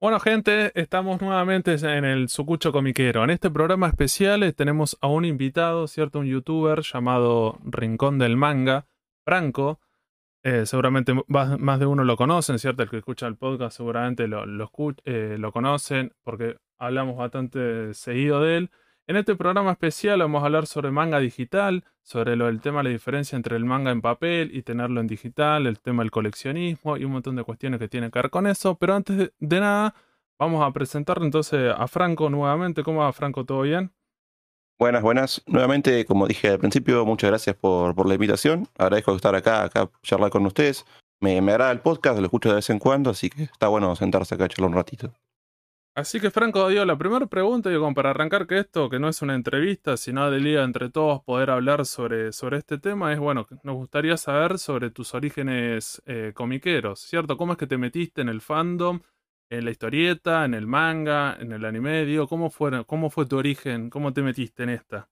Bueno, gente, estamos nuevamente en el Sucucho Comiquero. En este programa especial eh, tenemos a un invitado, ¿cierto? Un youtuber llamado Rincón del Manga, Franco. Eh, seguramente más de uno lo conocen, ¿cierto? El que escucha el podcast seguramente lo, lo, eh, lo conocen porque hablamos bastante seguido de él. En este programa especial vamos a hablar sobre manga digital, sobre lo, el tema de la diferencia entre el manga en papel y tenerlo en digital, el tema del coleccionismo y un montón de cuestiones que tienen que ver con eso. Pero antes de, nada, vamos a presentar entonces a Franco nuevamente. ¿Cómo va Franco? ¿Todo bien? Buenas, buenas. Nuevamente, como dije al principio, muchas gracias por, por la invitación. Agradezco estar acá, acá, charlar con ustedes. Me, me agrada el podcast, lo escucho de vez en cuando, así que está bueno sentarse acá a charlar un ratito. Así que Franco, digo, la primera pregunta, digo, para arrancar que esto, que no es una entrevista, sino de liga entre todos poder hablar sobre, sobre este tema, es bueno, nos gustaría saber sobre tus orígenes eh, comiqueros, ¿cierto? ¿Cómo es que te metiste en el fandom, en la historieta, en el manga, en el anime? Digo, ¿cómo fue, cómo fue tu origen? ¿Cómo te metiste en esta?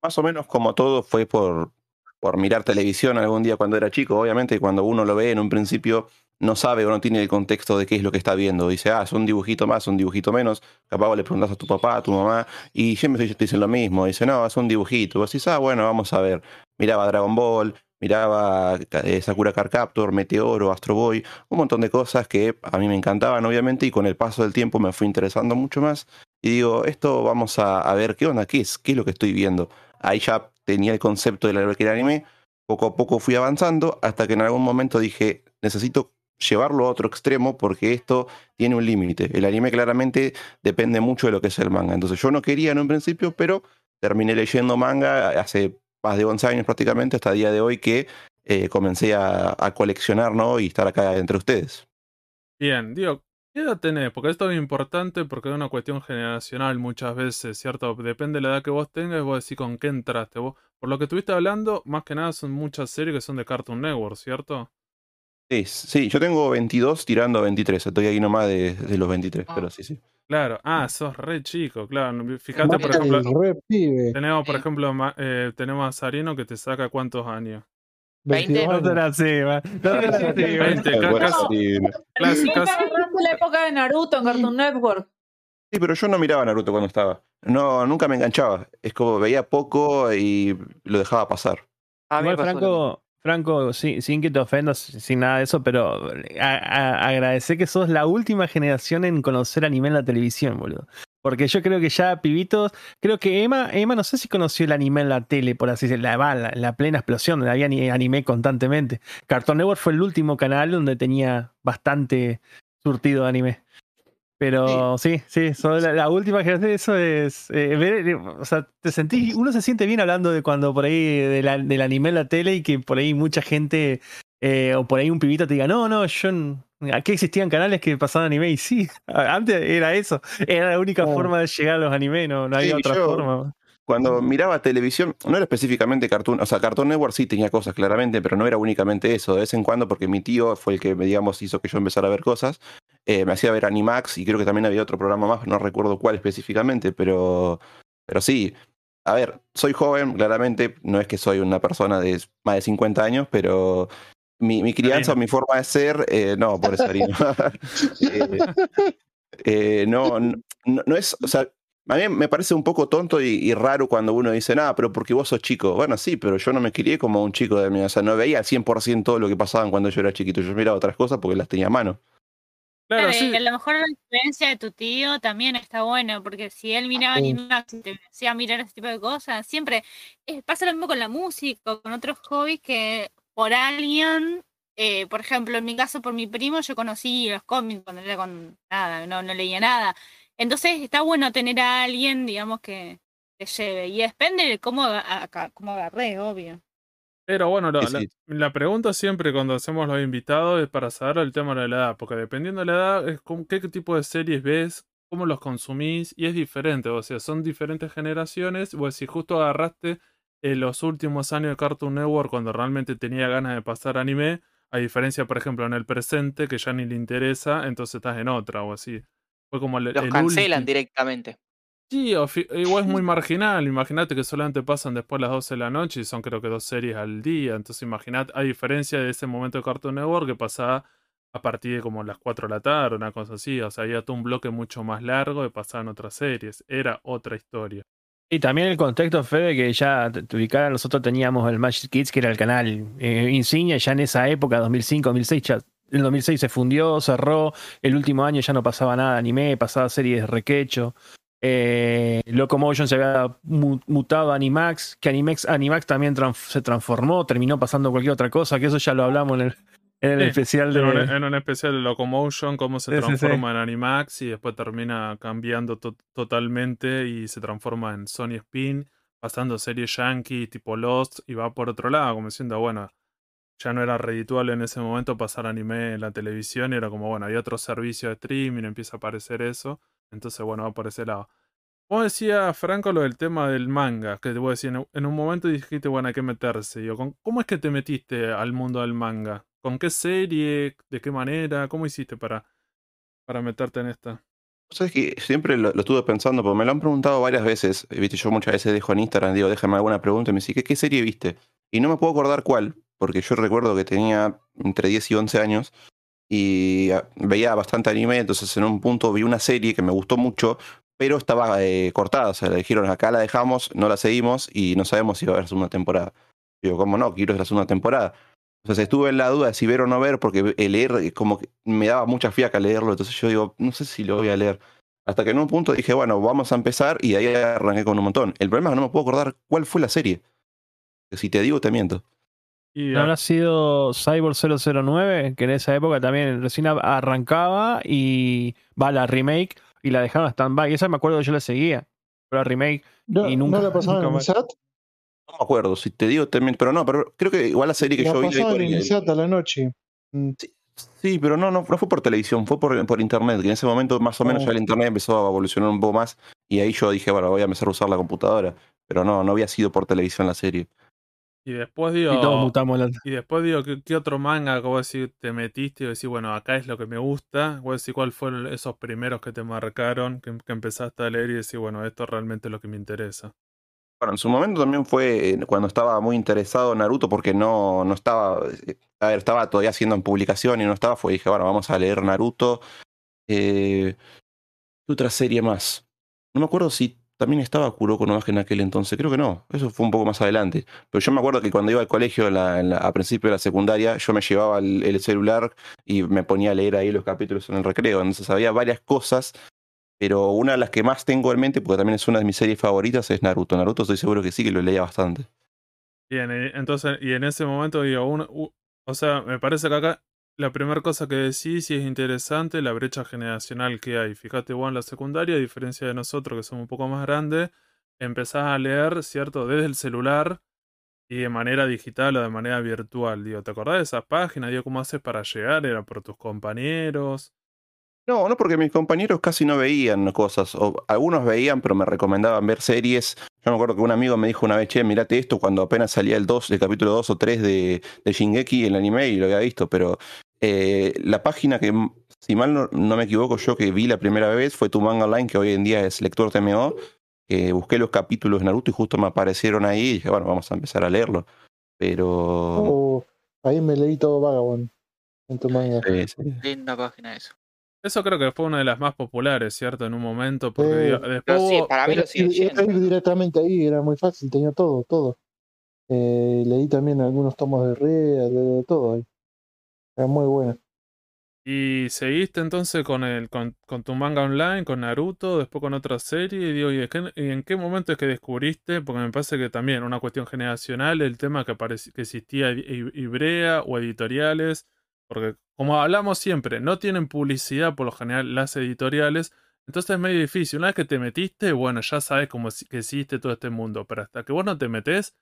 más o menos como todo fue por, por mirar televisión algún día cuando era chico, obviamente, cuando uno lo ve en un principio no sabe o no tiene el contexto de qué es lo que está viendo. Dice, ah, es un dibujito más, un dibujito menos. Capaz le preguntas a tu papá, a tu mamá, y siempre te dicen lo mismo. Dice, no, es un dibujito. Y vos decís, ah, bueno, vamos a ver. Miraba Dragon Ball, miraba eh, Sakura Car Captor, Meteoro, Astro Boy, un montón de cosas que a mí me encantaban, obviamente, y con el paso del tiempo me fui interesando mucho más. Y digo, esto vamos a, ver qué onda, qué es, qué es lo que estoy viendo. Ahí ya tenía el concepto de lo que era anime. Poco a poco fui avanzando hasta que en algún momento dije, necesito llevarlo a otro extremo porque esto tiene un límite. El anime claramente depende mucho de lo que es el manga. Entonces yo no quería en un principio, pero terminé leyendo manga hace más de 11 años prácticamente, hasta el día de hoy que eh, comencé a, coleccionar ¿no? y estar acá entre ustedes. Bien, digo, ¿qué edad tenés? Porque esto es importante porque es una cuestión generacional muchas veces, ¿cierto? Depende de la edad que vos tengas, vos decís con qué entraste. Vos, por lo que estuviste hablando, más que nada son muchas series que son de Cartoon Network, ¿cierto? Sí, sí, yo tengo 22 tirando a 23. Estoy ahí nomás de, de los 23, pero sí, sí. Claro, ah, sos re chico, claro. Fíjate, por ejemplo, tenemos, por ejemplo, eh, tenemos a Sarino que te saca cuántos años. 20. No sé, va. No sé. 20, casi. la época de Naruto en Cartoon Network. Sí, pero yo no miraba Naruto cuando estaba. No, nunca me enganchaba. Es como veía poco y lo dejaba pasar. A mí, Franco, Franco, sin, que te ofendas, sin nada de eso, pero agradecer que sos la última generación en conocer anime en la televisión, boludo. Porque yo creo que ya pibitos, creo que Emma, Emma no sé si conoció el anime en la tele, por así decirlo, la, la, plena explosión, donde había anime constantemente. Cartoon Network fue el último canal donde tenía bastante surtido de anime. Pero sí, sí, la, última generación, eso es. Eh, eh, o sea, te sentís, uno se siente bien hablando de cuando por ahí de la, del anime en la tele y que por ahí mucha gente eh, o por ahí un pibito te diga, no, no, yo. Aquí existían canales que pasaban anime y sí, antes era eso, era la única forma de llegar a los animes, no, no había otra forma. Cuando miraba televisión, no era específicamente Cartoon, o sea, Cartoon Network sí tenía cosas claramente, pero no era únicamente eso, de vez en cuando, porque mi tío fue el que, digamos, hizo que yo empezara a ver cosas, eh, me hacía ver Animax y creo que también había otro programa más, no recuerdo cuál específicamente, pero, pero sí. A ver, soy joven, claramente, no es que soy una persona de más de 50 años, pero mi, mi crianza, mi forma de ser, eh, no, por eso eh, no, no, no, es, o sea, a mí me parece un poco tonto y, raro cuando uno dice, nada, pero porque vos sos chico. Bueno, sí, pero yo no me crié como un chico de mi, o sea, no veía al 100% todo lo que pasaban cuando yo era chiquito. Yo miraba otras cosas porque las tenía a mano. Claro, A lo mejor la influencia de tu tío también está buena, porque si él miraba sí. y te decía mirar ese tipo de cosas, siempre eh, pasa lo mismo con la música, con otros hobbies que por alguien, eh, por ejemplo, en mi caso, por mi primo, yo conocí los cómics cuando era con nada, no, no leía nada. Entonces está bueno tener a alguien, digamos, que te lleve. Y depende de cómo, cómo agarré, obvio. Pero bueno, la, pregunta siempre cuando hacemos los invitados es para saber el tema de la edad, porque dependiendo de la edad, es qué tipo de series ves, cómo los consumís, y es diferente, o sea, son diferentes generaciones, o si justo agarraste en los últimos años de Cartoon Network cuando realmente tenía ganas de pasar anime, a diferencia, por ejemplo, en el presente, que ya ni le interesa, entonces estás en otra o así. Fue como Los cancelan directamente. Sí, igual es muy marginal. Imagínate que solamente pasan después las 12 de la noche y son creo que dos series al día. Entonces imagínate, a diferencia de ese momento de Cartoon Network que pasaba a partir de como las 4 de la tarde, una cosa así. O sea, había todo un bloque mucho más largo de pasaban otras series. Era otra historia. Y también el contexto, Fede, que ya te ubicara, nosotros teníamos el Magic Kids, que era el canal eh, insignia, ya en esa época, 2005, 2006, ya, en 2006 se fundió, cerró, el último año ya no pasaba nada de anime, pasaba series de requecho. Eh, Locomotion se había mutado a Animax, que Animax, Animax también se transformó, terminó pasando cualquier otra cosa, que eso ya lo hablamos en el, en el especial de. En un, especial de Locomotion, cómo se transforma en Animax y después termina cambiando totalmente y se transforma en Sony Spin, pasando series yankee tipo Lost y va por otro lado, como diciendo, bueno, ya no era redituable en ese momento pasar anime en la televisión y era como, bueno, hay otro servicio de streaming, empieza a aparecer eso. Entonces, bueno, va por ese lado. Vos decía, Franco, lo del tema del manga, que te voy a decir, en un momento dijiste, bueno, hay que meterse. ¿Cómo es que te metiste al mundo del manga? ¿Con qué serie? ¿De qué manera? ¿Cómo hiciste para, para meterte en esta? Sabes que siempre lo, estuve pensando, porque me lo han preguntado varias veces. Viste, yo muchas veces dejo en Instagram, digo, déjame alguna pregunta y me dice, ¿qué, ¿qué serie viste? Y no me puedo acordar cuál, porque yo recuerdo que tenía entre 10 y 11 años y ah, veía bastante anime, entonces en un punto vi una serie que me gustó mucho, pero estaba eh, cortada, o sea, le dijeron acá la dejamos, no la seguimos y no sabemos si va a haber segunda temporada. Digo, ¿cómo no? Quiero la segunda temporada. Entonces estuve en la duda de si ver o no ver, porque leer eh, como que me daba mucha fiaca leerlo, entonces yo digo, no sé si lo voy a leer. Hasta que en un punto dije, bueno, vamos a empezar y ahí arranqué con un montón. El problema es que no me puedo acordar cuál fue la serie. Si te digo, te miento. Y habrá sido Cyborg 009, que en esa época también recién arrancaba y va la remake y la dejaron stand-by. Esa me acuerdo yo la seguía. La remake y nunca. ¿No la pasaron en no me acuerdo, si te digo también, pero no, pero creo que igual la serie que yo vi. La a la noche. Mm. Sí, pero no, no, fue por televisión, fue por, por internet, que en ese momento más o menos ya el oh. internet empezó a evolucionar un poco más y ahí yo dije, bueno, voy a empezar a usar la computadora, pero no, no había sido por televisión la serie. Y después digo, y, todos mutamos y después digo, ¿qué, otro manga como decir te metiste y decir, bueno, acá es lo que me gusta? Voy a decir cuáles fueron esos primeros que te marcaron, que, que empezaste a leer y decir, bueno, esto realmente es lo que me interesa. Bueno, en su momento también fue eh, cuando estaba muy interesado en Naruto porque no, no estaba, eh, a ver, estaba todavía haciendo en publicación y no estaba, fue dije, bueno, vamos a leer Naruto. Eh, otra serie más? No me acuerdo si también estaba Kuroko no en aquel entonces, creo que no, eso fue un poco más adelante. Pero yo me acuerdo que cuando iba al colegio a principio de la secundaria, yo me llevaba el, celular y me ponía a leer ahí los capítulos en el recreo. Entonces había varias cosas pero una de las que más tengo en mente, porque también es una de mis series favoritas, es Naruto. Naruto estoy seguro que sí, que lo leía bastante. Bien, entonces, y en ese momento digo, o sea, me parece que acá la primera cosa que decís y es interesante la brecha generacional que hay. Fíjate, vos en la secundaria, a diferencia de nosotros que somos un poco más grandes, empezás a leer, ¿cierto? Desde el celular y de manera digital o de manera virtual. Digo, ¿te acordás de esas páginas? Digo, ¿cómo haces para llegar? ¿Era por tus compañeros? No, no, porque mis compañeros casi no veían cosas. O algunos veían, pero me recomendaban ver series. Yo me acuerdo que un amigo me dijo una vez, che, mirate esto cuando apenas salía el 2, el capítulo 2 o 3 de, de Shingeki, el anime, y lo había visto. Pero eh, la página que, si mal no, me equivoco, yo que vi la primera vez fue Tu Manga Online, que hoy en día es Lector TMO. Que busqué los capítulos de Naruto y justo me aparecieron ahí y dije, bueno, vamos a empezar a leerlo. Pero. Oh, ahí me leí todo Vagabond en tu manga. Sí, sí. Linda página eso. Eso creo que fue una de las más populares, ¿cierto? En un momento, porque después sí, para mí lo sigue directamente ahí, era muy fácil, tenía todo, todo. Eh, leí también algunos tomos de Rea, de, todo ahí. Era muy buena. Y seguiste entonces con el con, tu manga online, con Naruto, después con otra serie, y digo, ¿y, en qué momento es que descubriste? Porque me parece que también una cuestión generacional, el tema que, que existía Ibrea o editoriales, porque como hablamos siempre, no tienen publicidad por lo general las editoriales. Entonces es medio difícil. Una vez que te metiste, bueno, ya sabes cómo existe todo este mundo. Pero hasta que vos no te metes,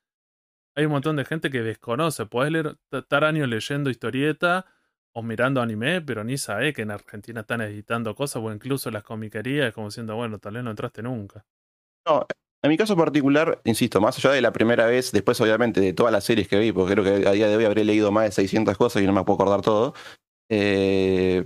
hay un montón de gente que desconoce. Puedes leer, estar años leyendo historieta o mirando anime, pero ni sabes que en Argentina están editando cosas, o incluso las comiquerías, como diciendo, bueno, tal vez no entraste nunca. No, en mi caso particular, insisto, más allá de la primera vez, después obviamente de todas las series que vi, porque creo que a día de hoy habré leído más de 600 cosas y no me puedo acordar todo, eh,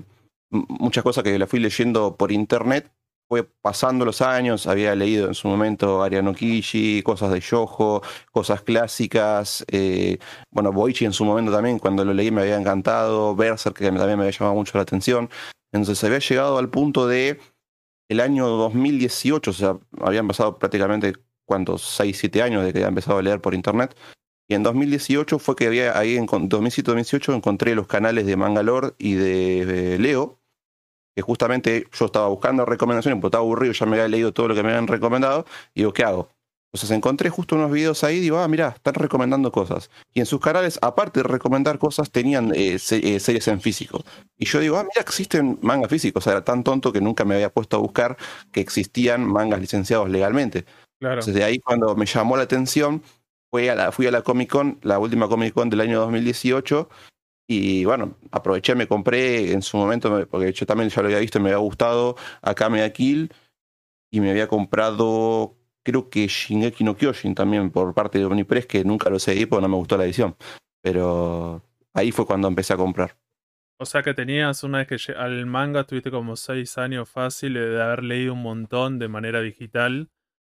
muchas cosas que la fui leyendo por internet fue pasando los años, había leído en su momento Ariano Kishi, cosas de Yojo, cosas clásicas, eh, bueno, Boichi en su momento también, cuando lo leí me había encantado, Berserk que también me había llamado mucho la atención, entonces había llegado al punto de el año 2018, o sea, habían pasado prácticamente, ¿cuántos? 6, 7 años de que había empezado a leer por internet, y en 2018 fue que había, ahí en 2017-2018 encontré los canales de Mangalore y de Leo, que justamente yo estaba buscando recomendaciones, porque estaba aburrido, ya me había leído todo lo que me habían recomendado, y digo, ¿qué hago? Entonces encontré justo unos videos ahí y digo, ah, mira, están recomendando cosas. Y en sus canales, aparte de recomendar cosas, tenían eh, eh, series en físico. Y yo digo, ah, mira, existen mangas físicos. O sea, era tan tonto que nunca me había puesto a buscar que existían mangas licenciados legalmente. Claro. Entonces de ahí cuando me llamó la atención, fui a la, fui a la Comic Con, la última Comic Con del año 2018, y bueno, aproveché, me compré en su momento, porque yo también ya lo había visto y me había gustado, Akame Kill, y me había comprado, creo que Shingeki no Kyojin también por parte de Omnipress, que nunca lo seguí porque no me gustó la edición. Pero ahí fue cuando empecé a comprar. O sea que tenías, una vez que al manga, tuviste como seis años fácil de haber leído un montón de manera digital.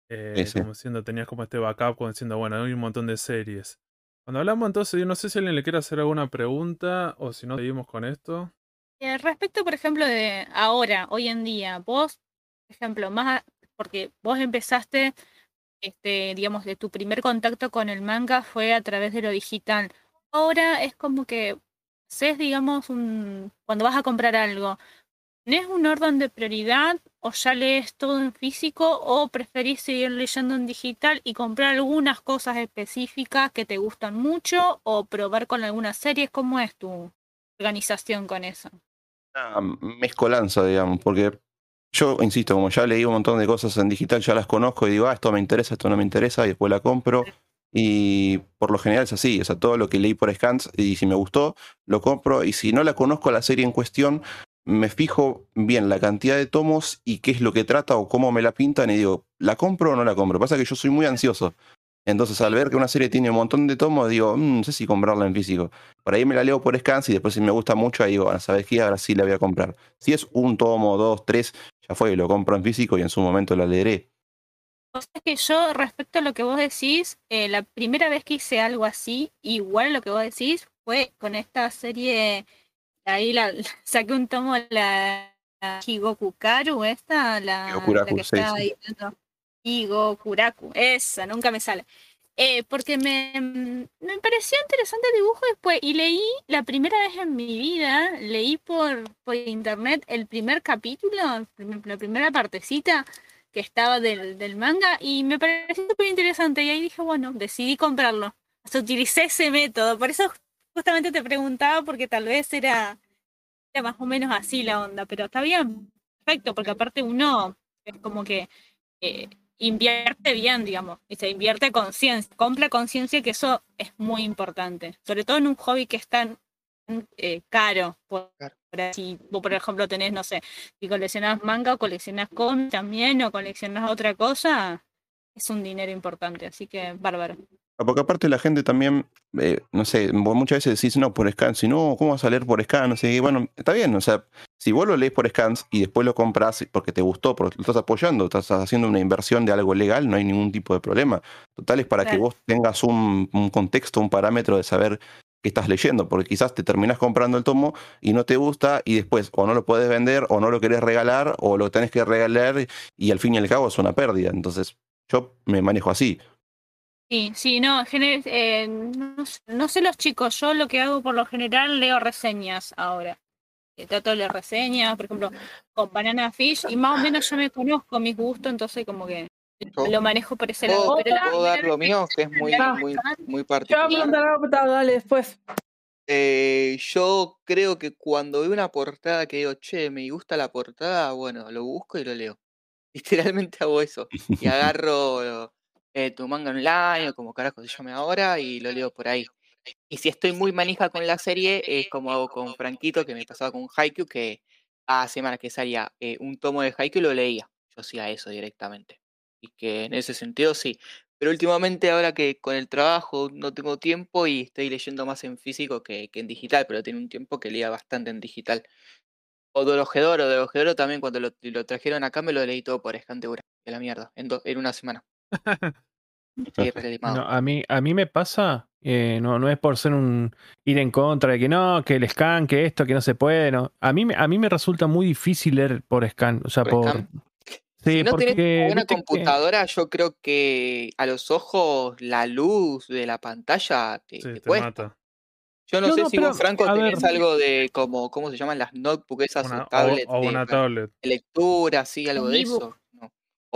Eh, Como diciendo, tenías como este backup, como diciendo, bueno, hay un montón de series. Cuando hablamos entonces, yo no sé si alguien le quiere hacer alguna pregunta o si no, seguimos con esto. Eh, respecto, por ejemplo, de ahora, hoy en día, vos, por ejemplo, más porque vos empezaste, este, digamos, de tu primer contacto con el manga fue a través de lo digital. Ahora es como que haces, digamos, un, cuando vas a comprar algo, ¿tenés un orden de prioridad o ya lees todo en físico o preferís seguir leyendo en digital y comprar algunas cosas específicas que te gustan mucho o probar con algunas series? ¿Cómo es tu organización con eso? Una mezcolanza, digamos, porque yo, insisto, como ya leí un montón de cosas en digital, ya las conozco y digo, ah, esto me interesa, esto no me interesa, y después la compro. Y por lo general es así, o sea, todo lo que leí por scans y si me gustó, lo compro. Y si no la conozco la serie en cuestión, me fijo bien la cantidad de tomos y qué es lo que trata o cómo me la pintan y digo, ¿la compro o no la compro? Pasa que yo soy muy ansioso. Entonces, al ver que una serie tiene un montón de tomos, digo, mm, no sé si comprarla en físico. Por ahí me la leo por scans y después si me gusta mucho, ahí digo, ¿sabes qué? Ahora sí la voy a comprar. Si es un tomo, dos, tres, ya fue, lo compro en físico y en su momento la leeré. O sea que yo, respecto a lo que vos decís, eh, la primera vez que hice algo así, igual lo que vos decís, fue con esta serie ahí la, saqué un tomo la, la Higokukaru, esta, la, la que estaba editando. Higokuraku, esa, nunca me sale. Eh, porque me, me pareció interesante el dibujo después y leí la primera vez en mi vida, leí por, por internet el primer capítulo, la primera partecita que estaba del, del manga y me pareció súper interesante y ahí dije, bueno, decidí comprarlo. O utilicé ese método, por eso justamente te preguntaba porque tal vez era, era más o menos así la onda, pero está bien, perfecto, porque aparte uno es como que eh, invierte bien, digamos, y se invierte conciencia, compra conciencia que eso es muy importante, sobre todo en un hobby que es tan eh, caro. Por, si vos, por ejemplo, tenés, no sé, si coleccionás manga o coleccionás cómics también o coleccionás otra cosa, es un dinero importante, así que bárbaro. Porque aparte la gente también, eh, no sé, muchas veces decís, no, por scan, si no, ¿cómo vas a leer por scan? No sé, bueno, está bien, o sea, si vos lo lees por scans y después lo compras porque te gustó, porque lo estás apoyando, estás haciendo una inversión de algo legal, no hay ningún tipo de problema. Total es para claro. que vos tengas un, un, contexto, un parámetro de saber qué estás leyendo, porque quizás te terminas comprando el tomo y no te gusta y después o no lo puedes vender o no lo querés regalar o lo tenés que regalar y al fin y al cabo es una pérdida. Entonces yo me manejo así. Sí, sí, no, eh, no, no, sé los chicos, yo lo que hago por lo general leo reseñas ahora. Eh, trato de leer reseñas, por ejemplo, con Banana Fish, y más o menos yo me conozco mis gustos, entonces como que yo, lo manejo por ese lado. Pero puedo dar lo mío, que es muy, muy, muy particular. Yo voy a preguntar dale, después. Eh, yo creo que cuando veo una portada que digo, che, me gusta la portada, bueno, lo busco y lo leo. Literalmente hago eso. Y agarro eh, tu manga online o como carajo se llame ahora y lo leo por ahí. Y si estoy muy manija con la serie, es como hago con Franquito, que me pasaba con Haikyuu, que a semana que salía eh, un tomo de Haikyuu lo leía. Yo hacía eso directamente. Y que en ese sentido sí. Pero últimamente ahora que con el trabajo no tengo tiempo y estoy leyendo más en físico que, que en digital, pero tengo un tiempo que leía bastante en digital. O Dorojedoro, Dorojedoro también cuando lo, lo trajeron acá me lo leí todo por escanteura. De la mierda, en, do- en una semana. No, a, mí, a mí me pasa, eh, no, no es por ser un ir en contra de que no, que el scan, que esto, que no se puede. No. A, mí, me- a mí me resulta muy difícil leer por scan. O sea, ¿Por por. scan? Sí, si no porque. tenés una que- computadora, yo creo que a los ojos la luz de la pantalla te, Sí, te te cuesta. mata. Yo no, No, sé no, si vos, Franco, tenés ver. algo de como, ¿cómo se llaman las notebooks esas Una- o o, tablets o una tablet. de lectura, sí, algo de eso?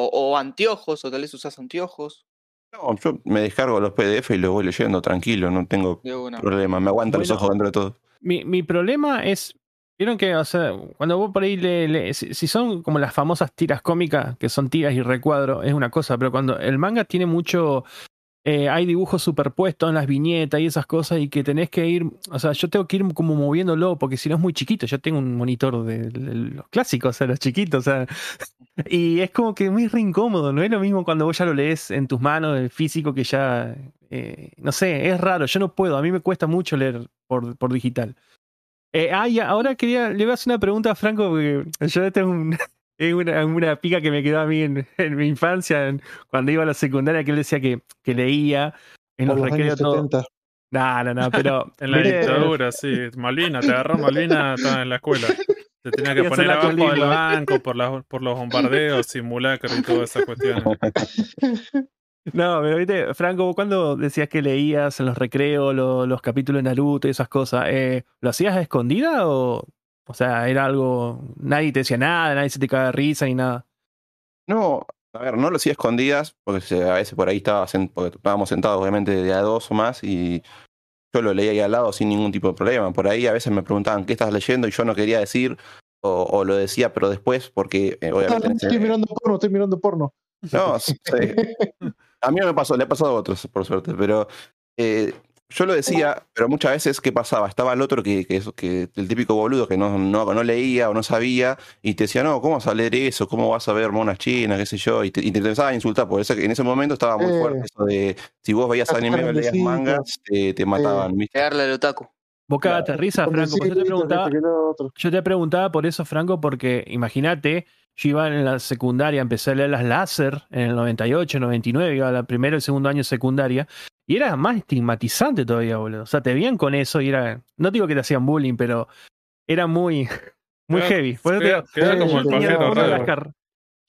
O, o anteojos, o tal vez usás anteojos. No, yo me descargo los PDF y los voy leyendo tranquilo, no tengo problema, me aguantan los ojos dentro de todo. Mi, mi problema es. Vieron que, o sea, cuando vos por ahí le, le- si, si son como las famosas tiras cómicas, que son tiras y recuadro, es una cosa, pero cuando el manga tiene mucho. Eh, hay dibujos superpuestos en las viñetas y esas cosas, y que tenés que ir. O sea, yo tengo que ir como moviéndolo, porque si no es muy chiquito. Yo tengo un monitor de, los clásicos, o sea, los chiquitos, o sea. Y es como que muy re incómodo, no es lo mismo cuando vos ya lo lees en tus manos, el físico, que ya. eh, no sé, es raro, yo no puedo, a mí me cuesta mucho leer por, por digital. Eh, ah, y ahora quería, le voy a hacer una pregunta a Franco, porque yo tengo un- es una, una pica que me quedó a mí en, en mi infancia, en- cuando iba a la secundaria, que él decía que, que leía en Por los recreos todo. 70. No, no, no, pero. En la dictadura, sí. Malvina, te agarró Malvina estaba en la escuela. Te tenía que poner la abajo del colima. banco por, las- por los bombardeos, simulacros y todas esas cuestiones. No, pero viste, Franco, vos cuando decías que leías en los recreos lo- los capítulos de Naruto y esas cosas, eh, ¿lo hacías a escondida o, o sea, era algo, nadie te decía nada, nadie se te caga de risa ni nada? No, a ver, no lo hacía escondidas, porque se- a veces por ahí estaba, porque estábamos sentados obviamente de a dos o más y yo lo leía ahí al lado sin ningún tipo de problema. Por ahí a veces me preguntaban qué estás leyendo y yo no quería decir, o, o lo decía pero después, porque eh, Ah, obviamente... no, en ese- estoy mirando porno, estoy mirando porno. No, sí, sí. A mí no me pasó, le ha pasado a otros, por suerte, pero eh, yo lo decía, pero muchas veces, ¿qué pasaba? Estaba el otro que, que, eso- que el típico boludo que no, no, no leía o no sabía, y te decía, no, ¿cómo vas a leer eso? ¿Cómo vas a ver monas chinas? ¿Qué sé yo? Y te, y te empezaba a insultar, por eso que en ese momento estaba muy Eh. fuerte eso de si vos veías anime o leías mangas, te, te mataban. Pegarle al otaku. Vos cagaste de risa, Franco, porque yo te preguntaba, yo te preguntaba por eso, Franco, porque imagínate, yo iba en la secundaria, empecé a leer las láser en el 98, 99, iba al primero y segundo año de secundaria, y era más estigmatizante todavía, boludo. O sea, te veían con eso y era, no digo que te hacían bullying, pero era muy, muy heavy. Por te queda- yo lo el tenía en la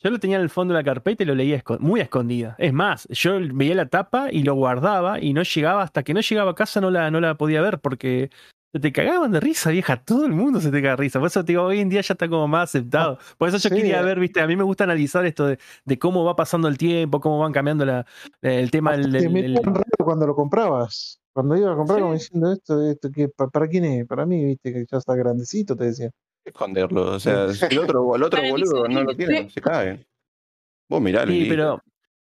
Yo lo tenía el fondo de la carpeta y lo leía muy a escondida. Es más, yo veía la tapa y lo guardaba y no llegaba, hasta que no llegaba a casa no la, no la podía ver porque se te cagaban de risa, vieja. Todo el mundo se te caga de risa. Por eso te digo, hoy en día ya está como más aceptado. Por eso yo Sí, quería ver, viste, a mí me gusta analizar esto de, de cómo va pasando el tiempo, cómo van cambiando la, el tema del... Metían raro cuando lo comprabas. Cuando iba a comprar, Sí. como diciendo esto, esto que, pa- ¿para quién es? Para mí, viste, que ya está grandecito, te decía. Esconderlo, o sea, el otro, el otro boludo sí. no lo quiere, se cae. Vos miralo. Sí, pero...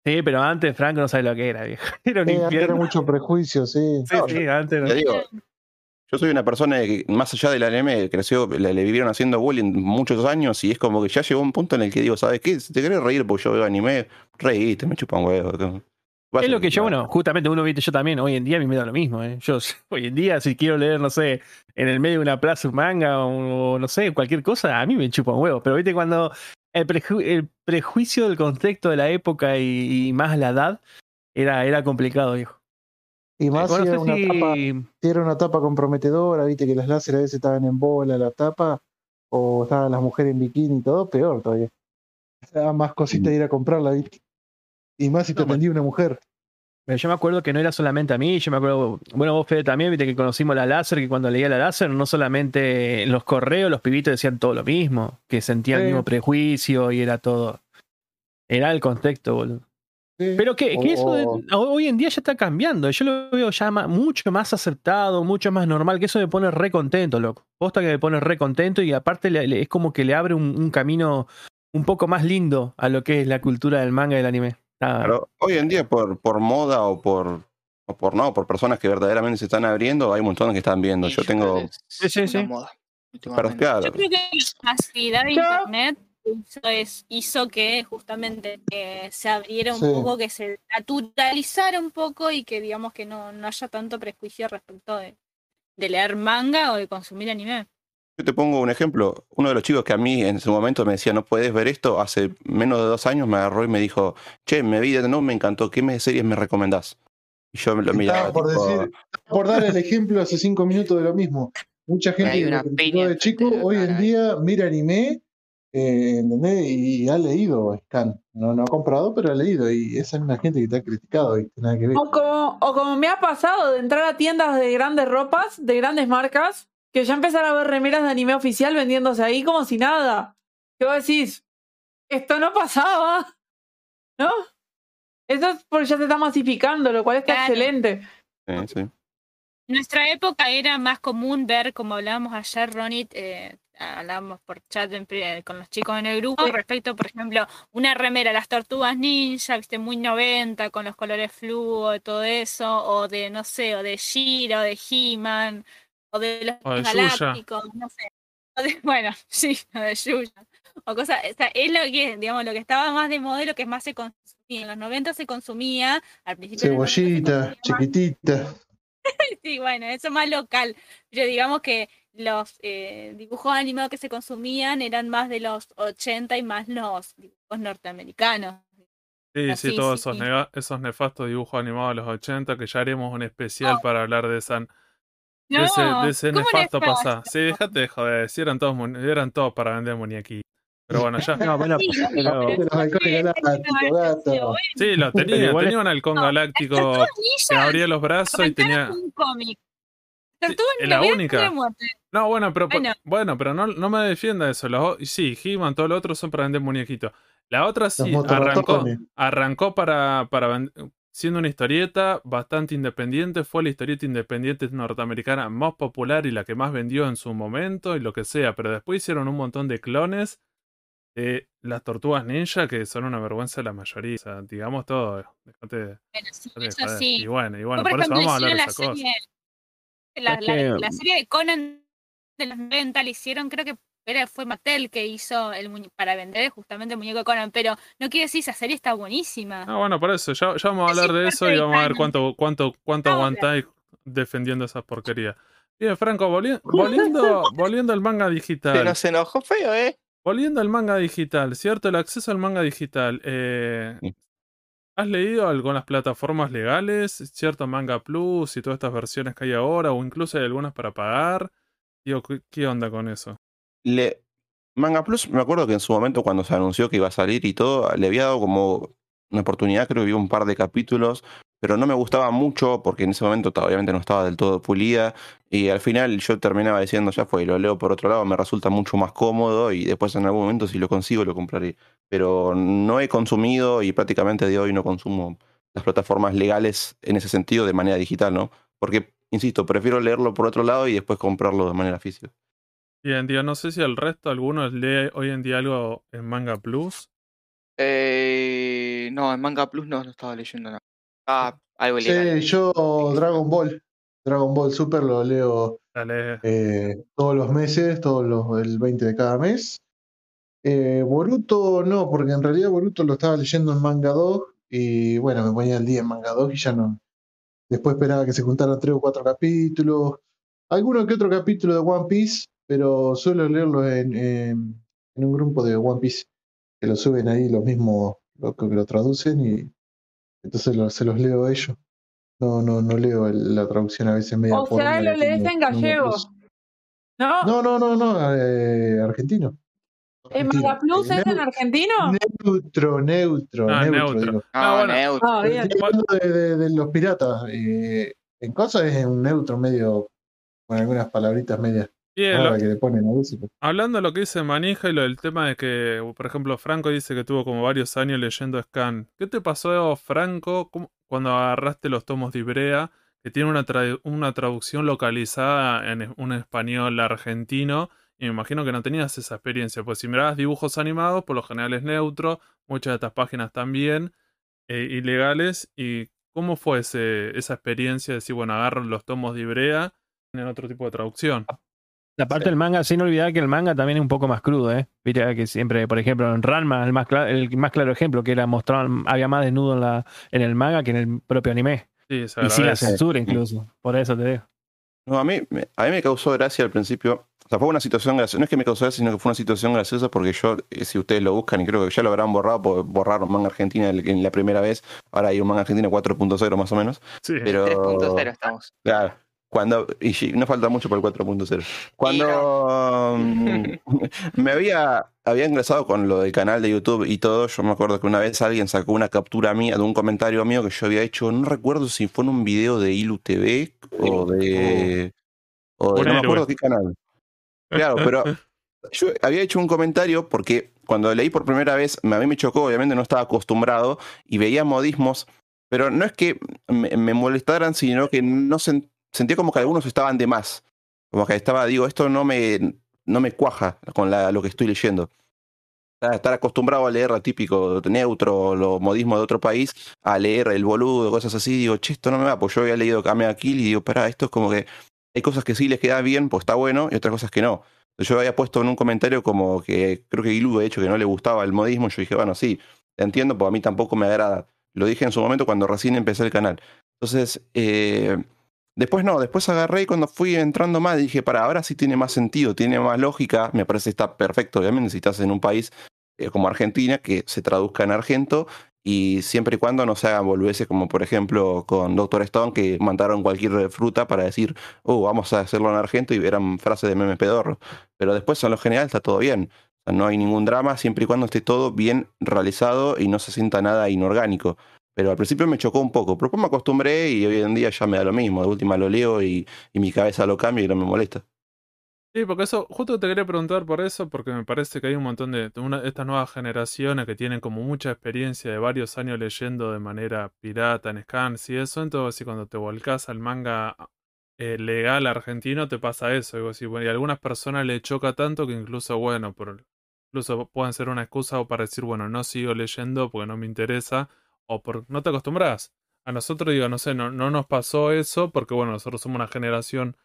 Sí, pero antes Franco no sabe lo que era, viejo. Era un Eh, antes era infierno. mucho prejuicio, sí. Sí, No, sí, antes no. Te digo, yo soy una persona que, más allá del anime, creció, le, le vivieron haciendo bullying muchos años y es como que ya llegó un punto en el que digo, ¿sabes qué? Si te querés reír porque yo veo anime, reíste, me chupan huevo. Es lo que yo, bueno, justamente uno viste yo también, hoy en día a mí me da lo mismo. ¿eh? Yo hoy en día, si quiero leer, no sé, en el medio de una plaza un manga o, no sé, cualquier cosa, a mí me chupa un huevo. Pero viste cuando el, preju- el prejuicio del contexto de la época y, y más la edad era, era complicado, viejo. Y más si era una tapa, si- era una tapa comprometedora, viste que las láser a veces estaban en bola la tapa, o estaban las mujeres en bikini y todo, peor todavía. Era más cosita de ir a comprarla, viste. Y más si te atendía una mujer. Pero yo me acuerdo que no era solamente a mí, yo me acuerdo, bueno, vos Fede también, viste que conocimos la láser, que cuando leía la láser, no solamente en los correos, los pibitos decían todo lo mismo, que sentían el mismo prejuicio y era todo. Era el contexto, boludo. Sí. Pero que, que eso de- hoy en día ya está cambiando. Yo lo veo ya ma- mucho más aceptado, mucho más normal, que eso me pone re contento, loco. Posta que me pone re contento y aparte le- le- es como que le abre un, un camino un poco más lindo a lo que es la cultura del manga y del anime. Está- Pero hoy en día, por, por moda o por, o por no, por personas que verdaderamente se están abriendo, hay un montón que están viendo. Yo tengo. Sí, sí, sí. moda, claro, Yo creo que la facilidad de internet hizo, es- hizo que justamente eh, se abriera un Sí. poco, que se naturalizara un poco y que digamos que no, no haya tanto prejuicio respecto de, de leer manga o de consumir anime. Yo te pongo un ejemplo. Uno de los chicos que a mí en su momento me decía, no puedes ver esto, hace menos de dos años me agarró y me dijo, che, me vi, no, me encantó, ¿qué series me recomendás? Y yo me lo miraba. Por tipo, decir, por dar el ejemplo hace cinco minutos de lo mismo. Mucha gente que de chico, hoy en cara, día mira anime, eh, ¿entendés? Y, ha leído Scan. No, no ha comprado, pero ha leído. Y esa es una gente que te ha criticado y nada que ver. O como, o como me ha pasado de entrar a tiendas de grandes ropas, de grandes marcas, que ya empezar a ver remeras de anime oficial vendiéndose ahí como si nada. ¿Qué vos decís? Esto no pasaba. ¿No? Eso es porque ya se está masificando, lo cual está Claro. excelente. sí, sí. En nuestra época era más común ver, como hablábamos ayer, Ronit, eh, hablábamos por chat en pri- con los chicos en el grupo, respecto, por ejemplo, una remera, las tortugas ninja, viste, muy 90, con los colores fluo, todo eso, o de, no sé, o de Shira, o de He-Man, o de los O de Yuya. galácticos, no sé. O de- bueno, sí, o de Yuya. O cosas, o sea, es lo que, digamos, lo que estaba más de moda y lo que más se consumía. En los 90 se consumía, al principio de los 90 se Cebollita, consumía chiquitita. Sí, bueno, eso más local. Pero digamos que los eh, dibujos animados que se consumían eran más de los 80 y más los dibujos norteamericanos. Sí, sí, sí, todos sí, esos, sí. esos nefastos dibujos animados de los 80, que ya haremos un especial Oh. para hablar de esa de ese, de ese ¿cómo nefasto pasado. Sí, déjate de joder, si eran todos, eran todos para vender muñequitos. Pero bueno, ya. No, bueno, Sí, pero- De los halcones galácticos, gato. Sí, lo tenía, Pero igual tenía un halcón No, galáctico que abría los brazos y tenía. un cómic. Sí, la única. muerte. No, bueno, pero por- Bueno. bueno, pero no, no me defienda eso. Los, sí, He-Man, todo lo otro son para vender muñequitos. La otra sí arrancó, arrancó para, para siendo una historieta bastante independiente, fue la historieta independiente norteamericana más popular y la que más vendió en su momento y lo que sea, pero después hicieron un montón de clones de las tortugas ninja que son una vergüenza la mayoría, o sea, digamos todo, dejate de- Bueno, sí, dejate de eso sí. Y bueno, y bueno, por eso vamos a hablar de esa la cosa. serie, la, Es la- que- la serie de Conan de los 90 la hicieron, creo que era, fue Mattel que hizo el muñe- para vender justamente el muñeco de Conan, pero no quiere decir esa serie está buenísima. Ah, bueno, por eso, ya, ya vamos a hablar de eso y vamos a ver cuánto, cuánto, cuánto aguantáis defendiendo esas porquerías. Bien, Franco, volvi- volviendo, volviendo al manga Se digital. nos enojó feo, ¿eh? Volviendo al manga digital, ¿cierto? El acceso al manga digital. eh. ¿Has leído algo en las plataformas legales? ¿Cierto? Manga Plus y todas estas versiones que hay ahora, o incluso hay algunas para pagar. ¿Qué, onda con eso? Le, Manga Plus, me acuerdo que en su momento cuando se anunció que iba a salir y todo, le había dado como una oportunidad, creo que vi un par de capítulos, pero no me gustaba mucho porque en ese momento obviamente no estaba del todo pulida y al final yo terminaba diciendo ya fue, lo leo por otro lado, me resulta mucho más cómodo y después en algún momento si lo consigo lo compraré. Pero no he consumido y prácticamente de hoy no consumo las plataformas legales en ese sentido de manera digital, ¿no? Porque, insisto, prefiero leerlo por otro lado y después comprarlo de manera física. Bien, día, no sé si el resto, algunos lee hoy en día algo en Manga Plus. Eh, no, en Manga Plus no, no estaba leyendo nada. Ah, algo ilegal. Sí, yo Dragon Ball. Dragon Ball Super lo leo eh, todos los meses, todos los, el 20 de cada mes. Eh, Boruto no, porque en realidad Boruto lo estaba leyendo en Manga 2 y bueno, me ponía el día en Manga 2 y ya no. Después esperaba que se juntaran tres o cuatro capítulos. Alguno que otro capítulo de One Piece, pero suelo leerlo en, en, en un grupo de One Piece que lo suben ahí los mismos, lo que lo traducen y entonces lo- se los leo a ellos. No, no, no leo el- la traducción a veces media O sea, lo lees en gallego. No, no, no, no, eh, argentino. ¿En Argentino. Manga Plus Eh, es en argentino? Neutro, neutro, Ah, neutro. neutro. digo. Ah, bueno. neutro. Ah, bien. Estoy hablando de, de- de los piratas. eh, en cosas es un neutro medio con algunas palabritas medias Bien, lo- raras que le ponen a veces. pero- Hablando de lo que dice Manija y lo del tema de que, por ejemplo, Franco dice que tuvo como varios años leyendo Scan. ¿Qué te pasó, Franco, cuando agarraste los tomos de Ibrea, que tiene una, tra- una traducción localizada en un español argentino? Y me imagino que no tenías esa experiencia, pues si mirabas dibujos animados, por lo general es neutro, muchas de estas páginas también, eh, ilegales. ¿Y cómo fue ese- esa experiencia de decir, bueno, agarro los tomos de Ibrea en otro tipo de traducción? Aparte del manga, sin olvidar que el manga también es un poco más crudo, ¿eh? Viste que siempre, por ejemplo, en Ranma, el más, cla- el más claro ejemplo, que era mostrar, había más desnudo en, la, en el manga que en el propio anime. Sí, Y sin la censura incluso. Por eso te digo. No, a mí, a mí me causó gracia al principio. O sea, fue una situación graciosa. No es que me causó eso, sino que fue una situación graciosa porque yo, eh, si ustedes lo buscan, y creo que ya lo habrán borrado, porque borraron manga argentina en la primera vez. Ahora hay un manga argentina 4.0 más o menos. Sí. Pero. 3.0 estamos. Claro. Cuando, y no falta mucho para el 4.0. Cuando mm, me había, había ingresado con lo del canal de YouTube y todo, yo me acuerdo que una vez alguien sacó una captura mía de un comentario mío que yo había hecho, no recuerdo si fue en un video de Ilu TV o de... O de no me acuerdo qué canal. Claro, pero yo había hecho un comentario porque cuando leí por primera vez, a mí me chocó, obviamente no estaba acostumbrado y veía modismos, pero no es que me, me molestaran, sino que no sen- sentía como que algunos estaban de más. Como que estaba, digo, esto no me, no me cuaja con la- lo que estoy leyendo. Estar- acostumbrado a leer lo típico neutro, los modismos de otro país, a leer el boludo, cosas así, digo, che, esto no me va, pues yo había leído Kame Kill y digo, pará, esto es como que hay cosas que sí les queda bien, pues está bueno, y otras cosas que no. Yo había puesto en un comentario como que creo que Ilu de hecho que no le gustaba el modismo. Yo dije, bueno, sí, entiendo, pues a mí tampoco me agrada. Lo dije en su momento cuando recién empecé el canal. Entonces, eh, después no, después agarré y cuando fui entrando más dije, para, ahora sí tiene más sentido, tiene más lógica. Me parece que está perfecto, obviamente, si estás en un país eh, como Argentina, que se traduzca en argento y siempre y cuando no se hagan boludeces como por ejemplo con Doctor Stone que mandaron cualquier fruta para decir, oh, vamos a hacerlo en argento y eran frases de memes pedorros. Pero después en lo general está todo bien. No hay ningún drama siempre y cuando esté todo bien realizado y no se sienta nada inorgánico. Pero al principio me chocó un poco, pero después me acostumbré y hoy en día ya me da lo mismo. De última lo leo y mi cabeza lo cambia y no me molesta. Sí, porque eso, justo te quería preguntar por eso, porque me parece que hay un montón de, estas nuevas generaciones que tienen como mucha experiencia de varios años leyendo de manera pirata en scans y eso, entonces si cuando te volcás al manga eh, legal argentino te pasa eso, y a algunas personas le choca tanto que incluso, bueno, por, incluso pueden ser una excusa o para decir, bueno, no sigo leyendo porque no me interesa, o por no te acostumbras. A nosotros, digo, no sé, no, no nos pasó eso porque, bueno, nosotros somos una generación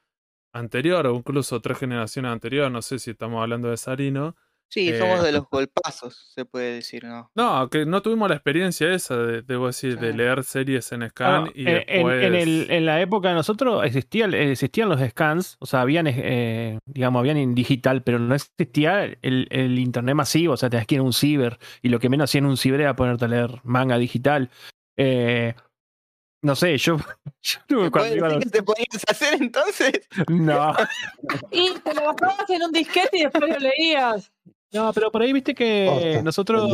anterior o incluso tres generaciones anteriores, no sé si estamos hablando de Sarino. Sí, Eh, somos de los golpazos, se puede decir, ¿no? No, que no tuvimos la experiencia esa, de, debo decir, de leer series en scan Ah, y en, en- después... en el- en la época de nosotros existían, existían los scans, o sea, habían, eh, digamos, habían en digital, pero no existía el, el internet masivo, o sea, tenías que ir a un ciber, y lo que menos hacía en un ciber era ponerte a leer manga digital. Eh, no sé, yo, yo tuve ¿Se cuando iba a los- que te podías hacer entonces? No, Y te lo bajabas en un disquete y después lo leías. no, pero por ahí viste que nosotros,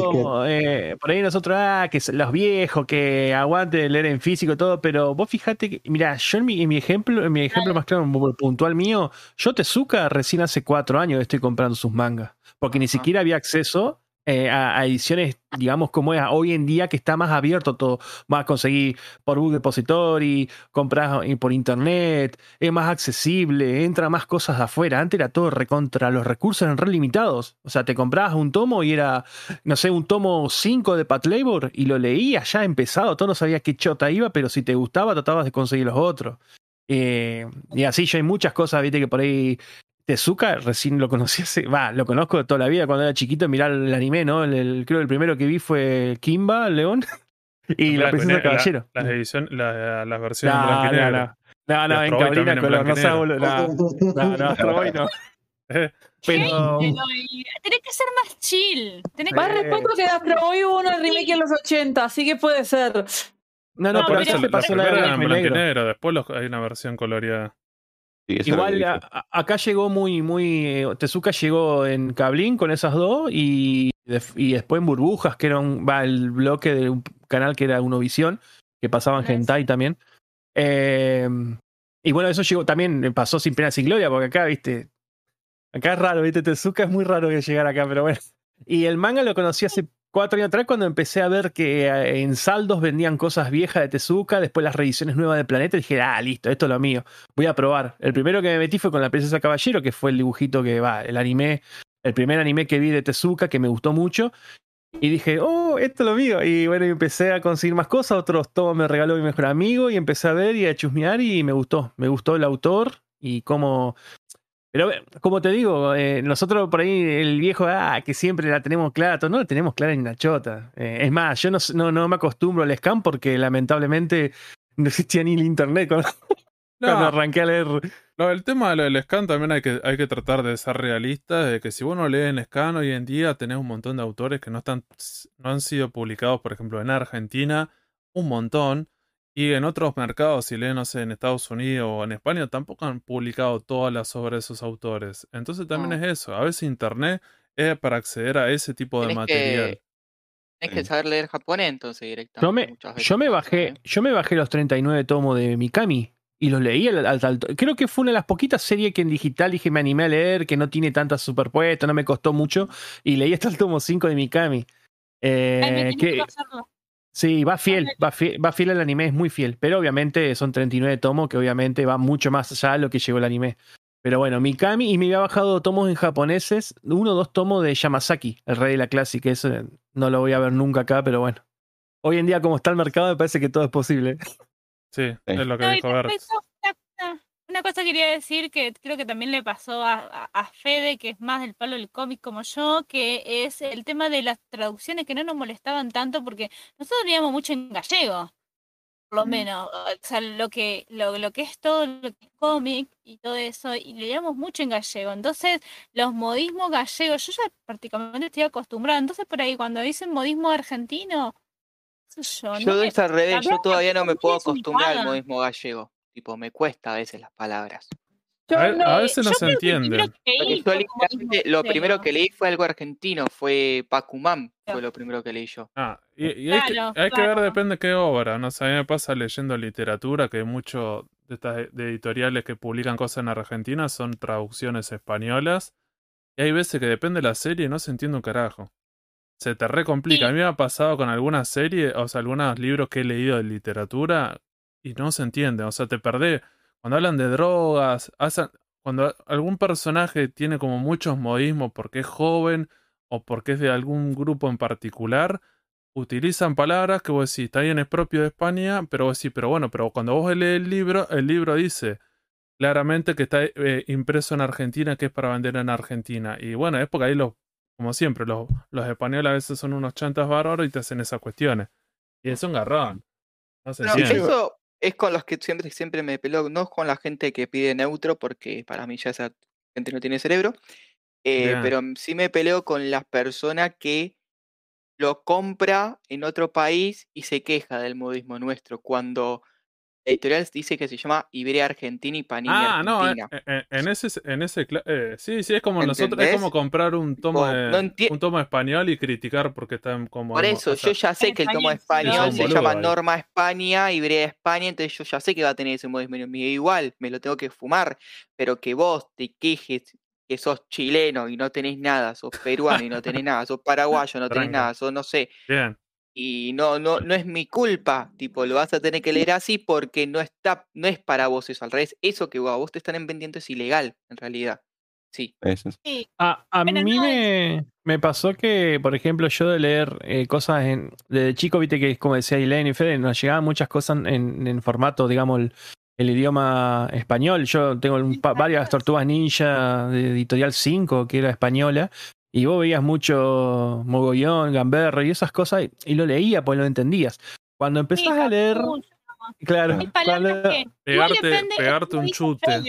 eh, por ahí nosotros, ah, que los viejos, que aguante leer en físico y todo, pero vos fijate que, mira, yo en mi, en mi ejemplo, en mi ejemplo más claro, puntual mío, yo Tezuka recién hace cuatro años estoy comprando sus mangas, porque ni siquiera había acceso eh, a, ediciones, digamos, como es hoy en día, que está más abierto todo. Vas a conseguir por Book Depository, compras eh, por internet, es más accesible, entra más cosas de afuera. Antes era todo recontra, los recursos eran re limitados. O sea, te comprabas un tomo y era, no sé, un tomo 5 de Pat Labor y lo leías ya empezado, todo no sabías qué chota iba, pero si te gustaba tratabas de conseguir los otros. Eh, y así yo hay muchas cosas, viste, que por ahí Tezuka recién lo conocí hace, va, lo conozco de toda la vida cuando era chiquito, mirar el anime, ¿no? El, el- creo que el primero que vi fue Kimba, el León, y la blanco princesa negro, Caballero. las ediciones, la- las versiones No, blanco y no, no. No, no, Las en cabrina color, no boludo, no, no, no, Astro Boy no. Pero, Pero, tenés que ser más chill. Tenés Más que... respeto que Astro Boy hubo uno remake en los 80, así que puede ser. no, no, No, pero acá eso la pasó la de primera era en blanco y blanco y negro. negro, después los- hay una versión coloreada. Sí, Igual a- acá llegó muy, muy. eh, Tezuka llegó en Cablín con esas dos y, y después en Burbujas, que era un, va, el bloque de un canal que era Unovisión, que pasaban Nice. Hentai también. Eh, y bueno, eso llegó también, pasó sin pena sin gloria, porque acá, viste. Acá es raro, viste, Tezuka es muy raro que llegara acá, pero bueno. Y el manga lo conocí hace cuatro años atrás cuando empecé a ver que eh, en saldos vendían cosas viejas de Tezuka, después las reediciones nuevas de Planeta, dije, ah, listo, esto es lo mío voy a probar. El primero que me metí fue con la princesa caballero, que fue el dibujito que va, el anime, el primer anime que vi de Tezuka, que me gustó mucho. Y dije, oh, esto es lo mío. Y bueno, empecé a conseguir más cosas, otros tomos me regaló mi mejor amigo y empecé a ver y a chusmear y me gustó. Me gustó el autor y cómo... Pero como te digo, eh, nosotros por ahí, el viejo, ah, que siempre la tenemos clara, todo, no la tenemos clara en la chota. Eh, es más, yo no, no, no me acostumbro al scam porque lamentablemente no existía ni el internet. Cuando No, arranqué a leer. lo- el tema del scan también hay que, hay que tratar de ser realista, de que si vos no lees en scan hoy en día tenés un montón de autores que no están, no han sido publicados, por ejemplo, en Argentina, un montón, y en otros mercados, si lees, no sé, en Estados Unidos o en España, tampoco han publicado todas las obras de esos autores. Entonces también No. es eso, a veces internet es para acceder a ese tipo de material. que, tenés que saber leer japonés entonces directamente. Yo me, yo me bajé, yo me bajé los 39 tomos de Mikami y los leí al, al- al- creo que fue una de las poquitas series que en digital dije me animé a leer, que no tiene tantas superpuestas, no me costó mucho, y leí hasta el tomo 5 de Mikami. Eh, Ay, me tenés que, que pasarlo. Sí, va fiel, va fiel, va fiel al anime, es muy fiel, pero obviamente son 39 tomos que obviamente va mucho más allá de lo que llegó el anime. Pero bueno, Mikami, y me había bajado tomos en japoneses, uno o dos tomos de Yamasaki, el rey de la clásica, eso no lo voy a ver nunca acá, pero bueno. Hoy en día, como está el mercado, me parece que todo es posible. Sí, es lo que No, dijo Bert. Una, cosa- quería decir que creo que también le pasó a, a- a Fede, que es más del palo del cómic como yo, que es el tema de las traducciones que no nos molestaban tanto porque nosotros leíamos mucho en gallego, por lo Mm. menos, o sea, lo que, lo, lo que es todo lo que es cómic y todo eso, y leíamos mucho en gallego. Entonces, los modismos gallegos, yo ya prácticamente estoy acostumbrada. Entonces, por ahí, cuando dicen modismo argentino, yo, Yo no me- es al revés, yo todavía no me puedo acostumbrar al modismo gallego. Tipo, me cuesta a veces las palabras. Yo A no- a veces no yo se entiende. que yo literalmente lo primero que leí fue algo argentino, fue Pacumam, Ya. fue lo primero que leí yo. Ah, y, y hay, que, Claro, hay que ver depende qué obra, no sé, a mí me pasa leyendo literatura que mucho de estas de editoriales que publican cosas en Argentina son traducciones españolas y hay veces que depende de la serie y no se entiende un carajo. Se te recomplica. Sí. A mí me ha pasado con algunas series, o sea, algunos libros que he leído de literatura y no se entiende, o sea, te perdés. Cuando hablan de drogas, hacen- cuando algún personaje tiene como muchos modismos porque es joven o porque es de algún grupo en particular, utilizan palabras que vos decís, está bien, es propio de España, pero vos decís, pero bueno, pero cuando vos lees el libro, el libro dice claramente que está eh, impreso en Argentina, que es para vender en Argentina. Y bueno, es porque ahí los, como siempre, los, los españoles a veces son unos chantas bárbaros y te hacen esas cuestiones. Y es un garrón. No se Pero eso es con los que siempre, siempre me peleo, no con la gente que pide neutro, porque para mí ya esa gente no tiene cerebro, eh, pero sí me peleo con las personas que lo compra en otro país y se queja del modismo nuestro, cuando editorial dice que se llama Iberia Argentina y Panini Ah, no, eh, Argentina. eh, en ese, en ese, eh, sí, sí, es como nosotros, es como comprar un tomo, de- no un tomo español y criticar porque está en como Por en- eso, o sea, yo ya sé En que el tomo español, se llama ahí. Norma España, Ibrea España, entonces yo ya sé que va a tener ese modismo. y Igual, me lo tengo que fumar, pero que vos te quejes que sos chileno y no tenés nada, sos peruano y no tenés nada, sos paraguayo, no tenés Tranca. nada, sos no sé, bien. Y no, no, no es mi culpa, tipo, lo vas a tener que leer así porque no está, no es para vos eso, al revés, eso que a vos te están vendiendo es ilegal, en realidad. Sí. Eso es. Sí, A, a mí no, me, me pasó que, por ejemplo, yo de leer eh, cosas en, desde chico, viste que es como decía Elaine y Fede, nos llegaban muchas cosas en, en formato, digamos, el, el idioma español. Yo tengo un pa- varias tortugas ninja de editorial 5, que era española, y vos veías mucho mogollón, gamberro y esas cosas, y, y lo leía, pues lo entendías. Cuando sí, empezás a leer, claro, cuando- que Pegarte, pegarte un chute.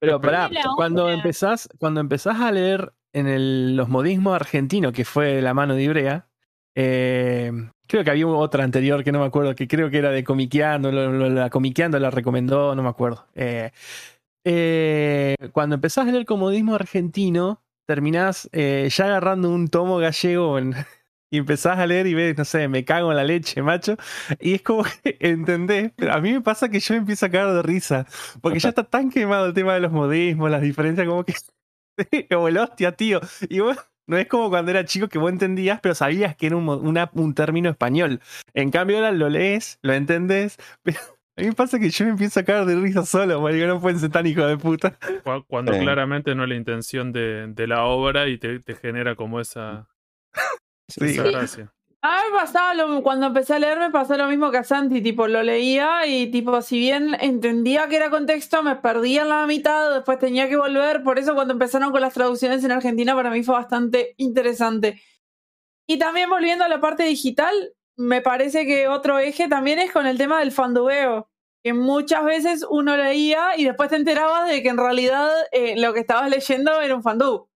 Pero pará, cuando empezás, cuando empezás a leer en el- los modismos argentinos, que fue de la mano de Ibrea, eh, creo que había otra anterior que no me acuerdo, que creo que era de Comiqueando, lo- lo- la Comiqueando la recomendó, no me acuerdo. Eh, eh, cuando empezás a leer con modismo argentino, terminás eh, ya agarrando un tomo gallego y empezás a leer y ves, no sé, me cago en la leche, macho. Y es como que, ¿entendés? Pero a mí me pasa que yo empiezo a cagar de risa. Porque ya está tan quemado el tema de los modismos, las diferencias, como que. como el hostia, tío. Y vos, no es como cuando era chico que vos entendías, pero sabías que era un, una- un término español. En cambio, ahora lo lees, lo entendés, pero. A mí me pasa que yo me empiezo a cagar de risa solo, porque no pueden ser tan hijo de puta. Cu- Cuando Sí. claramente no es la intención de, de la obra y te, te genera como esa, Sí. esa gracia. A mí me pasaba lo- cuando empecé a leer me pasó lo mismo que a Santi, tipo, lo leía y tipo, si bien entendía que era contexto, me perdía en la mitad, después tenía que volver, por eso cuando empezaron con las traducciones en Argentina para mí fue bastante interesante. Y también volviendo a la parte digital, me parece que otro eje también es con el tema del fandubeo, que muchas veces uno leía y después te enterabas de que en realidad eh, lo que estabas leyendo era un fandub.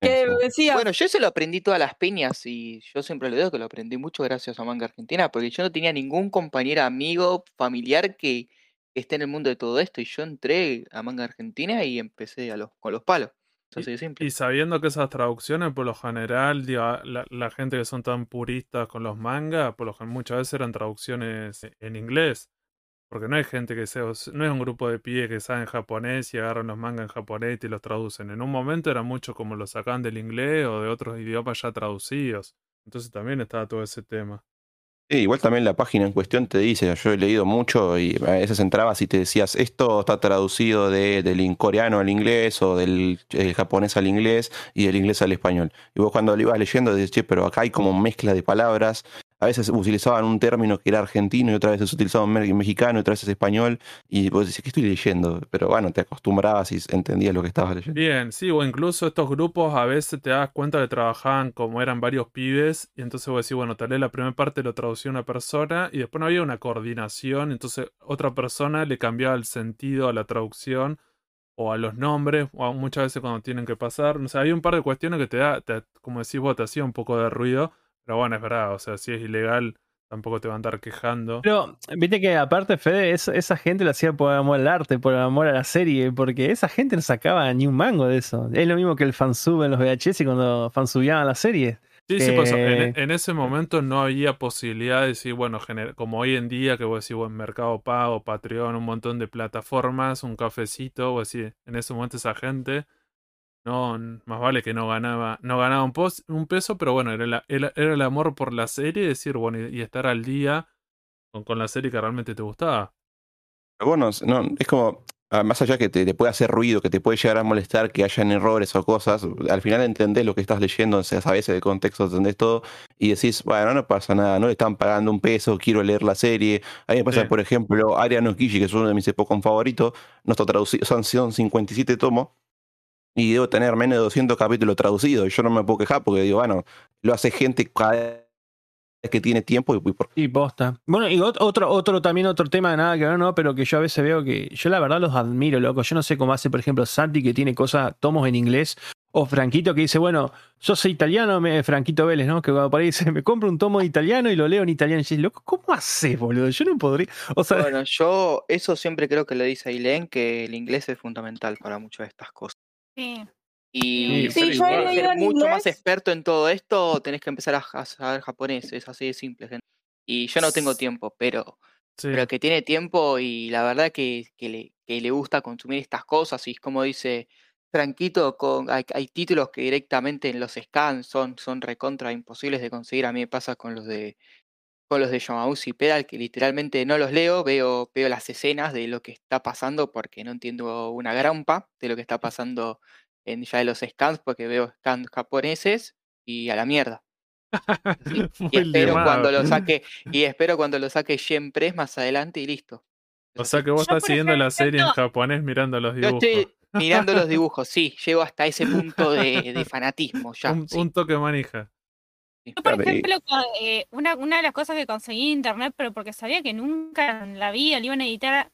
Que decía, Bueno, yo se lo aprendí todas las peñas y yo siempre lo digo que lo aprendí mucho gracias a Manga Argentina, porque yo no tenía ningún compañero, amigo, familiar que, que esté en el mundo de todo esto y yo entré a Manga Argentina y empecé a los, con los palos. Es así de simple. Y sabiendo que esas traducciones, por lo general, digo, la, la gente que son tan puristas con los mangas, por lo general muchas veces eran traducciones en inglés. Porque no hay gente que sea, no es un grupo de pibes que saben japonés y agarran los mangas en japonés y los traducen. En un momento era mucho como lo sacan del inglés o de otros idiomas ya traducidos. Entonces también estaba todo ese tema. Igual también la página en cuestión te dice, yo he leído mucho y a veces entrabas y te decías, esto está traducido de, del coreano al inglés o del eh, japonés al inglés y del inglés al español. Y vos cuando lo ibas leyendo decís, che, pero acá hay como mezcla de palabras. A veces utilizaban un término que era argentino y otra vez utilizaban me- mexicano y otra vez español. Y vos decís, ¿qué estoy leyendo? Pero bueno, te acostumbrabas y entendías lo que estabas leyendo. Bien, sí, o incluso estos grupos a veces te das cuenta que trabajaban como eran varios pibes y entonces vos decís, bueno, tal vez la primera parte lo traducía una persona y después no había una coordinación, entonces otra persona le cambiaba el sentido a la traducción o a los nombres, o muchas veces cuando tienen que pasar, o sea, hay un par de cuestiones que te da, te- como decís vos, te hacía un poco de ruido, pero bueno, es verdad, o sea, si es ilegal, tampoco te van a andar quejando. Pero viste que aparte, Fede, es- esa gente lo hacía por amor al arte, por amor a la serie, porque esa gente no sacaba ni un mango de eso. Es lo mismo que el fansub en los VHS y cuando fansubeaban la serie. Sí, sí, en, Eh, en ese momento no había posibilidad de decir, bueno, como hoy en día que vos decís, bueno, Mercado Pago, Patreon, un montón de plataformas, un cafecito, vos decís, en ese momento esa gente, no, más vale que no ganaba, no ganaba un, pos- un peso, pero bueno, era, la- era, era el amor por la serie, decir, bueno, y, y estar al día con, con la serie que realmente te gustaba. Pero bueno, no, es como, ah, más allá que te, te puede hacer ruido, que te puede llegar a molestar, que hayan errores o cosas, al final entendés lo que estás leyendo, o sea, sabes el contexto, entendés todo, y decís, bueno, no pasa nada, no le están pagando un peso, quiero leer la serie. A mí me pasa, Sí. por ejemplo, Aria no Kishi, que es uno de mis epocos favoritos, no está traducido, son, son 57 tomos, y debo tener menos de 200 capítulos traducidos, y yo no me puedo quejar porque digo, bueno, lo hace gente cada vez que tiene tiempo y, y por Y posta. Bueno, y ot- otro, otro también otro tema, nada que ver, ¿no? Pero que yo a veces veo que. Yo la verdad los admiro, loco. Yo no sé cómo hace, por ejemplo, Santi, que tiene cosas, tomos en inglés. O Franquito que dice, bueno, yo soy italiano, me, Franquito Vélez, ¿no? Que cuando por ahí dice, me compro un tomo de italiano y lo leo en italiano. Y yo, loco, ¿cómo haces, boludo? Yo no podría. O sea, Bueno, yo eso siempre creo que lo dice Ailén, que el inglés es fundamental para muchas de estas cosas. Sí. Y Sí, yo para ser mucho más experto en todo esto, tenés que empezar a, saber japonés, es así de simple, gente. Y yo no tengo tiempo, pero, Sí. pero que tiene tiempo y la verdad que, que le, que le gusta consumir estas cosas, y es como dice Franquito, con, hay, hay títulos que directamente en los scans son, son recontra imposibles de conseguir. A mí me pasa con los de con los de Yamauchi Pedal, que literalmente no los leo, veo, veo las escenas de lo que está pasando porque no entiendo una grampa de lo que está pasando en ya de los scans, porque veo scans japoneses y a la mierda. Y espero limado. cuando lo saque, y espero cuando lo saque Shen Press más adelante y listo. O sea que vos Yo, estás siguiendo la serie en japonés mirando los Yo dibujos. estoy mirando los dibujos, sí, llego hasta ese punto de, de fanatismo ya. un, sí, un toque manija. Yo, por ejemplo, eh, una, una de las cosas que conseguí en internet, pero porque sabía que nunca en la vida lo iban a editar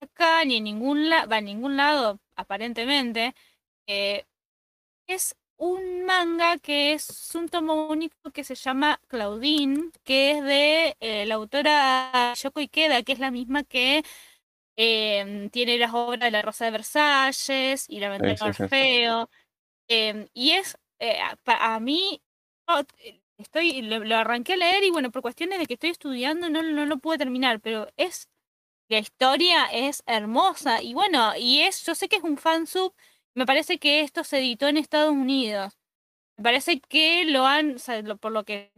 acá ni en ningún, la- va, en ningún lado, aparentemente, eh, es un manga que es un tomo único que se llama Claudine, que es de eh, la autora Yoko Ikeda, que es la misma que em, tiene las obras de La Rosa de Versalles y La Ventana sí. Orfeo. em, y es, a, mí, no, estoy, lo, lo arranqué a leer y bueno, por cuestiones de que estoy estudiando no, no lo pude terminar, pero es, la historia es hermosa y bueno, y es, yo sé que es un fansub, me parece que esto se editó en Estados Unidos. Me parece que lo han, o sea, por lo que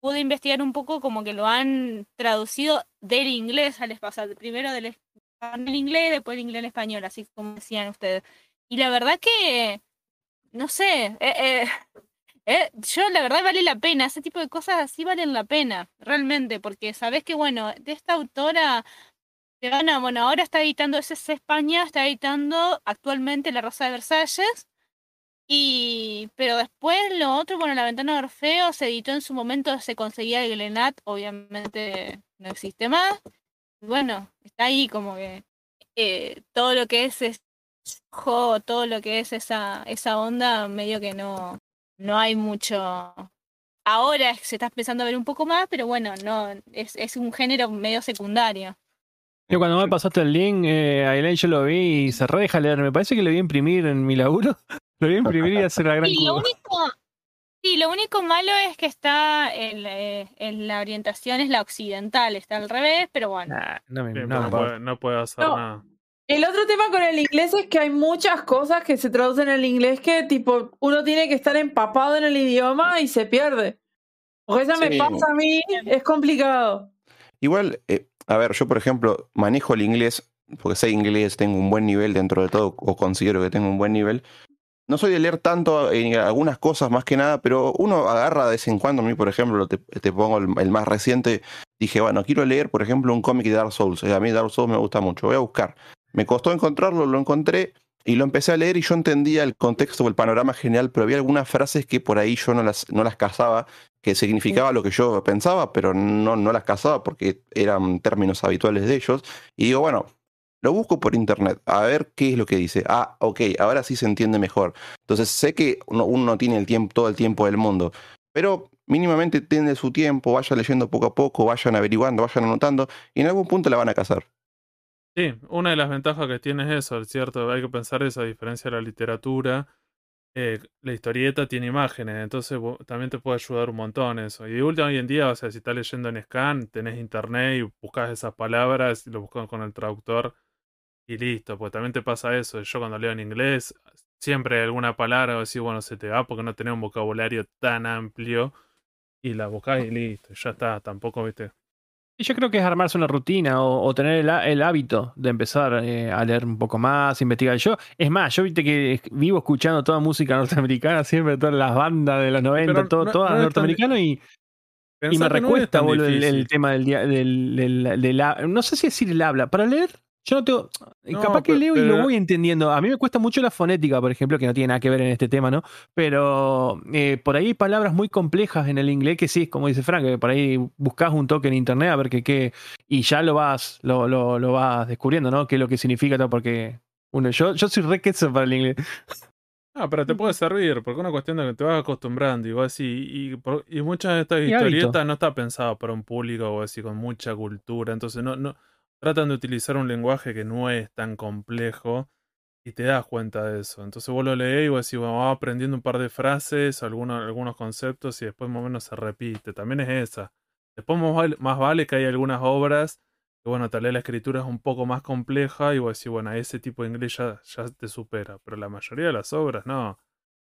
pude investigar un poco, como que lo han traducido del inglés al español, primero del español inglés, después del inglés al español, así como decían ustedes. Y la verdad que, no sé, eh, eh, eh, yo la verdad vale la pena, ese tipo de cosas así valen la pena, realmente, porque sabes que, bueno, de esta autora, bueno, ahora está editando SS España, está editando actualmente La Rosa de Versalles, y, pero después lo otro, bueno, La Ventana de Orfeo se editó en su momento, se conseguía el Glenat, obviamente no existe más. bueno, está ahí como que eh, todo lo que es, es todo lo que es esa, esa onda, medio que no, no hay mucho. Ahora se está empezando a ver un poco más, pero bueno, no, es, es un género medio secundario. Yo cuando me pasaste el link, eh, Aileen, yo lo vi y se re deja leer. Me parece que lo voy a imprimir en mi laburo. Lo voy a imprimir y hacer la gran Sí, lo único, sí, lo único malo es que está en, eh, en la orientación es la occidental, está al revés, pero bueno. Nah, no me, Sí, no me no, importa. puede, no puede hacer No. nada. El otro tema con el inglés es que hay muchas cosas que se traducen en el inglés que, tipo, uno tiene que estar empapado en el idioma y se pierde. Porque eso me pasa a mí, es complicado. Igual, eh, a ver, yo por ejemplo manejo el inglés, porque sé inglés, tengo un buen nivel dentro de todo, o considero que tengo un buen nivel. No soy de leer tanto en algunas cosas más que nada, pero uno agarra de vez en cuando, a mí por ejemplo, te, te pongo el, el más reciente, dije, bueno, quiero leer por ejemplo un cómic de Dark Souls, Eh, a mí Dark Souls me gusta mucho, voy a buscar. Me costó encontrarlo, lo encontré y lo empecé a leer y yo entendía el contexto o el panorama general, pero había algunas frases que por ahí yo no las, no las casaba, que significaba lo que yo pensaba, pero no, no las casaba porque eran términos habituales de ellos. Y digo, bueno, lo busco por internet, a ver qué es lo que dice. Ah, ok, ahora sí se entiende mejor. Entonces sé que uno, uno no tiene el tiempo, todo el tiempo del mundo, pero mínimamente tiene su tiempo, vaya leyendo poco a poco, vayan averiguando, vayan anotando, y en algún punto la van a cazar. Sí, una de las ventajas que tiene es eso, es cierto, hay que pensar eso, a diferencia de la literatura, eh, la historieta tiene imágenes, entonces también te puede ayudar un montón eso. Y de última hoy en día, o sea, si estás leyendo en scan, tenés internet y buscas esas palabras lo buscas con el traductor y listo, pues también te pasa eso. Yo cuando leo en inglés, siempre alguna palabra o decir, bueno, se te va porque no tenés un vocabulario tan amplio y la buscás y listo, ya está, tampoco, viste. Y yo creo que es armarse una rutina o, o tener el, el hábito de empezar eh, a leer un poco más, investigar. Yo, es más, yo viste que vivo escuchando toda música norteamericana, siempre todas las bandas de los 90, Pero todo, no- todas y, y me no recuesta boludo, el, tema del, día- del, del, del No sé si decir el habla. Para leer, yo no tengo. No, capaz que pero- leo y lo voy entendiendo. A mí me cuesta mucho la fonética, por ejemplo, que no tiene nada que ver en este tema, ¿no? Pero eh, por ahí hay palabras muy complejas en el inglés que sí, como dice Frank, que por ahí buscas un toque en internet a ver qué qué. Y ya lo vas, lo, lo, lo vas descubriendo, ¿no? Qué es lo que significa todo, porque. Uno, yo, yo soy re queso para el inglés. Ah, pero te puede servir, porque es una cuestión de que te vas acostumbrando y vos así, y, y muchas de estas historietas no está pensado para un público o así con mucha cultura, entonces no, no tratan de utilizar un lenguaje que no es tan complejo y te das cuenta de eso. Entonces vos lo lees y vos decís, bueno, vas aprendiendo un par de frases, algunos, algunos conceptos y después más o menos se repite. También es esa. Después más vale, que hay algunas obras que, bueno, tal vez la escritura es un poco más compleja y vos decís, bueno, ese tipo de inglés ya, ya te supera, pero la mayoría de las obras no.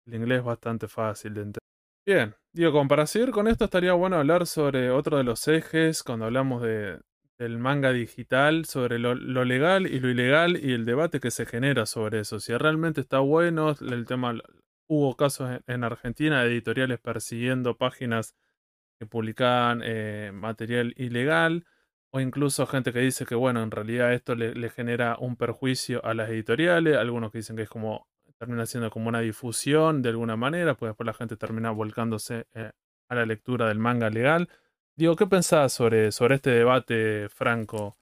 El inglés es bastante fácil de entender. Bien, digo, para seguir con esto estaría bueno hablar sobre otro de los ejes cuando hablamos de, del manga digital, sobre lo, lo legal y lo ilegal y el debate que se genera sobre eso. Si realmente está bueno el tema, hubo casos en, en Argentina de editoriales persiguiendo páginas que publicaban eh, material ilegal o incluso gente que dice que bueno, en realidad esto le, le genera un perjuicio a las editoriales, algunos que dicen que es como termina siendo como una difusión de alguna manera, pues después la gente termina volcándose eh, a la lectura del manga legal. Digo, ¿qué pensás sobre, sobre este debate, Franco?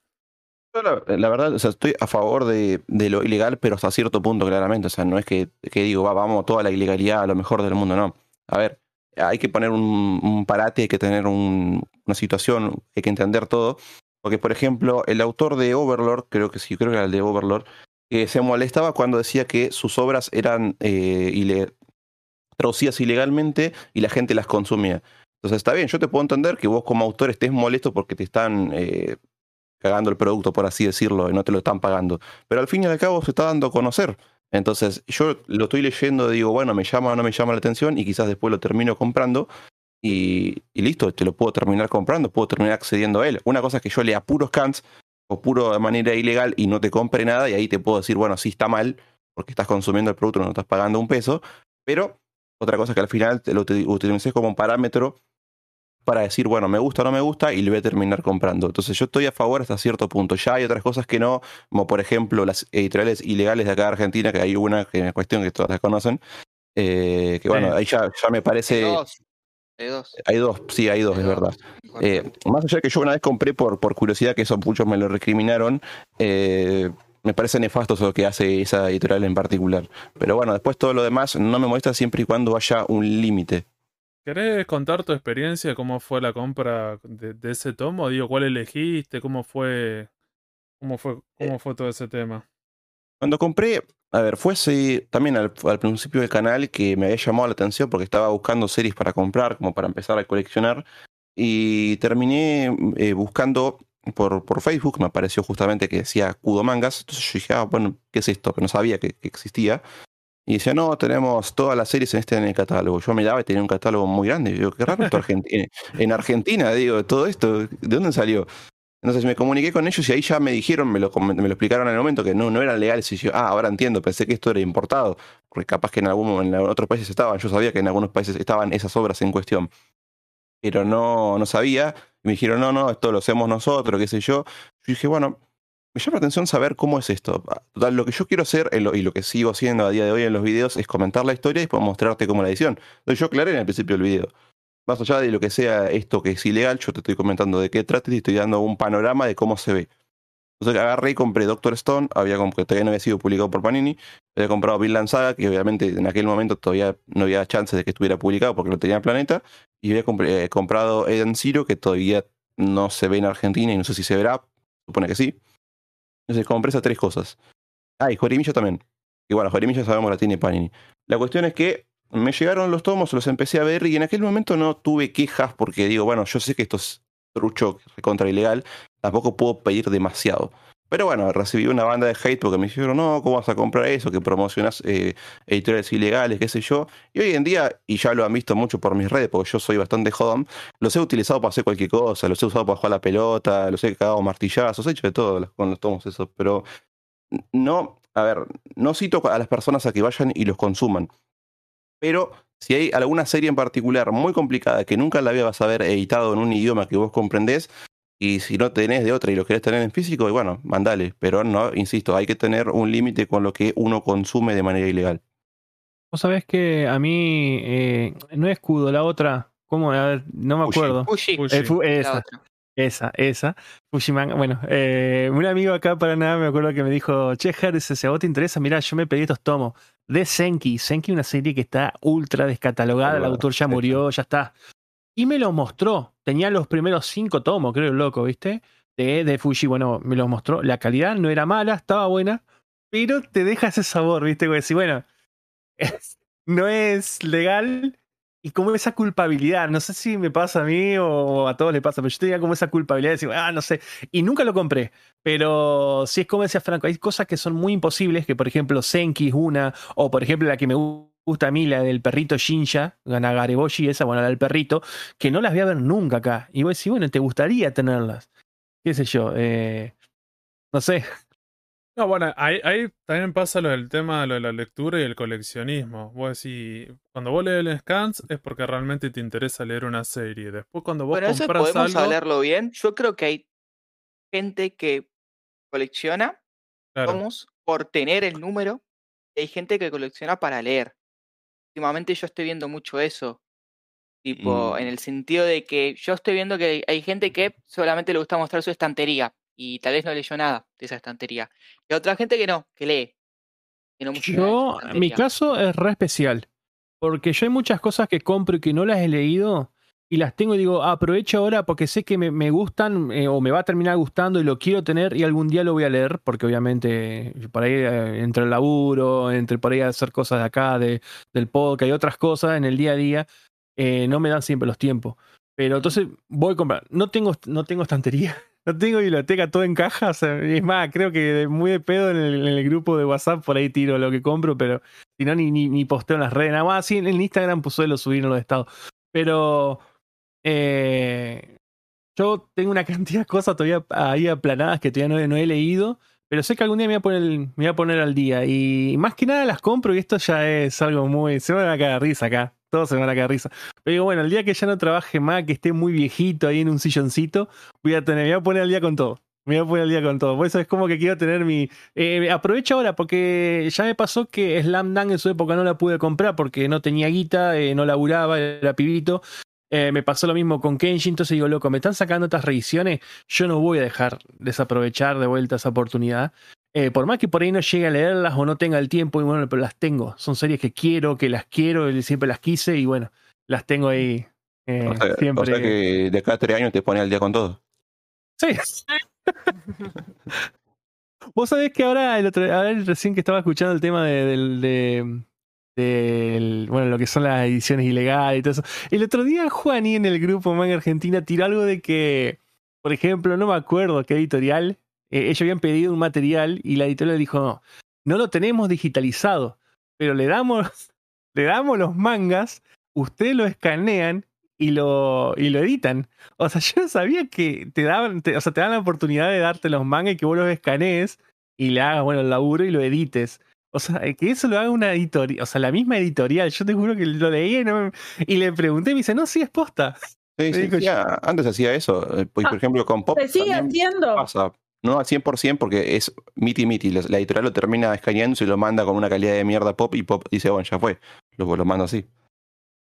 Yo la, verdad, o sea, estoy a favor de, lo ilegal, pero hasta cierto punto, claramente. O sea, no es que, que digo, va, vamos toda la ilegalidad a lo mejor del mundo, no. A ver, hay que poner un, parate, hay que tener un- una situación, hay que entender todo. Porque, por ejemplo, el autor de Overlord, creo que sí, creo que era el de Overlord, que se molestaba cuando decía que sus obras eran eh, ile- traducidas ilegalmente y la gente las consumía. Entonces está bien, yo te puedo entender que vos como autor estés molesto porque te están eh, cagando el producto, por así decirlo, y no te lo están pagando. Pero al fin y al cabo se está dando a conocer. Entonces yo lo estoy leyendo, digo, bueno, me llama o no me llama la atención y quizás después lo termino comprando y, y listo, te lo puedo terminar comprando, puedo terminar accediendo a él. Una cosa es que yo lea puros cans o puro de manera ilegal y no te compre nada y ahí te puedo decir, bueno, sí está mal porque estás consumiendo el producto, no estás pagando un peso, pero otra cosa es que al final te lo uti- utilicé como un parámetro para decir, bueno, me gusta o no me gusta y lo voy a terminar comprando. Entonces yo estoy a favor hasta cierto punto. Ya hay otras cosas que no, como por ejemplo las editoriales ilegales de acá de Argentina, que hay una que es cuestión que todas las conocen, eh, que bueno, ahí ya, ya me parece... Dos. Hay dos. Hay dos, sí, hay dos, Hay es dos. verdad. Eh, más allá de que yo una vez compré por, por curiosidad, que eso muchos me lo recriminaron, eh, me parece nefasto lo que hace esa editorial en particular. Pero bueno, después todo lo demás no me molesta siempre y cuando haya un límite. ¿Querés contar tu experiencia? ¿Cómo fue la compra de, de ese tomo? Digo, ¿cuál elegiste? ¿Cómo fue? ¿Cómo fue, cómo fue todo ese tema? Cuando compré, a ver, fue así también al, al principio del canal que me había llamado la atención porque estaba buscando series para comprar, como para empezar a coleccionar, y terminé eh, buscando por, por Facebook, me apareció justamente que decía Kudo Mangas, entonces yo dije, ah, bueno, ¿qué es esto? Que no sabía que, que existía. Y decía, no, tenemos todas las series en este en el catálogo. Yo miraba y tenía un catálogo muy grande. Y digo, qué raro esto Argenti- en Argentina, digo, todo esto, ¿de dónde salió? Entonces me comuniqué con ellos y ahí ya me dijeron, me lo, comen- me lo explicaron en el momento que no, no eran legales. Y yo, ah, ahora entiendo, pensé que esto era importado. Porque capaz que en, algún, en otros países estaban. Yo sabía que en algunos países estaban esas obras en cuestión. Pero no, no sabía. Y me dijeron, no, no, esto lo hacemos nosotros, qué sé yo. Yo dije, bueno, me llama la atención saber cómo es esto. Total, lo que yo quiero hacer y lo que sigo haciendo a día de hoy en los videos es comentar la historia y después mostrarte cómo la edición. Entonces yo aclaré en el principio del video. Más allá de lo que sea esto que es ilegal, yo te estoy comentando de qué trata y estoy dando un panorama de cómo se ve. Entonces agarré y compré Doctor Stone, había que todavía no había sido publicado por Panini, había comprado Vinland Saga, que obviamente en aquel momento todavía no había chances de que estuviera publicado porque lo tenía en Planeta, y había eh, comprado Eden Zero, que todavía no se ve en Argentina y no sé si se verá, supone que sí. Entonces compré esas tres cosas. Ah, y Jorimilla también. Y bueno, Jorimilla sabemos la tiene Panini. La cuestión es que me llegaron los tomos, los empecé a ver y en aquel momento no tuve quejas porque digo, bueno, yo sé que esto es trucho contra ilegal, tampoco puedo pedir demasiado. Pero bueno, recibí una banda de hate porque me dijeron, no, ¿cómo vas a comprar eso? Que promocionas eh, editoriales ilegales, qué sé yo. Y hoy en día, y ya lo han visto mucho por mis redes, porque yo soy bastante jodón, los he utilizado para hacer cualquier cosa, los he usado para jugar la pelota, los he cagado martillazos, he hecho de todo con los tomos esos, pero no, a ver, no cito a las personas a que vayan y los consuman. Pero si hay alguna serie en particular muy complicada que nunca la habías a ver editado en un idioma que vos comprendés, y si no tenés de otra y lo querés tener en físico, y bueno, mandale. Pero no, insisto, hay que tener un límite con lo que uno consume de manera ilegal. Vos sabés que a mí eh, no es escudo, la otra, ¿cómo? A ver, no me Fushi. acuerdo. Fushi, Fushi. Eh, fu- la esa, esa, esa. Fushimanga. Bueno, eh, un amigo acá para nada me acuerdo que me dijo, che, Ger, si a vos te interesa, mirá, yo me pedí estos tomos de Senki. Senki, una serie que está ultra descatalogada, el autor ya murió, ya está. Y me lo mostró. Tenía los primeros cinco tomos, creo, loco, ¿viste? De, de Fushi, bueno, me los mostró. La calidad no era mala, estaba buena, pero te deja ese sabor, ¿viste? Como decir, bueno, no es legal, y como esa culpabilidad, no sé si me pasa a mí o a todos les pasa, pero yo tenía como esa culpabilidad de decir, ah, no sé, y nunca lo compré. Pero sí es como decía Franco, hay cosas que son muy imposibles, que por ejemplo Senki es una, o por ejemplo la que me gusta a mí, la del perrito Shinja, Ganagareboshi, esa, bueno, la del perrito, que no las voy a ver nunca acá. Y vos decís, bueno, te gustaría tenerlas. ¿Qué sé yo? Eh, no sé. No, bueno, ahí, ahí también pasa lo del tema lo de la lectura y el coleccionismo. Vos decís, cuando vos lees el scans es porque realmente te interesa leer una serie. Después cuando vos Bueno, eso compras podemos algo, hablarlo bien. Yo creo que hay gente que colecciona claro, por tener el número y hay gente que colecciona para leer. Últimamente yo estoy viendo mucho eso. Tipo, en Mm. el sentido de que yo estoy viendo que hay- gente que solamente le gusta mostrar su estantería y tal vez no leyó nada de esa estantería. Y otra gente que no, que lee. que no Yo, mi caso es re especial. Porque yo hay muchas cosas que compro y que no las he leído y las tengo y digo, aprovecho ahora porque sé que me, me gustan eh, o me va a terminar gustando y lo quiero tener y algún día lo voy a leer porque obviamente por ahí eh, entre el laburo, entre por ahí hacer cosas de acá, de, del podcast y otras cosas en el día a día, eh, no me dan siempre los tiempos. Pero entonces voy a comprar. No tengo, no tengo estantería. No tengo biblioteca, todo en caja. o sea, es más, creo que de- muy de pedo en el, en el grupo de WhatsApp por ahí tiro lo que compro, pero si no, ni, ni, ni posteo en las redes. Nada más, sí, en el Instagram pues suelo subir en los estados. Pero eh, yo tengo una cantidad de cosas todavía ahí aplanadas que todavía no, he- leído. Pero sé que algún día me voy, a poner, me voy a poner al día. Y más que nada las compro y esto ya es algo muy... Se me van a caer risa acá. Todos se me van a caer risa. Pero digo, bueno, el día que ya no trabaje más, que esté muy viejito ahí en un silloncito, voy a tener, me voy a poner al día con todo. Me voy a poner al día con todo. Por eso es como que quiero tener mi. eh, aprovecho ahora, porque ya me pasó que Slam Dunk en su época no la pude comprar porque no tenía guita, eh, no laburaba, era pibito. Eh, me pasó lo mismo con Kenji, entonces digo, loco, me están sacando estas reediciones, yo no voy a dejar desaprovechar de vuelta esa oportunidad. Eh, por más que por ahí no llegue a leerlas o no tenga el tiempo, y bueno, pero las tengo. Son series que quiero, que las quiero, y siempre las quise y bueno, las tengo ahí eh, o, sea, siempre. o sea que de acá a tres años te pone al día con todo. Sí. Vos sabés que ahora, el otro, ahora recién que estaba escuchando el tema de, del- de, del- bueno, lo que son las ediciones ilegales y todo eso. El otro día Juani en el grupo Manga Argentina tiró algo de que, por ejemplo, no me acuerdo qué editorial, eh, ellos habían pedido un material y la editorial dijo, no, no lo tenemos digitalizado, pero le damos, le damos los mangas, ustedes lo escanean y lo, y lo editan. O sea, yo sabía que te daban, o sea, te dan la oportunidad de darte los mangas y que vos los escanees y le hagas, bueno, el laburo y lo edites. O sea, que eso lo haga una editorial, o sea, la misma editorial. Yo te juro que lo leí y, no me- y le pregunté y me dice, no, sí, es posta. Sí, sí, sí, ah, antes hacía eso. eh, pues, Ah, por ejemplo, con Pop Se sigue también haciendo. pasa. No al 100% porque es miti miti. La editorial lo termina escaneando y se lo manda con una calidad de mierda Pop y Pop dice, bueno, ya fue. Lo, lo manda así.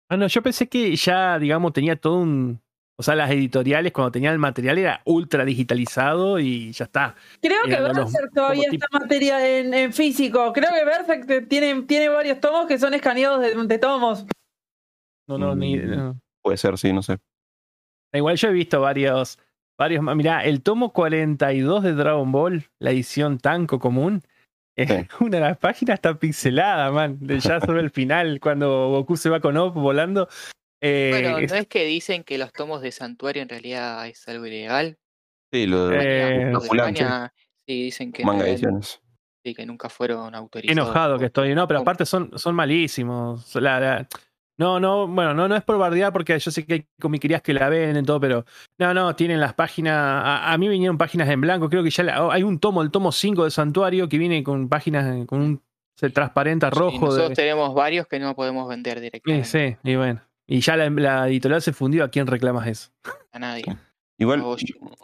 Ah, no, yo pensé que ya, digamos, tenía todo un. O sea, las editoriales, cuando tenían el material, era ultra digitalizado y ya está. Creo que Berserk todavía está materia en, en físico. Creo que Berserk tiene, tiene varios tomos que son escaneados de, de tomos. No, no, ni. Mm. no. Puede ser, sí, no sé. Igual yo he visto varios. varios. Mirá, el tomo 42 de Dragon Ball, la edición Tanco común. Sí. Una de las páginas está pixelada, man. de Ya sobre el final, cuando Goku se va con Op volando. Eh, Bueno, es- ¿no es que dicen que los tomos de santuario en realidad es algo ilegal? Sí, lo de Eh, Los de sí. España, sí, dicen que, manga no- ediciones. sí, que nunca fueron autorizados. enojado que estoy. No, pero aparte son, son malísimos. La- la- no, no, bueno, no, no es por bardear porque yo sé que hay comiquerías que la ven y todo, pero no, no, tienen las páginas. A, a mí vinieron páginas en blanco. Creo que ya la- oh, hay un tomo, el tomo 5 de Santuario, que viene con páginas con un se transparenta Sí, rojo. nosotros de, tenemos varios que no podemos vender Sí, directamente sí, y bueno. Y ya la, la editorial se fundió. ¿A quién reclamas eso? a nadie. Igual,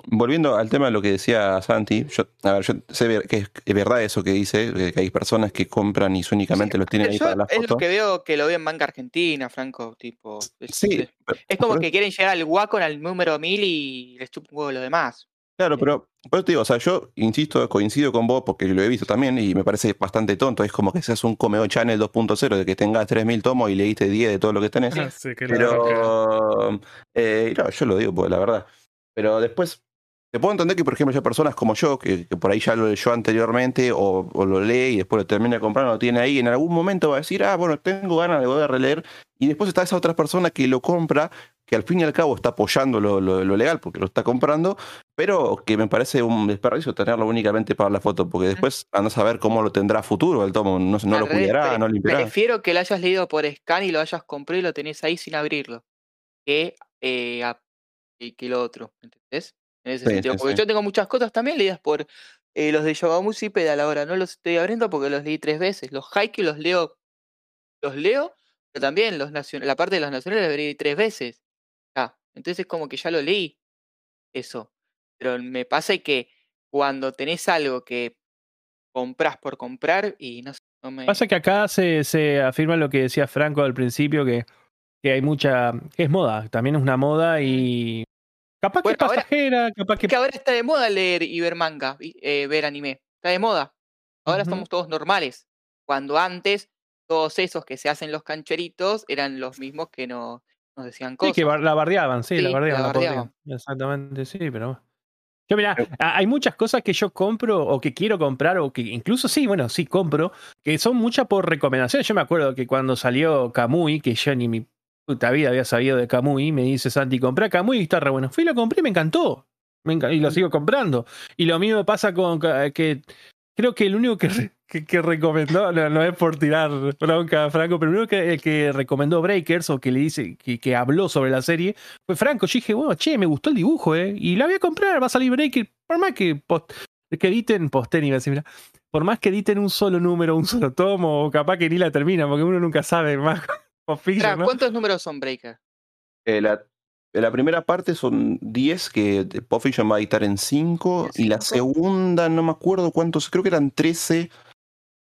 volviendo al tema de lo que decía Santi, yo, a ver, yo sé que es, es verdad eso que dice, que hay personas que compran y únicamente los tienen ahí para la es foto. lo que veo que lo veo en manga argentina, Franco, tipo. Es, Sí, es- pero- es como que quieren llegar al Wacom al número 1000 y les chupa un huevo lo demás. Claro, pero por eso te digo, o sea, yo insisto, coincido con vos porque lo he visto también y me parece bastante tonto. Es como que seas un Comeo Channel 2.0 de que tengas 3.000 tomos y leíste 10 de todo lo que tenés. Sí, que. Pero eh, no, yo lo digo, porque la verdad. Pero después, te puedo entender que, por ejemplo, hay personas como yo, que, que por ahí ya lo leyó anteriormente, o, o lo lee y después lo termina de comprar, lo tiene ahí, y en algún momento va a decir, ah, bueno, tengo ganas de volver a releer. Y después está esa otra persona que lo compra, que al fin y al cabo está apoyando lo, lo- lo legal porque lo está comprando, pero que me parece un desperdicio tenerlo únicamente para la foto, porque después andas a ver cómo lo tendrá futuro el tomo, no, no lo cuidará, no limpiará. Prefiero que lo hayas leído por scan y lo hayas comprado y lo tenés ahí sin abrirlo. Que, eh, a- que, lo otro. ¿Entendés? En ese Sí, sentido. sí, Porque sí. yo tengo muchas cosas también leídas por eh, los de Yogamushi y Pedal ahora. No los estoy abriendo porque los leí tres veces. Los Haikyuu los leo. Los leo, pero también los nacion- la parte de los nacionales los leí tres veces. Ah, entonces como que ya lo leí. Eso. Pero me pasa que cuando tenés algo que compras por comprar y no sé, no me. Pasa que acá se, se afirma lo que decía Franco al principio, que, que hay mucha. que es moda, también es una moda y. Capaz que es ahora- pasajera, capaz que. Que ahora está de moda leer y ver manga, eh, ver anime. Está de moda. Ahora Ujú. somos todos normales. Cuando antes, todos esos que se hacen los cancheritos eran los mismos que no, nos decían Sí, cosas. que bar- la bardeaban, sí, la Sí, bardeaban. la bardeaban. Exactamente, sí, pero bueno. Yo, mira, hay muchas cosas que yo compro o que quiero comprar o que incluso sí, bueno, sí compro, que son muchas por recomendación. Yo me acuerdo que cuando salió Kamui, que yo ni mi puta vida había sabido de Kamui, me dice Santi, compré Kamui y está re bueno. Fui y lo compré y me encantó. Me y lo sigo comprando. Y lo mismo pasa con que creo que el único que, que, que recomendó, no, no es por tirar bronca a Franco, pero el único que, el que recomendó Breakers o que le dice que, que habló sobre la serie fue Franco. Yo dije, bueno, che, me gustó el dibujo, ¿eh? Y la voy a comprar, va a salir Breakers. Por más que, post- que editen, posten, decir, mira, por más que editen un solo número, un solo tomo, o capaz que ni la termina, porque uno nunca sabe más. Espera, ¿no? ¿Cuántos números son Breaker? Eh, la, la primera parte son 10 que Pop Fiction va a editar en 5 y la segunda no me acuerdo cuántos, creo que eran 13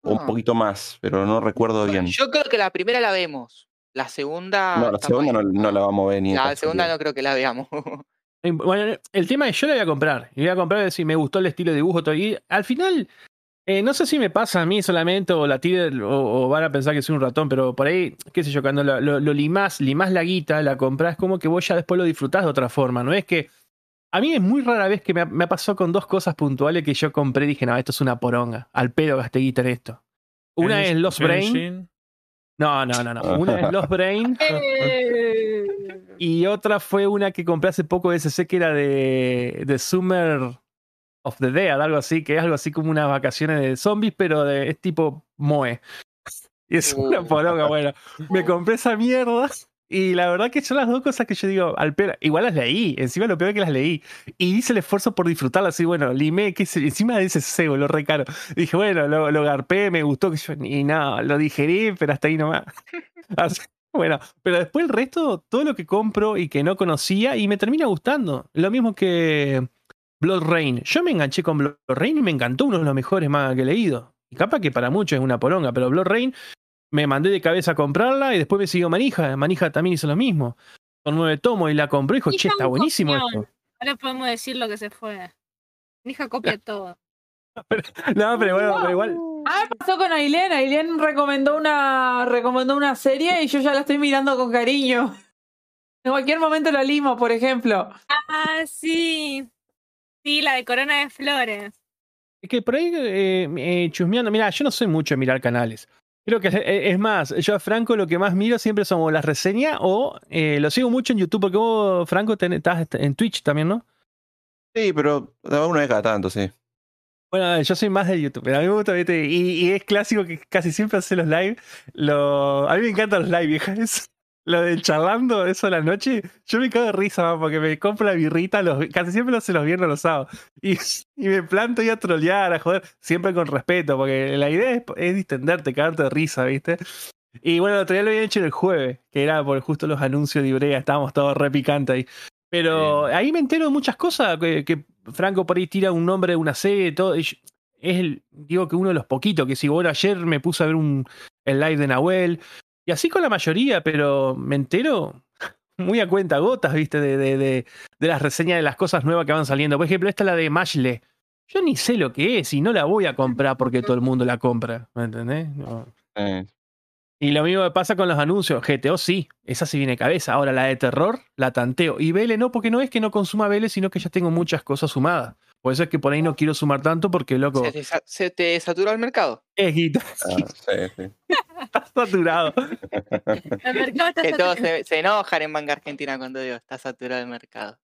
o Ah. un poquito más, pero no recuerdo bien. Yo creo que la primera la vemos. La segunda. No, la segunda no, no la vamos a ver ni La segunda no creo que la veamos. Bueno, el tema es yo la voy a comprar. Y voy a comprar si me gustó el estilo de dibujo. todo. Y al final, eh, no sé si me pasa a mí solamente o la tira o, o van a pensar que soy un ratón, pero por ahí, qué sé yo, cuando lo, lo, lo limás, limás la guita, la compras, como que vos ya después lo disfrutás de otra forma. No es que. A mí es muy rara vez que me ha, me pasado con dos cosas puntuales que yo compré y dije, no, esto es una poronga. Al pedo gasté guita en esto. Una es Lost Brain. No, no, no, no. Una es Lost Brain. Y otra fue una que compré hace poco de SC que era de, de Summer of the Dead, algo así, que es algo así como unas vacaciones de zombies, pero de, es tipo Moe. Y es una Uh. poronga, bueno. Me compré esa mierda. Y la verdad que son las dos cosas que yo digo, al peor, igual las leí, encima lo peor es que las leí. Y hice el esfuerzo por disfrutarlas, así, bueno, limé, que encima de ese cebo, lo re caro. Dije, bueno, lo, lo garpé, me gustó, que yo, y nada, lo digerí, pero hasta ahí nomás. Así- bueno, pero después el resto, todo lo que compro y que no conocía, y me termina gustando. Lo mismo que Blood Rain. Yo me enganché con Blood Rain y me encantó, uno de los mejores mangas que he leído. Y capaz que para muchos es una poronga, pero Blood Rain me mandé de cabeza a comprarla y después me siguió Manija. Manija también hizo lo mismo. Con nueve tomos y la compró y dijo, che, está buenísimo copión. esto. Ahora podemos decir lo que se fue. Mi hija copia todo. No, pero bueno, pero igual. Ah, pasó con Ailén. Ailén recomendó una, recomendó una serie y yo ya la estoy mirando con cariño. En cualquier momento la limo, por ejemplo. Ah, sí. Sí, la de Corona de Flores. Es que por ahí, eh, eh, chusmeando, mira, yo no soy mucho de mirar canales. Creo que eh, es más, yo a Franco lo que más miro siempre son las reseñas o eh, lo sigo mucho en YouTube, porque vos, Franco, estás en Twitch también, ¿no? Sí, pero una vez cada tanto, sí. Bueno, yo soy más de YouTube, pero a mí me gusta, ¿viste? Y, y es clásico que casi siempre hace los live. Lo... A mí me encantan los live, vieja. Es- lo del charlando, eso de la noche, yo me cago de risa, man, porque me compro la birrita, los... casi siempre lo hace los viernes los sábados. Y, y me planto y a trolear, a joder, siempre con respeto, porque la idea es, es distenderte, cagarte de risa, ¿viste? Y bueno, el otro día lo había hecho el jueves, que era por justo los anuncios de Ibrea, estábamos todos re picantes ahí. Pero ahí me entero de muchas cosas, que, que Franco por ahí tira un nombre de una serie, todo. y yo- es el, digo que uno de los poquitos, que si bueno, ayer me puse a ver un, el live de Nahuel, y así con la mayoría, pero me entero muy a cuenta gotas, viste, de, de, de, de las reseñas de las cosas nuevas que van saliendo. Por ejemplo, esta es la de Mashle. Yo ni sé lo que es y no la voy a comprar porque todo el mundo la compra, ¿me entendés? No. Eh, Y lo mismo me pasa con los anuncios. GTO sí, esa sí viene cabeza. Ahora la de terror, la tanteo. Y Vele no, porque no es que no consuma Vele, sino que ya tengo muchas cosas sumadas. Por eso es que por ahí no quiero sumar tanto, porque loco, Se te, se te saturó el mercado. es guita, ah, sí, sí. está saturado. El mercado está Que todos saturado. se, se enojan en manga argentina cuando digo está saturado el mercado.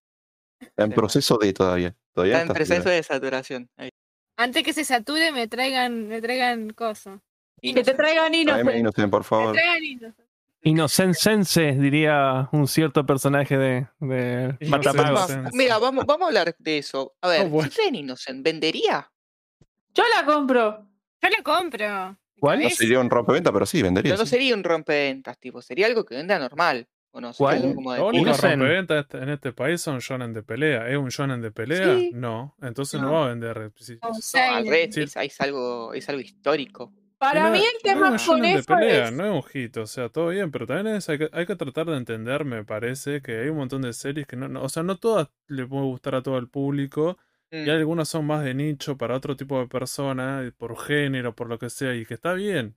Está en proceso de todavía. todavía Está en proceso de saturación. Ahí. Antes que se sature, me traigan, me traigan cosos. Y Que te traigan Innocent. Por favor. traigan hilos. Inocensense, diría un cierto personaje de, de. Matapagos. Mira, vamos, vamos a hablar de eso. A ver, Oh, bueno. Innocent, ¿vendería? Yo la compro. Yo la compro. ¿Cuál? No sería un rompeventa, pero sí, vendería. Pero no sí. sería un rompeventas, tipo, sería algo que venda normal. ¿O no? Sería ¿Cuál? algo como de- rompeventas este- en este país son shonen de pelea. ¿Es un shonen de pelea? Sí. No. Entonces no, No. va a vender. sí. O No, al revés, Sí. es, es algo, es algo histórico. Para No, mí el no tema es un con eso pelea, es... no es un hit, o sea, todo bien, pero también es- hay, que, hay que tratar de entender, me parece, que hay un montón de series que no, no- o sea, no todas le pueden gustar a todo el público, Mm. y algunas son más de nicho para otro tipo de persona, por género, por lo que sea, y que está bien.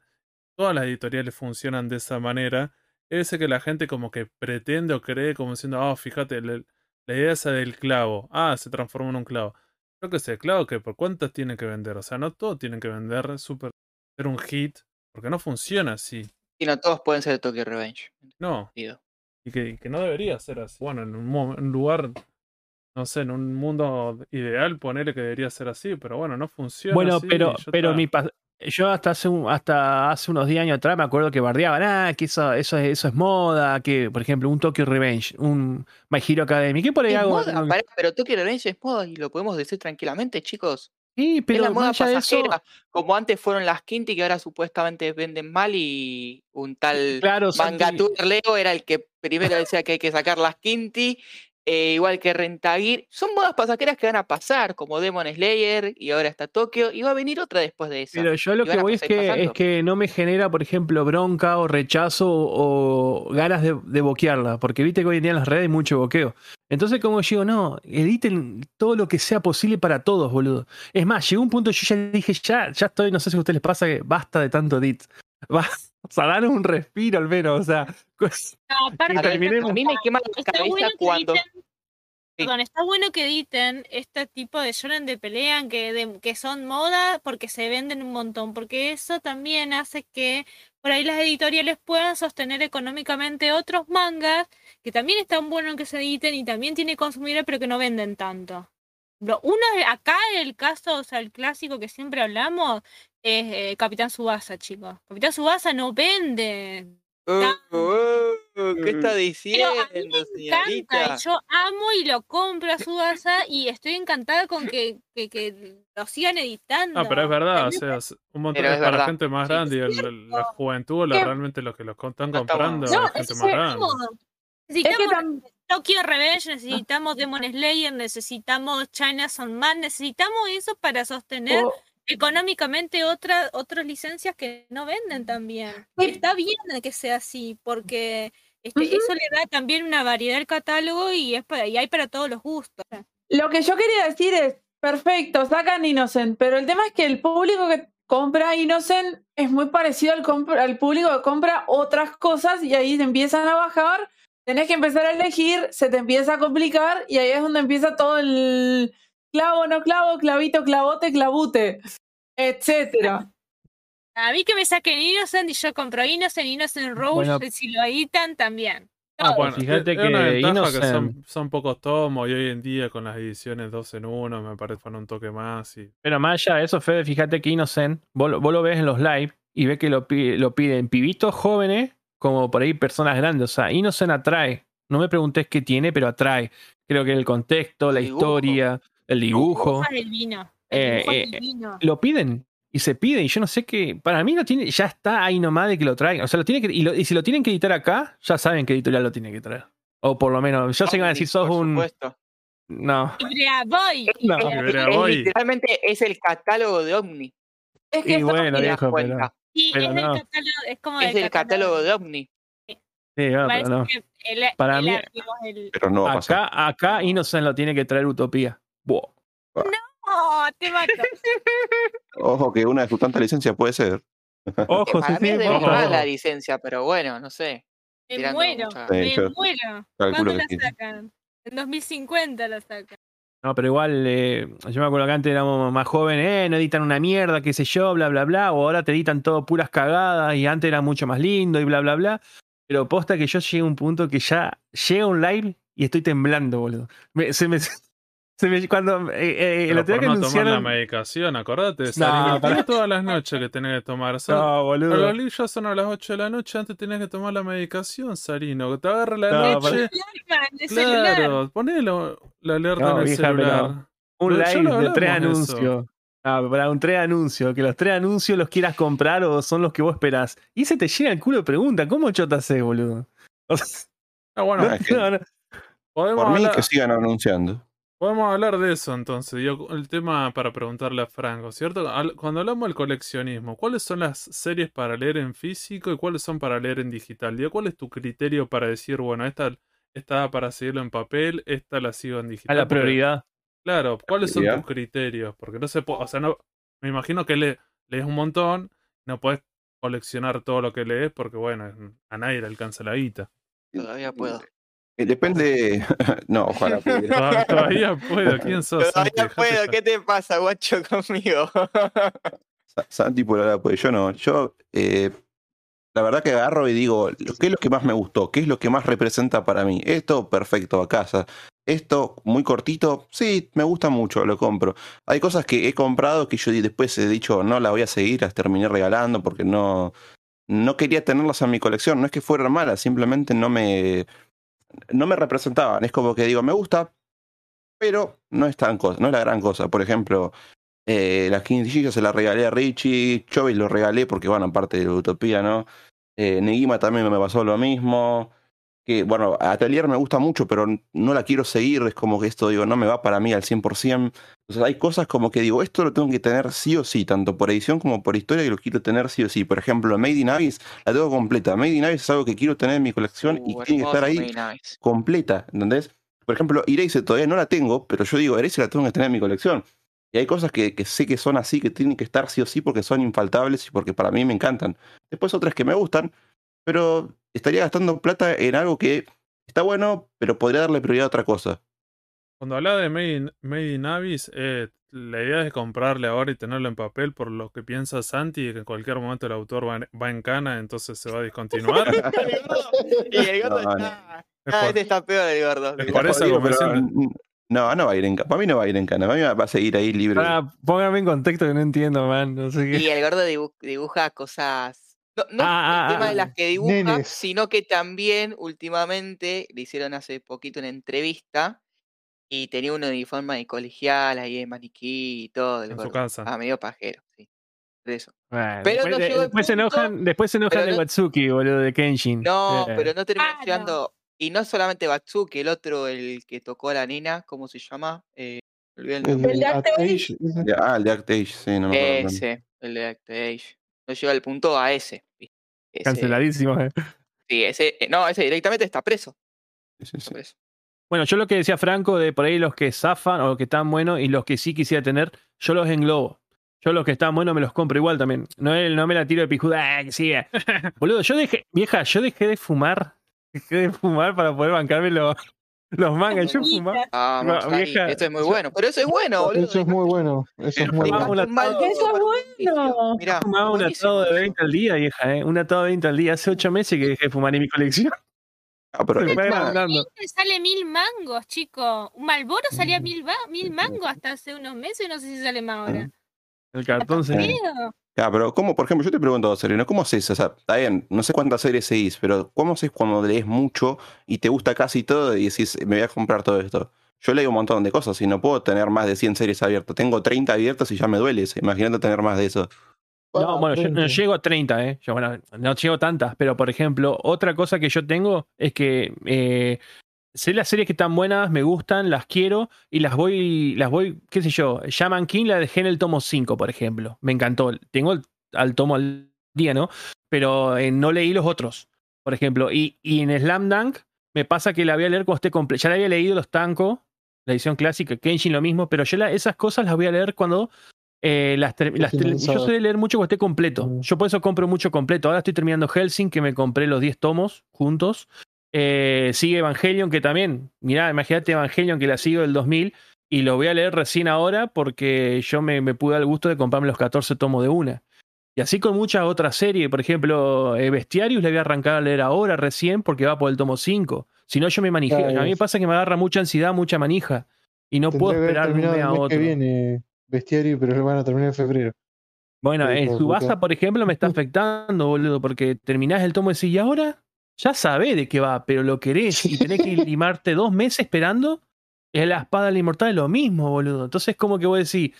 Todas las editoriales funcionan de esa manera. Ese que la gente como que pretende o cree como diciendo, ah, fíjate, le- la idea esa del clavo, ah, se transformó en un clavo. Yo que sé, clavo que por cuántas tienen que vender, o sea, no todos tienen que vender, super, ser un hit, porque no funciona así. Y no todos pueden ser Tokyo Revenge. No, y que, y que no debería ser así. Bueno, en un, lugar, no sé, en un mundo ideal, ponerle que debería ser así, pero bueno, no funciona. Bueno, así, pero, pero mi pa- yo hasta hace, un- hasta hace unos 10 años atrás me acuerdo que bardeaban, ah, que eso, eso, es, eso es moda, que por ejemplo un Tokyo Revenge, un My Hero Academy, ¿qué por ahí Es hago? moda, No- pará, pero Tokyo Revenge es moda y lo podemos decir tranquilamente, chicos. Sí, es pero la moda más allá de eso, pasajera. Como antes fueron las Quinty que ahora supuestamente venden mal y un tal claro, Mangatur Leo era el que primero decía que hay que sacar las Quinty eh, igual que Rentagir, son modas pasajeras que van a pasar, como Demon Slayer y ahora está Tokio, y va a venir otra después de esa. Pero yo lo que voy es que, es que no me genera, por ejemplo, bronca o rechazo o ganas de, de boquearla, porque viste que hoy en día en las redes hay mucho boqueo. Entonces, como yo digo, no, editen todo lo que sea posible para todos, boludo. Es más, llegó un punto, yo ya dije, ya, ya estoy, no sé si a ustedes les pasa que basta de tanto edit. Va, o sea, dar un respiro al menos, o sea. No, aparte, terminemos. A mí me quema la está cabeza bueno que cuando. editen- Perdón, está bueno que editen este tipo de shonen de pelea que, de- que son moda porque se venden un montón, porque eso también hace que por ahí las editoriales puedan sostener económicamente otros mangas que también están buenos que se editen y también tiene consumidores pero que no venden tanto. Lo- Uno acá el caso, o sea, el clásico que siempre hablamos es eh, Capitán Subasa, chicos. Capitán Subasa no vende. Uh, uh, ¿Qué está Pero diciendo, a mí me encanta, señorita? yo amo y lo compro a Subasa y estoy encantada con que, que, que lo sigan editando. Ah, pero es verdad, o sea, es un montón Pero es es para verdad. gente más grande y es el- la juventud, la- realmente los que los están comprando No, es gente es más grande. Es que Necesitamos tam- Tokyo Revenge, necesitamos Demon Slayer, necesitamos China Son Man, necesitamos eso para sostener económicamente otra, otras licencias que no venden también. Sí. está bien que sea así, porque este, eso le da también una variedad al catálogo y, es para, y hay para todos los gustos. Lo que yo quería decir es, perfecto, sacan Innocent, pero el tema es que el público que compra Innocent es muy parecido al, compra- al público que compra otras cosas y ahí empiezan a bajar, tenés que empezar a elegir, se te empieza a complicar y ahí es donde empieza todo el clavo, no clavo, clavito, clavote, clavute, etcétera. A mí que me saquen Innocent y yo compro Innocent, Innocent Rose, Bueno. si lo editan también. Ah, pues fíjate es que Innocent- son, son pocos tomos y hoy en día con las ediciones dos en uno me parece un toque más y Pero más allá de eso, Fede, fíjate que Innocent, vos, lo- vos lo ves en los live y ves que lo, pi- lo piden pibitos jóvenes como por ahí personas grandes. O sea, Innocent atrae. No me preguntes qué tiene, pero atrae. Creo que el contexto, la Dibujo. historia, el dibujo, el vino. Eh, El dibujo es eh, divino. lo piden. Y se pide, y yo no sé qué. Para mí no tiene, ya está ahí nomás de que lo traigan. O sea, lo tiene que. Y, lo- y si lo tienen que editar acá, ya saben qué editorial lo tiene que traer. O por lo menos, yo sé que van a decir, sos Por un. supuesto. No. Ibrea Boy. No. Ibrea Es- literalmente es el catálogo de Omni. Es que Y bueno, viejo, pero. Sí, pero es, no. catálogo, es como Es el catálogo de Omni. Sí, no, Parece pero no. que el- Para el- mí- el- Pero no va a pasar. Acá, acá Innocent lo tiene que traer Utopía. Buah. Oh, te mato. Ojo que una de sus tantas licencias puede ser. Ojo, para sí, mí sí, es de ojo. la licencia, pero bueno, no sé. Me muero. mucha- Me muero. calculo ¿Cuándo la sí. sacan? En 2050 la sacan. No, pero igual, eh, yo me acuerdo que antes éramos más jóvenes, eh, no editan una mierda, qué sé yo, bla, bla, bla, o ahora te editan todo puras cagadas y antes era mucho más lindo y bla, bla, bla. Pero posta que yo llegué a un punto que ya llega un live y estoy temblando, boludo. Me- se me, se me- cuando eh, eh, Pero lo tenía por que no tomar la anunciaron. medicación, acordate. No, Sarina, para- tenés todas las noches que tenés que tomar. Son, No, Pero boludo. los libros ya son a las 8 de la noche, antes tenías que tomar la medicación, Sarino. Que te agarra la No, el celular. Claro, ponelo la alerta No, en el vieja, celular. Un live de tres anuncios. Ah, para un tres anuncios, que los tres anuncios los quieras comprar o son los que vos esperás. Y se te llena el culo de pregunta, ¿cómo chota haces, boludo? O sea, Ah, bueno, No, es que- no, no. podemos, Por mí hablar, que sigan anunciando. Podemos hablar de eso entonces. Yo, el tema para preguntarle a Franco, ¿cierto? Al- Cuando hablamos del coleccionismo, ¿cuáles son las series para leer en físico y cuáles son para leer en digital? Digo, ¿Cuál es tu criterio para decir, bueno, esta, para seguirlo en papel, esta la sigo en A digital? la Porque- prioridad. Claro, ¿cuáles son tus criterios? Porque no se puede, o sea, no, me imagino que le, lees un montón, no puedes coleccionar todo lo que lees porque, bueno, a nadie le alcanza la guita. Todavía puedo. Eh, Depende. no, ojalá. pudiera. Toda- Todavía puedo, ¿quién sos? Santi? Todavía puedo. ¿Qué te pasa, guacho, conmigo? Sa- Santi por ahora, pues yo no. Yo, eh, la verdad que agarro y digo, ¿qué es lo que más me gustó? ¿Qué es lo que más representa para mí? Esto, perfecto, a casa. Esto, muy cortito, sí, me gusta mucho, lo compro. Hay cosas que he comprado que yo después he dicho, no la voy a seguir, las terminé regalando porque no, no quería tenerlas en mi colección. No es que fueran malas, simplemente no me, no me representaban. Es como que digo, me gusta, pero no es tan cosa, no es la gran cosa. Por ejemplo, eh, las quintillas se las regalé a Richie, Chovy lo regalé porque, bueno, aparte de la utopía, ¿no? Eh, también me pasó lo mismo. Que, bueno, Atelier me gusta mucho, pero no la quiero seguir, es como que esto, digo, no me va para mí al 100%. O sea, hay cosas como que digo, esto lo tengo que tener sí o sí, tanto por edición como por historia, que lo quiero tener sí o sí. Por ejemplo, Made in Abyss la tengo completa. Made in Abyss es algo que quiero tener en mi colección y Uh, tiene que estar ahí completa, ¿entendés? Por ejemplo, Eraser todavía no la tengo, pero yo digo, Eraser la tengo que tener en mi colección. Y hay cosas que, que sé que son así, que tienen que estar sí o sí porque son infaltables y porque para mí me encantan. Después otras que me gustan, pero estaría gastando plata en algo que está bueno, pero podría darle prioridad a otra cosa. Cuando hablaba de Made in, Made in Abyss, eh, la idea es comprarle ahora y tenerlo en papel por lo que piensa Santi, que en cualquier momento el autor va en, va en cana, entonces se va a discontinuar. Y el gordo No, está. Es Ah, este está peor el gordo. No, no va a ir en cana. Para mí no va a ir en cana. Para mí va a seguir ahí libre. Pará, póngame en contexto que no entiendo, man. No sé qué. Y el gordo dibu- dibuja cosas. No, no Ah, el ah, tema de ah. las que dibuja, Nenes. sino que también últimamente le hicieron hace poquito una entrevista y tenía un uniforme de colegial ahí de maniquí y todo. En su casa. Ah, medio pajero, sí. Por eso. Bueno, Pero después, no de- llegó el después se enojan, después se enojan de no- Watsuki, boludo, de Kenshin. No, Eh, pero no terminó Ah, llegando. Y no solamente Batsuki, el otro, el que tocó a la nena, ¿cómo se llama? Eh, el El nombre. El de de At Age. Ah, el de Act Age, sí, no me acuerdo. Ese, el de Act Age. No llegó al punto a ese. Ese- Canceladísimo. eh. Sí, ese, eh, no, ese directamente está preso. Sí, sí, está sí. preso. Bueno, yo lo que decía Franco, de por ahí los que zafan o los que están buenos y los que sí quisiera tener, yo los englobo. Yo los que están buenos me los compro igual también. No, no me la tiro de pijuda, ah, que siga. Boludo, yo dejé, vieja, yo dejé de fumar. Dejé de fumar para poder bancarme los, los mangas. Yo fumaba. Ah, No, vieja, esto es muy bueno. Pero eso es bueno, boludo. Eso es muy bueno. Eso es muy bueno. Eso es bueno. Mirá, Fumaba un atado de eso. 20 al día, vieja, ¿eh? Un atado de 20 al día. Hace 8 meses que dejé de fumar en mi colección. Ah, pero Se fue encima- agrandando. Te sale mil mangos, chico. Un Malboro salía mil mangos hasta hace unos meses, no sé si sale más ahora. El cartón se. Ah, pero ¿cómo, por ejemplo, yo te pregunto, Sereno, ¿cómo haces? O sea, está bien, no sé cuántas series seguís, pero ¿cómo haces cuando lees mucho y te gusta casi todo y decís, me voy a comprar todo esto? Yo leo un montón de cosas y no puedo tener más de 100 series abiertas. Tengo 30 abiertas y ya me duele. Imagínate tener más de eso. No, bueno, yo no 30. llego a 30, ¿eh? Yo, bueno, no llego tantas, pero por ejemplo, otra cosa que yo tengo es que eh, sé las series que están buenas, me gustan, las quiero y las voy, las voy, qué sé yo, Shaman King la dejé en el tomo 5, por ejemplo. Me encantó. Tengo el, al tomo al día, ¿no? Pero eh, no leí los otros, por ejemplo. Y, y en Slam Dunk me pasa que la voy a leer cuando esté completa. Ya la había leído los Tanco, la edición clásica, Kenshin lo mismo, pero yo la- esas cosas las voy a leer cuando eh, las, las yo soy de leer mucho cuando esté completo. Yo por eso compro mucho completo. Ahora estoy terminando Helsing, que me compré los 10 tomos juntos. Eh, sigue Evangelion, que también, mirá, imagínate Evangelion, que la sigo del 2000, y lo voy a leer recién ahora porque yo me, me pude dar el gusto de comprarme los 14 tomos de una. Y así con muchas otras series, por ejemplo, eh, Bestiarius le voy a arrancar a leer ahora recién porque va por el tomo 5. Si no, yo me manijé. Claro, a mí me pasa que me agarra mucha ansiedad, mucha manija. Y no puedo esperar un a otro. que viene Bestiario, pero lo van a terminar en febrero. Bueno, en Subasa, por ejemplo, me está afectando, boludo, porque terminás el tomo y decís, y ahora ya sabés de qué va, pero lo querés y tenés que limarte dos meses esperando. Es la espada de la inmortal es lo mismo, boludo. Entonces, como que voy a decir,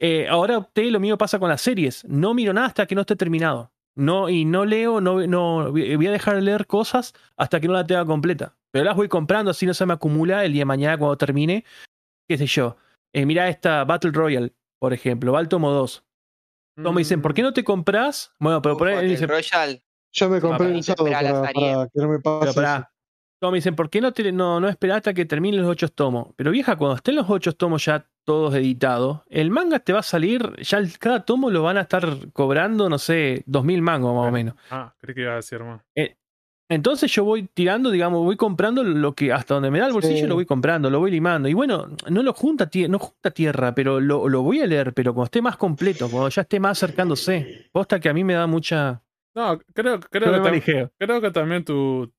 eh, ahora opté, lo mío pasa con las series. No miro nada hasta que no esté terminado. No, y no leo, no, no voy a dejar de leer cosas hasta que no la tenga completa. Pero las voy comprando, así no se me acumula el día de mañana cuando termine. Qué sé yo. Eh, mira esta Battle Royale, por ejemplo, va al tomo 2. Todos me dicen, ¿por qué no te compras? Bueno, pero Uf, por ahí Battle dice, Royale. Yo me compré para el para, que no me pase. pero. Todos me dicen, ¿por qué no, te, no, no esperar hasta que terminen los ocho tomos? Pero vieja, cuando estén los ocho tomos ya todos editados, el manga te va a salir, ya el- cada tomo lo van a estar cobrando, no sé, dos mil mangos más o menos. Ah, creí que iba a decir más. Entonces yo voy tirando, digamos, voy comprando lo que hasta donde me da el bolsillo Sí. lo voy comprando, lo voy limando. Y bueno, no lo junta, no junta tierra, pero lo, lo voy a leer, pero cuando esté más completo, cuando ya esté más acercándose. Posta que a mí me da mucha... No, creo, creo, que, creo que también tu,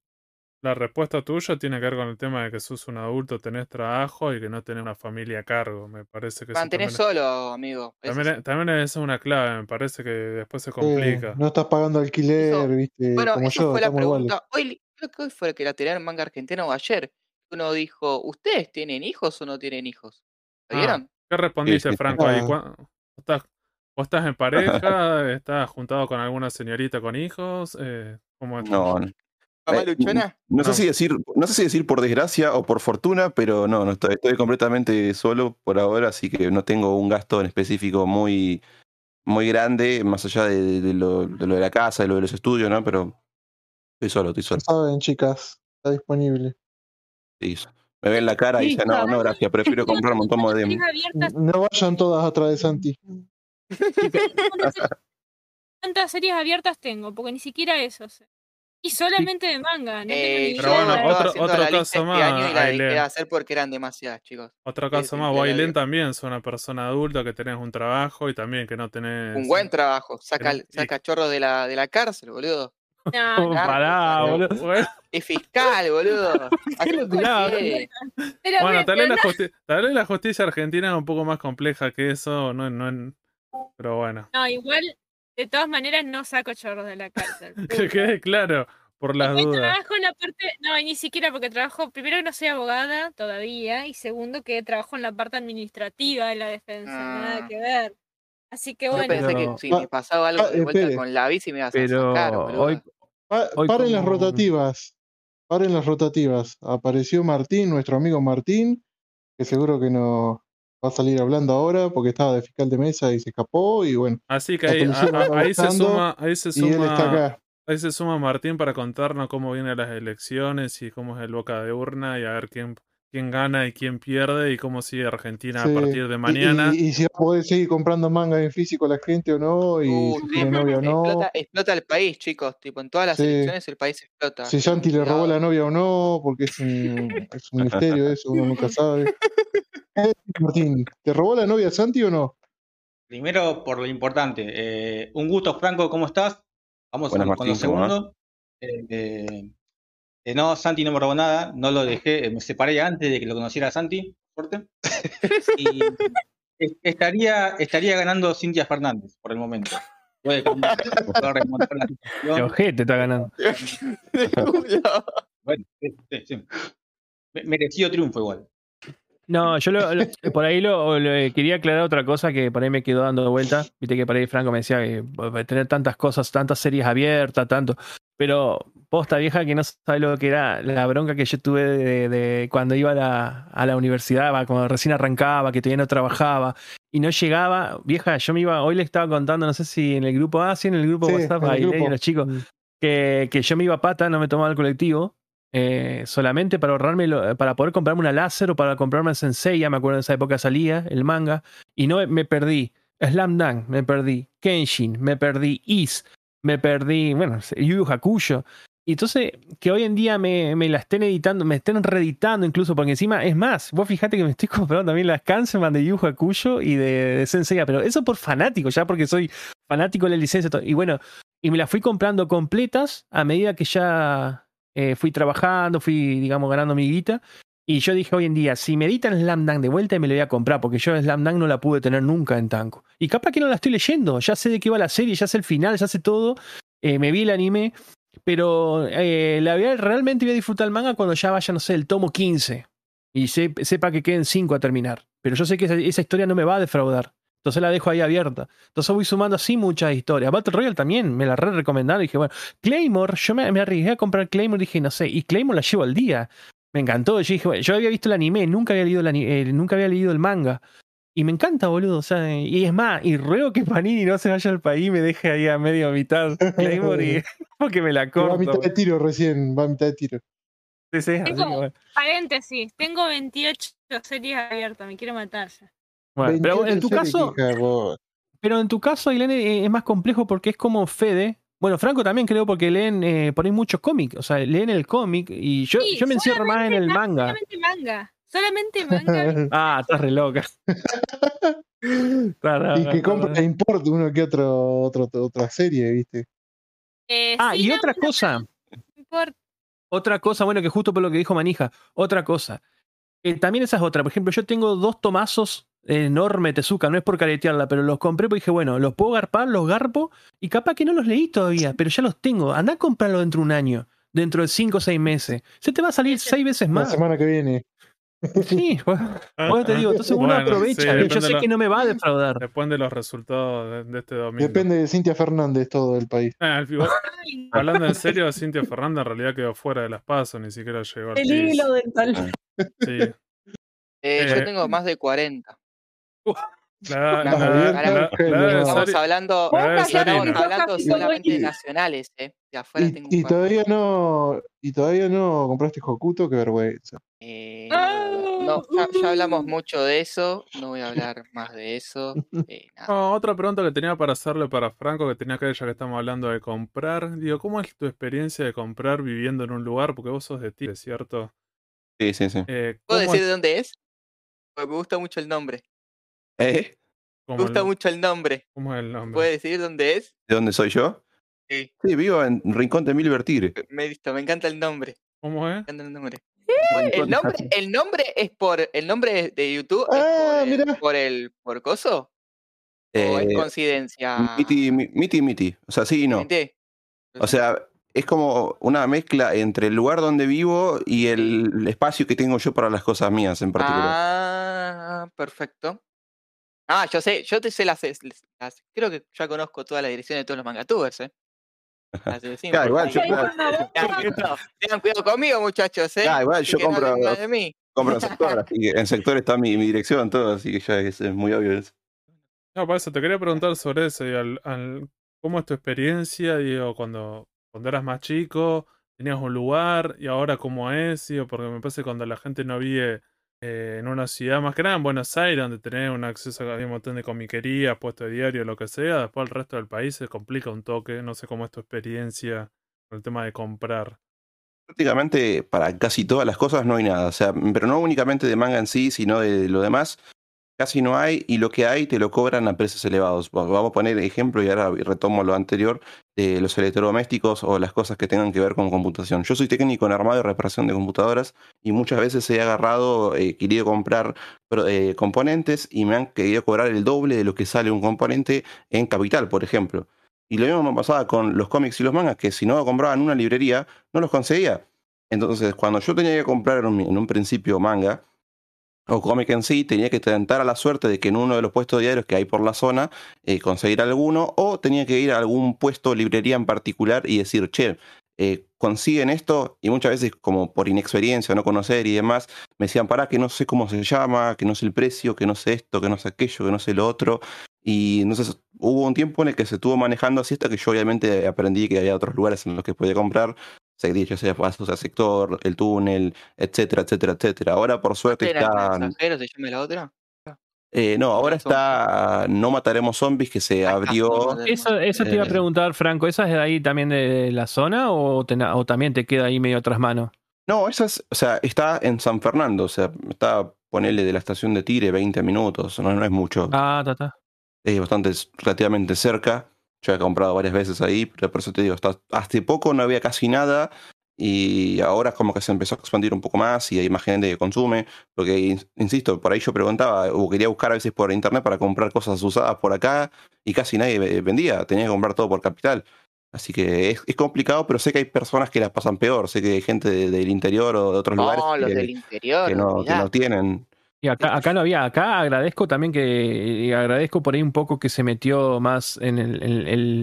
la respuesta tuya tiene que ver con el tema de que sos un adulto, tenés trabajo y que no tenés una familia a cargo. Me parece que Mantenés solo, amigo. También, es- también es una clave, me parece que después se Sí, complica. no estás pagando alquiler, Eso- viste, Bueno, como esa yo, fue la pregunta. Hoy, creo que hoy fue que la tiraron manga argentina o ayer. Uno dijo, ¿ustedes tienen hijos o no tienen hijos? ¿Lo Ah, vieron? ¿Qué respondiste, sí. Franco? Ahí? Ah. ¿Cuá- ¿Estás, ¿Vos estás en pareja? ¿Estás juntado con alguna señorita con hijos? Eh, ¿Cómo es? No, no. ¿Mamá Eh, luchona? No sé, si decir, no sé si decir por desgracia o por fortuna, pero no, no estoy, estoy completamente solo por ahora, así que no tengo un gasto en específico muy, muy grande, más allá de, de lo, de lo de la casa, de lo de los estudios, ¿no? Pero estoy solo, estoy solo. Saben, chicas, está disponible. Sí, me ven la cara y dicen, no, no, gracias, prefiero comprarme un tomo de... Abiertas, No vayan todas atrás de Santi. ¿Cuántas series abiertas tengo? Porque ni siquiera eso sé. Y solamente de manga. No tengo Eh, ni Pero bueno, otro- caso este más, año y la dejé de Ailén. hacer porque eran demasiadas, chicos. Otro caso más, digo. también es una persona adulta que tenés un trabajo y también que no tenés... Un buen trabajo. Saca, y- saca chorros de la, de la cárcel, boludo. No, no. pará, no. boludo. Bueno, Es fiscal, boludo. Bueno, tal vez la justicia argentina es un poco más compleja que eso, no, no, pero bueno, no, igual, de todas maneras, no saco chorros de la cárcel. que quede claro, por las Después dudas. trabajo en la parte, no, ni siquiera porque trabajo, primero que no soy abogada todavía, y segundo que trabajo en la parte administrativa de la defensa, nada Ah. que ver. Así que Yo bueno, pensé Pero- que si me pasaba algo ah, de vuelta espere. con la bici me ibas a Pero sacar, boludo. hoy, Pa- Hoy paren las rotativas. Paren las rotativas. Apareció Martín, nuestro amigo Martín, que seguro que nos va a salir hablando ahora porque estaba de fiscal de mesa y se escapó. Y bueno, Así que ahí, a- ahí se suma, ahí se y él está suma, acá. ahí se suma Martín para contarnos cómo vienen las elecciones y cómo es el boca de urna y a ver quién, quién gana y quién pierde y cómo sigue Argentina Sí. a partir de mañana. Y, y si va a poder seguir comprando manga en físico la gente o no, y Uh, si sí, novia o no. explota, explota el país, chicos. Tipo, en todas las Sí. elecciones el país explota. Si Santi le robó la novia o no, porque es un, es un misterio eso, uno nunca sabe. Eh, Martín, ¿te robó la novia Santi o no? Primero, por lo importante, eh, un gusto, Franco, ¿cómo estás? Vamos Buenas, con, con lo segundo. Eh, eh, no, Santi no me robó nada, no lo dejé, me separé antes de que lo conociera a Santi, por suerte. Y es- estaría, estaría ganando Cintia Fernández por el momento. Puede cambiar, puede remontar la Qué situación. ojete está ganando. Bueno, sí, sí, sí. Me- Merecido triunfo igual. No, yo lo- lo- por ahí lo, lo- eh, quería aclarar otra cosa que por ahí me quedó dando vuelta. Viste que por ahí Franco me decía que tener tantas cosas, tantas series abiertas, tanto. Pero posta vieja que no sabe lo que era la bronca que yo tuve de, de cuando iba a la, a la universidad, cuando recién arrancaba, que todavía no trabajaba y no llegaba. Vieja, yo me iba, hoy le estaba contando, no sé si en el grupo, ah, sí, en el grupo Sí, WhatsApp, en el a Ailén y grupo. a los chicos, que, que yo me iba a pata, no me tomaba el colectivo, eh, solamente para ahorrarme, para poder comprarme una láser o para comprarme el Sensei, ya me acuerdo en esa época salía el manga, y no me perdí. Slam Dunk, me perdí. Kenshin, me perdí. Is, me perdí. Bueno, Yu Yu Hakusho. Y entonces, que hoy en día me, me la estén editando, me estén reeditando incluso, porque encima, es más, vos fijate que me estoy comprando también las Cancelman de Yu Hakusho y de, de pero eso por fanático, ya porque soy fanático de la licencia. Y bueno, y me las fui comprando completas a medida que ya eh, fui trabajando, fui, digamos, ganando mi guita. Y yo dije hoy en día, si me editan Slam Dunk de vuelta, me lo voy a comprar, porque yo Slam Dunk no la pude tener nunca en Tanco. Y capaz que no la estoy leyendo, ya sé de qué va la serie, ya sé el final, ya sé todo, eh, me vi el anime, pero eh, la verdad, realmente voy a disfrutar el manga cuando ya vaya, no sé, el tomo 15. Y se- sepa que queden 5 a terminar. Pero yo sé que esa historia no me va a defraudar. Entonces la dejo ahí abierta. Entonces voy sumando así muchas historias. Battle Royale también, me la re recomendaron. Y dije, bueno, Claymore, yo me, me arriesgué a comprar Claymore y dije, no sé, y Claymore la llevo al día. Me encantó. Yo dije, bueno, yo había visto el anime, nunca había leído el, ani- eh, nunca había leído el manga. Y me encanta, boludo. O sea, y es más, y ruego que Panini no se vaya al país y me deje ahí a medio mitad Claymore y porque me la Que va a mitad corto. de tiro recién, va a mitad de tiro. Sí, sí, Tengo- bueno. Paréntesis, tengo 28 series abiertas, me quiero matar ya. Bueno, pero 28 en tu caso. Pero en tu caso, Ailene, eh, es más complejo porque es como Fede. Bueno, Franco también creo porque leen eh, por ahí muchos cómics. O sea, leen el cómic y yo, Sí, yo me encierro más en el ma- manga. Solamente manga. Solamente manga. Ah, estás re loca. Y que compra e importa uno que otro, otro, otra serie, ¿viste? Eh, Ah, sí, y no, otra no, cosa. no importa. Otra cosa, bueno, que justo por lo que dijo Manija, otra cosa. Eh, también esa es otra. Por ejemplo, yo tengo dos tomazos enormes Tezuka, no es por caretearla, pero los compré porque dije, bueno, los puedo garpar, los garpo, y capaz que no los leí todavía, pero ya los tengo. Anda a comprarlo dentro de un año, dentro de cinco o seis meses. Se te va a salir seis veces La más. semana que viene. Sí, pues, pues te digo, entonces uno Bueno, aprovecha. sí, yo sé lo- que no me va a defraudar. Depende de los resultados de, de este domingo. Depende de Cintia Fernández todo el país. Ah, igual- hablando en serio, Cintia Fernández en realidad quedó fuera de las pasos, ni siquiera llegó al El hilo dental. Sí. Eh, Eh, yo tengo más de 40. Genio, de no. Estamos hablando, estamos solamente de nacionales, ¿eh? De afuera tengo un Y, y par. todavía no y todavía no compraste Hokuto, qué vergüenza. Eh, no, no, ya, ya hablamos mucho de eso, no voy a hablar más de eso. eh, nada. No, otra pregunta que tenía para hacerle para Franco, que tenía que ver ya que estamos hablando de comprar. Digo, ¿cómo es tu experiencia de comprar viviendo en un lugar? Porque vos sos de Tigre, ¿cierto? Sí, sí, sí. Eh, ¿Puedo ¿cómo decir es- de dónde es? Porque me gusta mucho el nombre. ¿Eh? Me gusta el- mucho el nombre. ¿Cómo es el nombre? ¿Puedes decir dónde es? ¿De dónde soy yo? Sí, Sí, vivo en Rincón de Milver Tigre. me me encanta el nombre. ¿Cómo es? Me encanta el nombre. El nombre, el nombre es por el nombre de YouTube es Ah, por, el, por el por coso o es Eh, coincidencia. Miti, mi- miti, miti. O sea, sí y no. Gente, O sea, es como una mezcla entre el lugar donde vivo y el espacio que tengo yo para las cosas mías en particular. Ah, perfecto. Ah, yo sé, yo te sé las, las- creo que ya conozco toda la dirección de todos los mangatubers, ¿eh? Claro, igual yo-. Tengan cuidado, conmigo, muchachos, ¿eh? Ah, igual yo que compro- hablen mal de mí. Compro en sector, así que en sector está mi, mi dirección, todo, así que ya es, es muy obvio eso. No, para eso te quería preguntar sobre eso. y al- al- ¿Cómo es tu experiencia? Digo, cuando, cuando eras más chico, tenías un lugar y ahora cómo es, digo, porque me parece que cuando la gente no vive eh, en una ciudad más nada, en Buenos Aires, donde tenés un acceso a un montón de comiquerías, puesto de diario, lo que sea, después el resto del país se complica un toque. No sé cómo es tu experiencia con el tema de comprar. Prácticamente para casi todas las cosas no hay nada, o sea, pero no únicamente de manga en sí, sino de lo demás. Casi no hay y lo que hay te lo cobran a precios elevados. Va- Vamos a poner ejemplo y ahora retomo lo anterior de los electrodomésticos o las cosas que tengan que ver con computación. Yo soy técnico en armado y reparación de computadoras y muchas veces he agarrado, eh, querido comprar eh, componentes y me han querido cobrar el doble de lo que sale un componente en capital, por ejemplo. Y lo mismo me pasaba con los cómics y los mangas, que si no lo compraba en una librería, no los conseguía. Entonces, cuando yo tenía que comprar en un principio manga o cómic en sí, tenía que tentar a la suerte de que en uno de los puestos diarios que hay por la zona eh, conseguir alguno, o tenía que ir a algún puesto o librería en particular y decir, che, eh, consiguen esto, y muchas veces, como por inexperiencia, no conocer y demás, me decían, pará, que no sé cómo se llama, que no sé el precio, que no sé esto, que no sé aquello, que no sé lo otro. Y entonces hubo un tiempo en el que se estuvo manejando así hasta que yo obviamente aprendí que había otros lugares en los que podía comprar, ya sea pasos a sector, el túnel, etcétera, etcétera, etcétera. Ahora por suerte ¿Era el está... mensajero, se llama la otra? eh, no, ahora está No Mataremos Zombies que se abrió... Eso, eso te iba a Eh. preguntar, Franco. ¿Esa es de ahí también de la zona o, te- o también te queda ahí medio tras mano? No, esa es, o sea, está en San Fernando, o sea, está, ponele de la estación de Tire 20 minutos, no, no es mucho. Ah, ta, ta. es bastante relativamente cerca. Yo he comprado varias veces ahí, pero por eso te digo, hasta hace poco no había casi nada y ahora es como que se empezó a expandir un poco más y hay más gente que consume. Porque, in- insisto, por ahí yo preguntaba o quería buscar a veces por internet para comprar cosas usadas por acá y casi nadie ve- vendía, tenía que comprar todo por capital. Así que es, es complicado, pero sé que hay personas que las pasan peor. Sé que hay gente de- del interior o de otros lugares No, los que, del interior. que no, que olvidá. no tienen. Y acá, acá no había, acá agradezco también que, agradezco por ahí un poco que se metió más en el,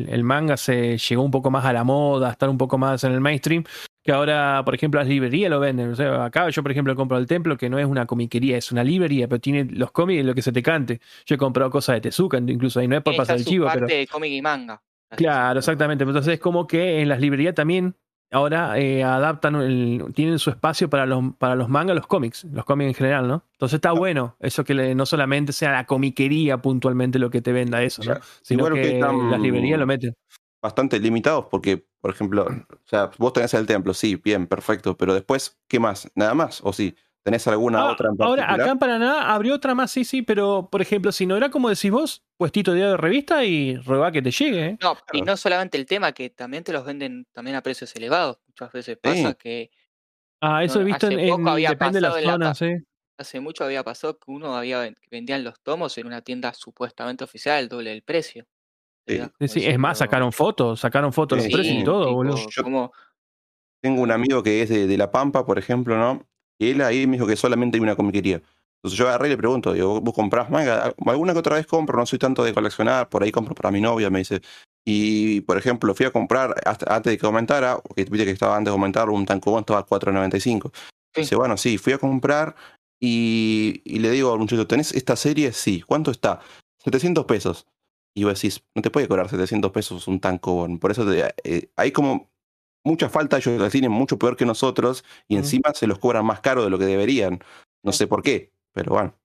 el- manga, se llegó un poco más a la moda, a estar un poco más en el mainstream, que ahora, por ejemplo, las librerías lo venden. O sea, acá yo, por ejemplo, compro el templo, que no es una comiquería, es una librería, pero tiene los cómics y lo que se te cante. Yo he comprado cosas de Tezuka, incluso ahí no es por pasar el chivo, parte pero. de cómic y manga. Claro, exactamente. Entonces es como que en las librerías también ahora eh, adaptan, el- tienen su espacio para los, para los mangas, los cómics, los cómics en general, ¿no? Entonces está bueno eso que le- no solamente sea la comiquería puntualmente lo que te venda eso. Sino que están- las librerías lo meten. bastante limitados porque, por ejemplo, o sea, vos tenés el templo, sí, bien, perfecto, pero después, ¿qué más? ¿Nada más? ¿O sí? ¿Tenés alguna Ah, otra en ahora, particular? acá en Paraná abrió otra más, sí, sí, pero por ejemplo, si no era como decís vos, puestito de revista y ruega que te llegue, ¿eh? No, y no solamente el tema, que también te los venden también a precios elevados. Muchas veces pasa Sí. que Ah, eso No, he visto en, hace poco en- había depende de la pasado en la zona, pa- sí. hace mucho había pasado que uno había ven- vendían los tomos en una tienda supuestamente oficial al doble del precio. Sí. es más, sacaron fotos, sacaron fotos los Sí, precios y todo, tipo, boludo. Yo-. Tengo un amigo que es de, de La Pampa, por ejemplo, ¿no? Y él ahí me dijo que solamente hay una comiquería. Entonces yo agarré y le pregunto, digo, ¿vos comprás manga? Alguna que otra vez compro, no soy tanto de coleccionar, por ahí compro para mi novia, me dice. Y, por ejemplo, fui a comprar, hasta, antes de que comentara, porque viste que estaba antes de comentar, un tancobón estaba a 4.95. Dice, bueno, sí, fui a comprar y, y le digo al muchacho, ¿tenés esta serie? Sí. ¿Cuánto está? 700 pesos. Y vos decís, no te puede cobrar 700 pesos un tancobón. Por eso te, eh, hay como mucha falta, ellos la tienen mucho peor que nosotros y encima se los cobran más caro de lo que deberían. No sé por qué. Pero bueno.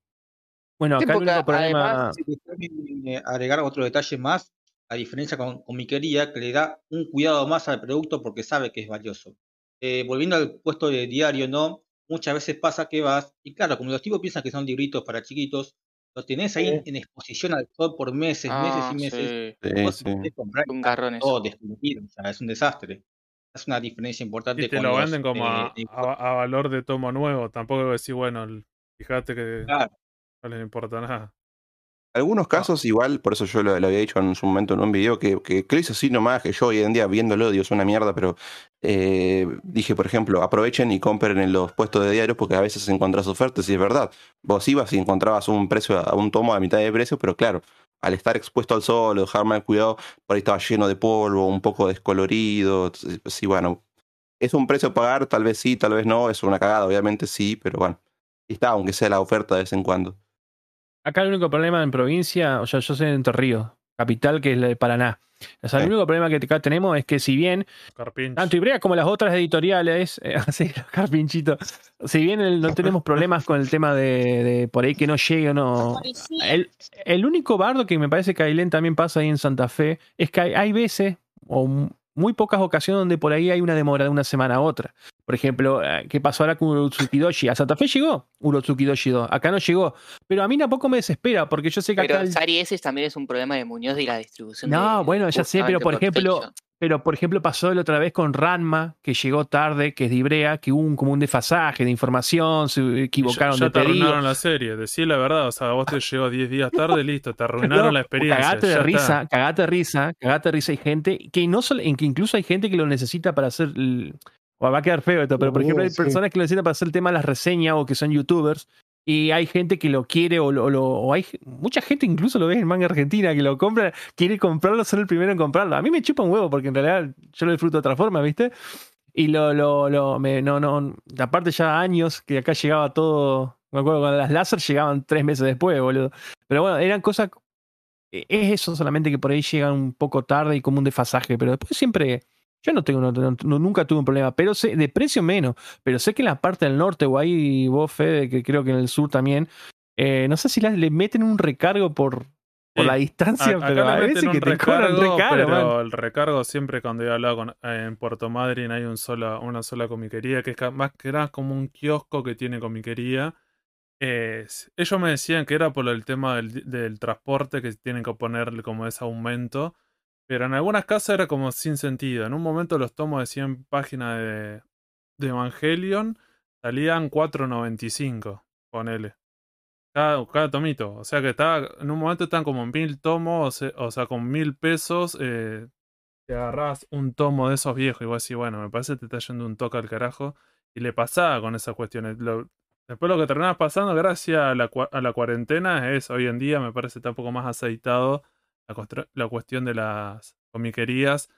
Bueno, acá el único problema. Además, si agregar otro detalle más, a diferencia con, con Miquería, que le da un cuidado más al producto porque sabe que es valioso. Eh, volviendo al puesto de diario, ¿no? Muchas veces pasa que vas, y claro, como los tipos piensan que son libritos para chiquitos, los tenés ahí en exposición al sol por meses, meses y Ah, meses. sí. Sí, vos sí. podés comprar y Un garrón todo destruido, o sea, es un desastre. Es una diferencia importante Y te con lo los, venden como eh, a, valor de tomo nuevo. Tampoco decir, bueno, fíjate que Claro. no les importa nada. Algunos casos igual, por eso yo lo, lo había dicho en su momento en un video, que, que, que lo hice así nomás, que yo hoy en día viéndolo, digo, es una mierda, pero eh, dije, por ejemplo, aprovechen y compren en los puestos de diarios porque a veces encontrás ofertas y es verdad. Vos ibas y encontrabas un precio a un tomo a mitad de precio, pero claro, al estar expuesto al sol o dejar cuidado, por ahí estaba lleno de polvo, un poco descolorido. Sí, bueno, es un precio a pagar, tal vez sí, tal vez no, es una cagada, obviamente sí, pero bueno, está, aunque sea la oferta de vez en cuando. Acá el único problema en provincia, o sea, yo soy de Entre capital que es la de Paraná. O sea, el único problema que acá tenemos es que si bien tanto Ibrea como las otras editoriales, eh, así, Carpinchito, si bien el- no tenemos problemas con el tema de, de por ahí que no llegue o no. El, el único bardo que me parece que Ailén también pasa ahí en Santa Fe es que hay, hay veces, o muy pocas ocasiones, donde por ahí hay una demora de una semana a otra. Por ejemplo, eh, ¿qué pasó ahora con Urotsuki Doshi? A Santa Fe llegó Urotsuki Doshi 2, acá no llegó. Pero a mí tampoco me desespera, porque yo sé que acá. Pero el- Sari, ese también es un problema de Muñoz y la distribución. No, de- bueno, ya sé, pero por ejemplo, fecha. pero por ejemplo pasó la otra vez con Ranma, que llegó tarde, que es de Ibrea, que hubo un, como un desfasaje de información, se Y ya- equivocaron ya, de te pedido. arruinaron la serie, decí la verdad. O sea, vos te llegó 10 días tarde, listo, te arruinaron No, la experiencia. Cagate de risa, está. cagate de risa, cagate de risa. Hay gente que no solo, en que incluso hay gente que lo necesita para hacer. O va a quedar feo esto, pero por ejemplo, hay Sí. personas que lo necesitan para hacer el tema de las reseñas o que son youtubers. Y hay gente que lo quiere, o, lo, o hay mucha gente, incluso lo ves en manga argentina, que lo compra, quiere comprarlo, ser el primero en comprarlo. A mí me chupa un huevo, porque en realidad yo lo disfruto de otra forma, ¿viste? Y lo, lo, lo, me, no, no, aparte ya años que acá llegaba todo, me acuerdo cuando las láser llegaban tres meses después, boludo. Pero bueno, eran cosas, e, es eso solamente que por ahí llegan un poco tarde y como un desfasaje, pero después siempre, yo no tengo, no- no- nunca tuve un problema, pero sé, de precio menos, pero sé que en la parte del norte o ahí vos, Fede, que creo que en el sur también, eh, no sé si la- le meten un recargo por, por la distancia, pero a veces que te cobran recargo, pero man. el recargo siempre cuando he hablado con, en Puerto Madryn hay un sola, una sola comiquería que es más que nada como un kiosco que tiene comiquería. Es- ellos me decían que era por el tema del, del transporte que tienen que ponerle como ese aumento, pero en algunas casas era como sin sentido. En un momento los tomos de 100 páginas de, de Evangelion salían 4.95, ponele. Cada, cada tomito. O sea que estaba, en un momento están como mil tomos, o sea, con mil pesos, eh, te agarrás un tomo de esos viejos y vos decís, bueno, me parece que te está yendo un toque al carajo. Y le pasaba con esas cuestiones. Después lo que terminaba pasando, gracias a la, a la cuarentena, es hoy en día me parece que está un poco más aceitado la, cuestión de las comiquerías,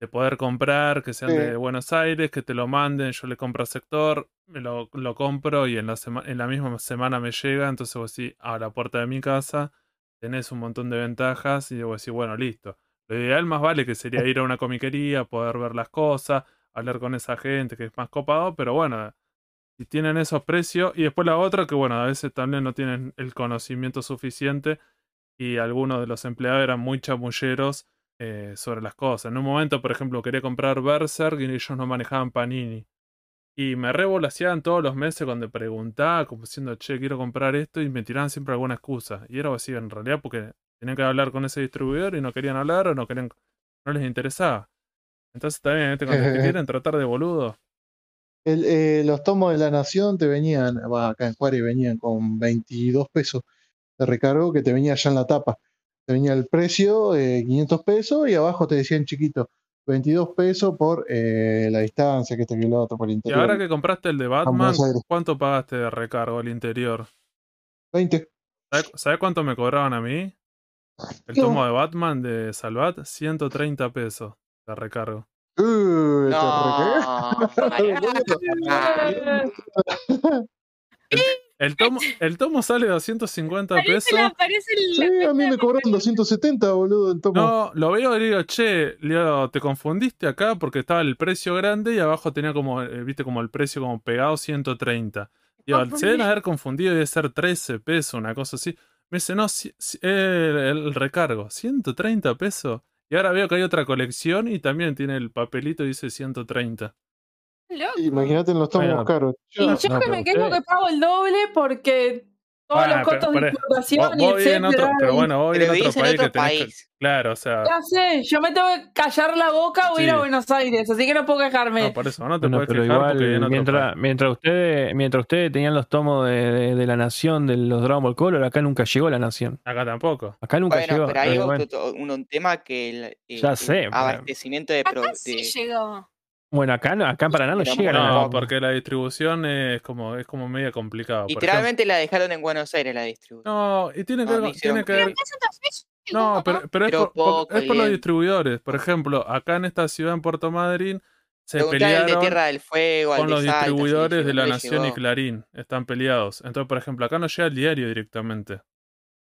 de poder comprar, que sean Sí. de Buenos Aires, que te lo manden, yo le compro al sector, me lo, lo compro y en la, en la misma semana me llega, entonces vos sí, a la puerta de mi casa tenés un montón de ventajas y vos decís, bueno, listo. Lo ideal más vale que sería ir a una comiquería, poder ver las cosas, hablar con esa gente que es más copado, pero bueno, si tienen esos precios. Y después la otra, que bueno, a veces también no tienen el conocimiento suficiente y algunos de los empleados eran muy chamulleros eh, sobre las cosas. En un momento, por ejemplo, quería comprar Berserk y ellos no manejaban Panini. Y me revolaseaban todos los meses cuando preguntaba, como diciendo, che, quiero comprar esto, y me tiraban siempre alguna excusa. Y era así, en realidad, porque tenían que hablar con ese distribuidor y no querían hablar o no querían, no les interesaba. Entonces también, ¿viste? cuando te quieren tratar de boludo. El, eh, los tomos de la Nación te venían, va, acá en Juárez venían con 22 pesos de recargo que te venía ya en la tapa. Te venía el precio, eh, 500 pesos, y abajo te decían chiquito, 22 pesos por eh, la distancia que este que el otro por el Y interior. ahora que compraste el de Batman. ¿cuánto pagaste de recargo al interior? 20. ¿Sabes cuánto me cobraban a mí? El No. tomo de Batman de Salvat, 130 pesos de recargo. Uh, te No, El tomo, el tomo sale 250 Parece, pesos. la, parece el- Sí, a mí me cobraron 270, boludo, el tomo. No, lo veo y digo, che, Leo, te confundiste acá porque estaba el precio grande y abajo tenía como, eh, viste, como el precio como pegado 130. Digo, se deben haber confundido y debe ser 13 pesos, una cosa así. Me dice, no, si- si- el, el recargo, 130 pesos. Y ahora veo que hay otra colección y también tiene el papelito y dice 130. Loco. Imagínate en los tomos Bueno, caros. Y yo no, que me quejo que pago el doble porque todos Bueno, los costos pero- de importación Vos, y en otro, etcétera. pero y- bueno, vos Pero vivís en otro en país otro que tenés que- país. Claro, o sea, Ya sé, yo me tengo que callar la boca o ir a Buenos Aires, así que no puedo quejarme. no, por eso no te Bueno, puedes pero quejar igual, mientras, ustedes mientras ustedes tenían los tomos de, de- de la nación, de los Dragon Ball Color, acá nunca llegó la nación. Acá tampoco. Acá nunca Bueno, llegó. pero hay otro, bueno. to- un, un tema que el, el- Ya el sé, pero- abastecimiento de, pro- Acá sí de- llegó. Bueno, acá, no- acá en Paraná no Pero llega No, nación. porque la distribución es como, es como media complicada. Ejemplo- literalmente la dejaron en Buenos Aires la distribución. No, y tiene que No, ver, tiene que Pero ver, no, pero, pero es, Pero por, por- poco, es por los distribuidores. Por ejemplo, acá en esta ciudad, en Puerto Madryn, se Preguntale al de pelearon Tierra del Fuego, al con de los Salta, distribuidores de La Nación y. Clarín. Están peleados. Entonces, por ejemplo, acá no llega el diario directamente.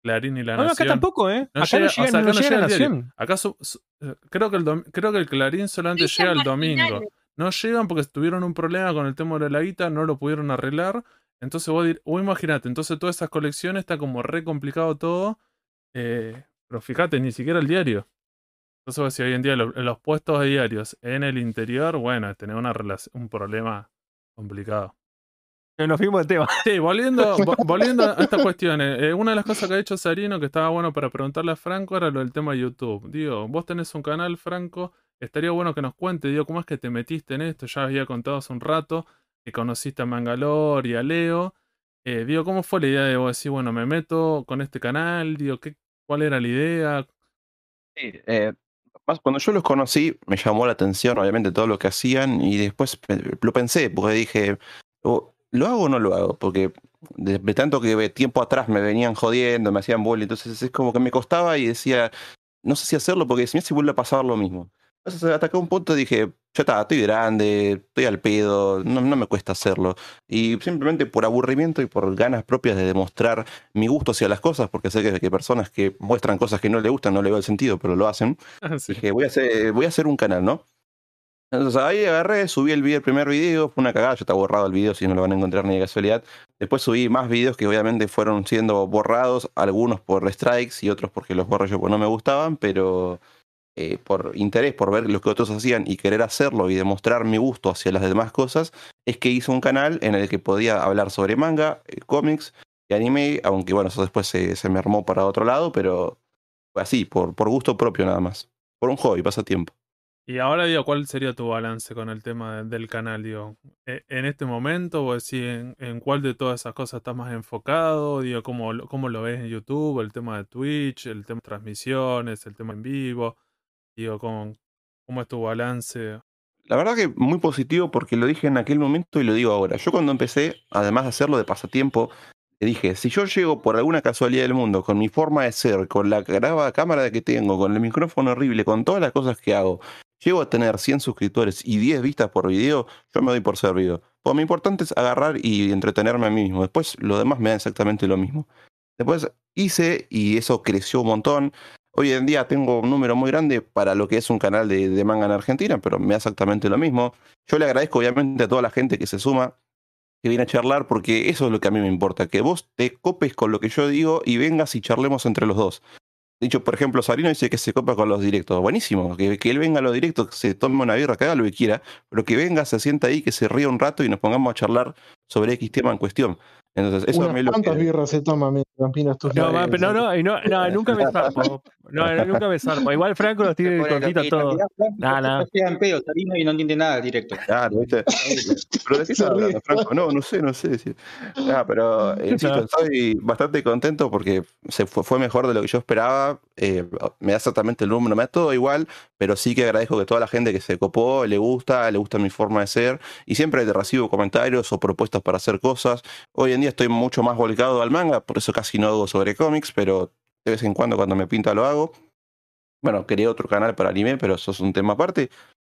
Clarín y La No, no, acá Nación. tampoco, ¿eh? No acá llega- no o llega, sea, no acá no llega la llega nación. Acá su- su- creo, que el dom- creo que el Clarín solamente llega el domingo. No llegan porque tuvieron un problema con el tema de la guita, no lo pudieron arreglar. Entonces vos, vos imagínate, entonces todas esas colecciones está como re complicado todo. eh, pero fíjate, ni siquiera el diario. Entonces si hoy en día lo- los puestos de diarios en el interior, bueno, tener una relación, un problema complicado. No nos fuimos de tema. Sí, volviendo, vo- volviendo a estas cuestiones. eh, una de las cosas que ha dicho Sarino que estaba bueno para preguntarle a Franco era lo del tema de YouTube. Digo, vos tenés un canal, Franco, estaría bueno que nos cuente, digo, cómo es que te metiste en esto. Ya había contado hace un rato que conociste a Mangalore y a Leo. Eh, digo, ¿cómo fue la idea de vos decir, bueno, me meto con este canal? Digo, ¿qué, ¿cuál era la idea? Sí, eh, cuando yo los conocí, me llamó la atención, obviamente, todo lo que hacían, y después pe- lo pensé, porque dije, "Oh, ¿lo hago o no lo hago? Porque de, tanto que tiempo atrás me venían jodiendo, me hacían bullying, entonces es como que me costaba y decía, no sé si hacerlo, porque si me si vuelve a pasar lo mismo. Entonces, hasta acá un punto dije, ya está, estoy grande, estoy al pedo, no, no me cuesta hacerlo. Y simplemente por aburrimiento y por ganas propias de demostrar mi gusto hacia las cosas, porque sé que, que personas que muestran cosas que no le gustan no le veo el sentido, pero lo hacen. Sí. Dije, voy a hacer, voy a hacer un canal, ¿no? Entonces ahí agarré, subí el, video, el primer video, fue una cagada, ya está borrado el video, si no lo van a encontrar ni de casualidad. Después subí más videos que obviamente fueron siendo borrados, algunos por strikes y otros porque los borré yo porque no me gustaban, pero eh, por interés, por ver lo que otros hacían y querer hacerlo y demostrar mi gusto hacia las demás cosas, es que hice un canal en el que podía hablar sobre manga, eh, cómics y anime, aunque bueno, eso después se, se me armó para otro lado, pero así, por, por gusto propio nada más. Por un hobby, pasatiempo. Y ahora, digo, ¿cuál sería tu balance con el tema de- del canal? Digo, E- en este momento, o decir, en, cuál de todas esas cosas estás más enfocado? Digo, ¿cómo, ¿cómo lo ves en YouTube? El tema de Twitch, el tema de transmisiones, el tema en vivo. Digo, ¿cómo, es tu balance? La verdad que muy positivo porque lo dije en aquel momento y lo digo ahora. Yo cuando empecé, además de hacerlo de pasatiempo, dije, si yo llego por alguna casualidad del mundo, con mi forma de ser, con la graba cámara que tengo, con el micrófono horrible, con todas las cosas que hago, llego a tener 100 suscriptores y 10 vistas por video, yo me doy por servido. Pues lo importante es agarrar y entretenerme a mí mismo. Después lo demás me da exactamente lo mismo. Después hice y eso creció un montón. Hoy en día tengo un número muy grande para lo que es un canal de, manga en Argentina, pero me da exactamente lo mismo. Yo le agradezco obviamente a toda la gente que se suma, que viene a charlar, porque eso es lo que a mí me importa, que vos te copes con lo que yo digo y vengas y charlemos entre los dos. Dicho, por ejemplo, Sarino dice que se copa con los directos. Buenísimo, que, que él venga a los directos, que se tome una birra, que haga lo que quiera, pero que venga, se sienta ahí, que se ría un rato y nos pongamos a charlar sobre X tema en cuestión. Entonces, eso a Unas mí es lo cuantas que... birras se toma mientras tus No, ma, pero no, no, y no, no, nunca me zarpo. No, no, nunca me zarpo. Igual Franco los tiene Se pone cortito loquito. todo. No, no. No queda en pedo, y no entiende nada directo. Claro, ¿viste? Pero de qué estás hablando, Franco? No, no sé, no sé. sí. Ah, pero eh, insisto, No. estoy bastante contento porque se fue, fue mejor de lo que yo esperaba. Eh, me da exactamente el número, me da todo igual, pero sí que agradezco que toda la gente que se copó le gusta, le gusta mi forma de ser y siempre te recibo comentarios o propuestas para hacer cosas. Hoy en día estoy mucho más volcado al manga, por eso casi no hago sobre cómics, pero de vez en cuando cuando me pinta lo hago. Bueno, quería otro canal para anime, pero eso es un tema aparte.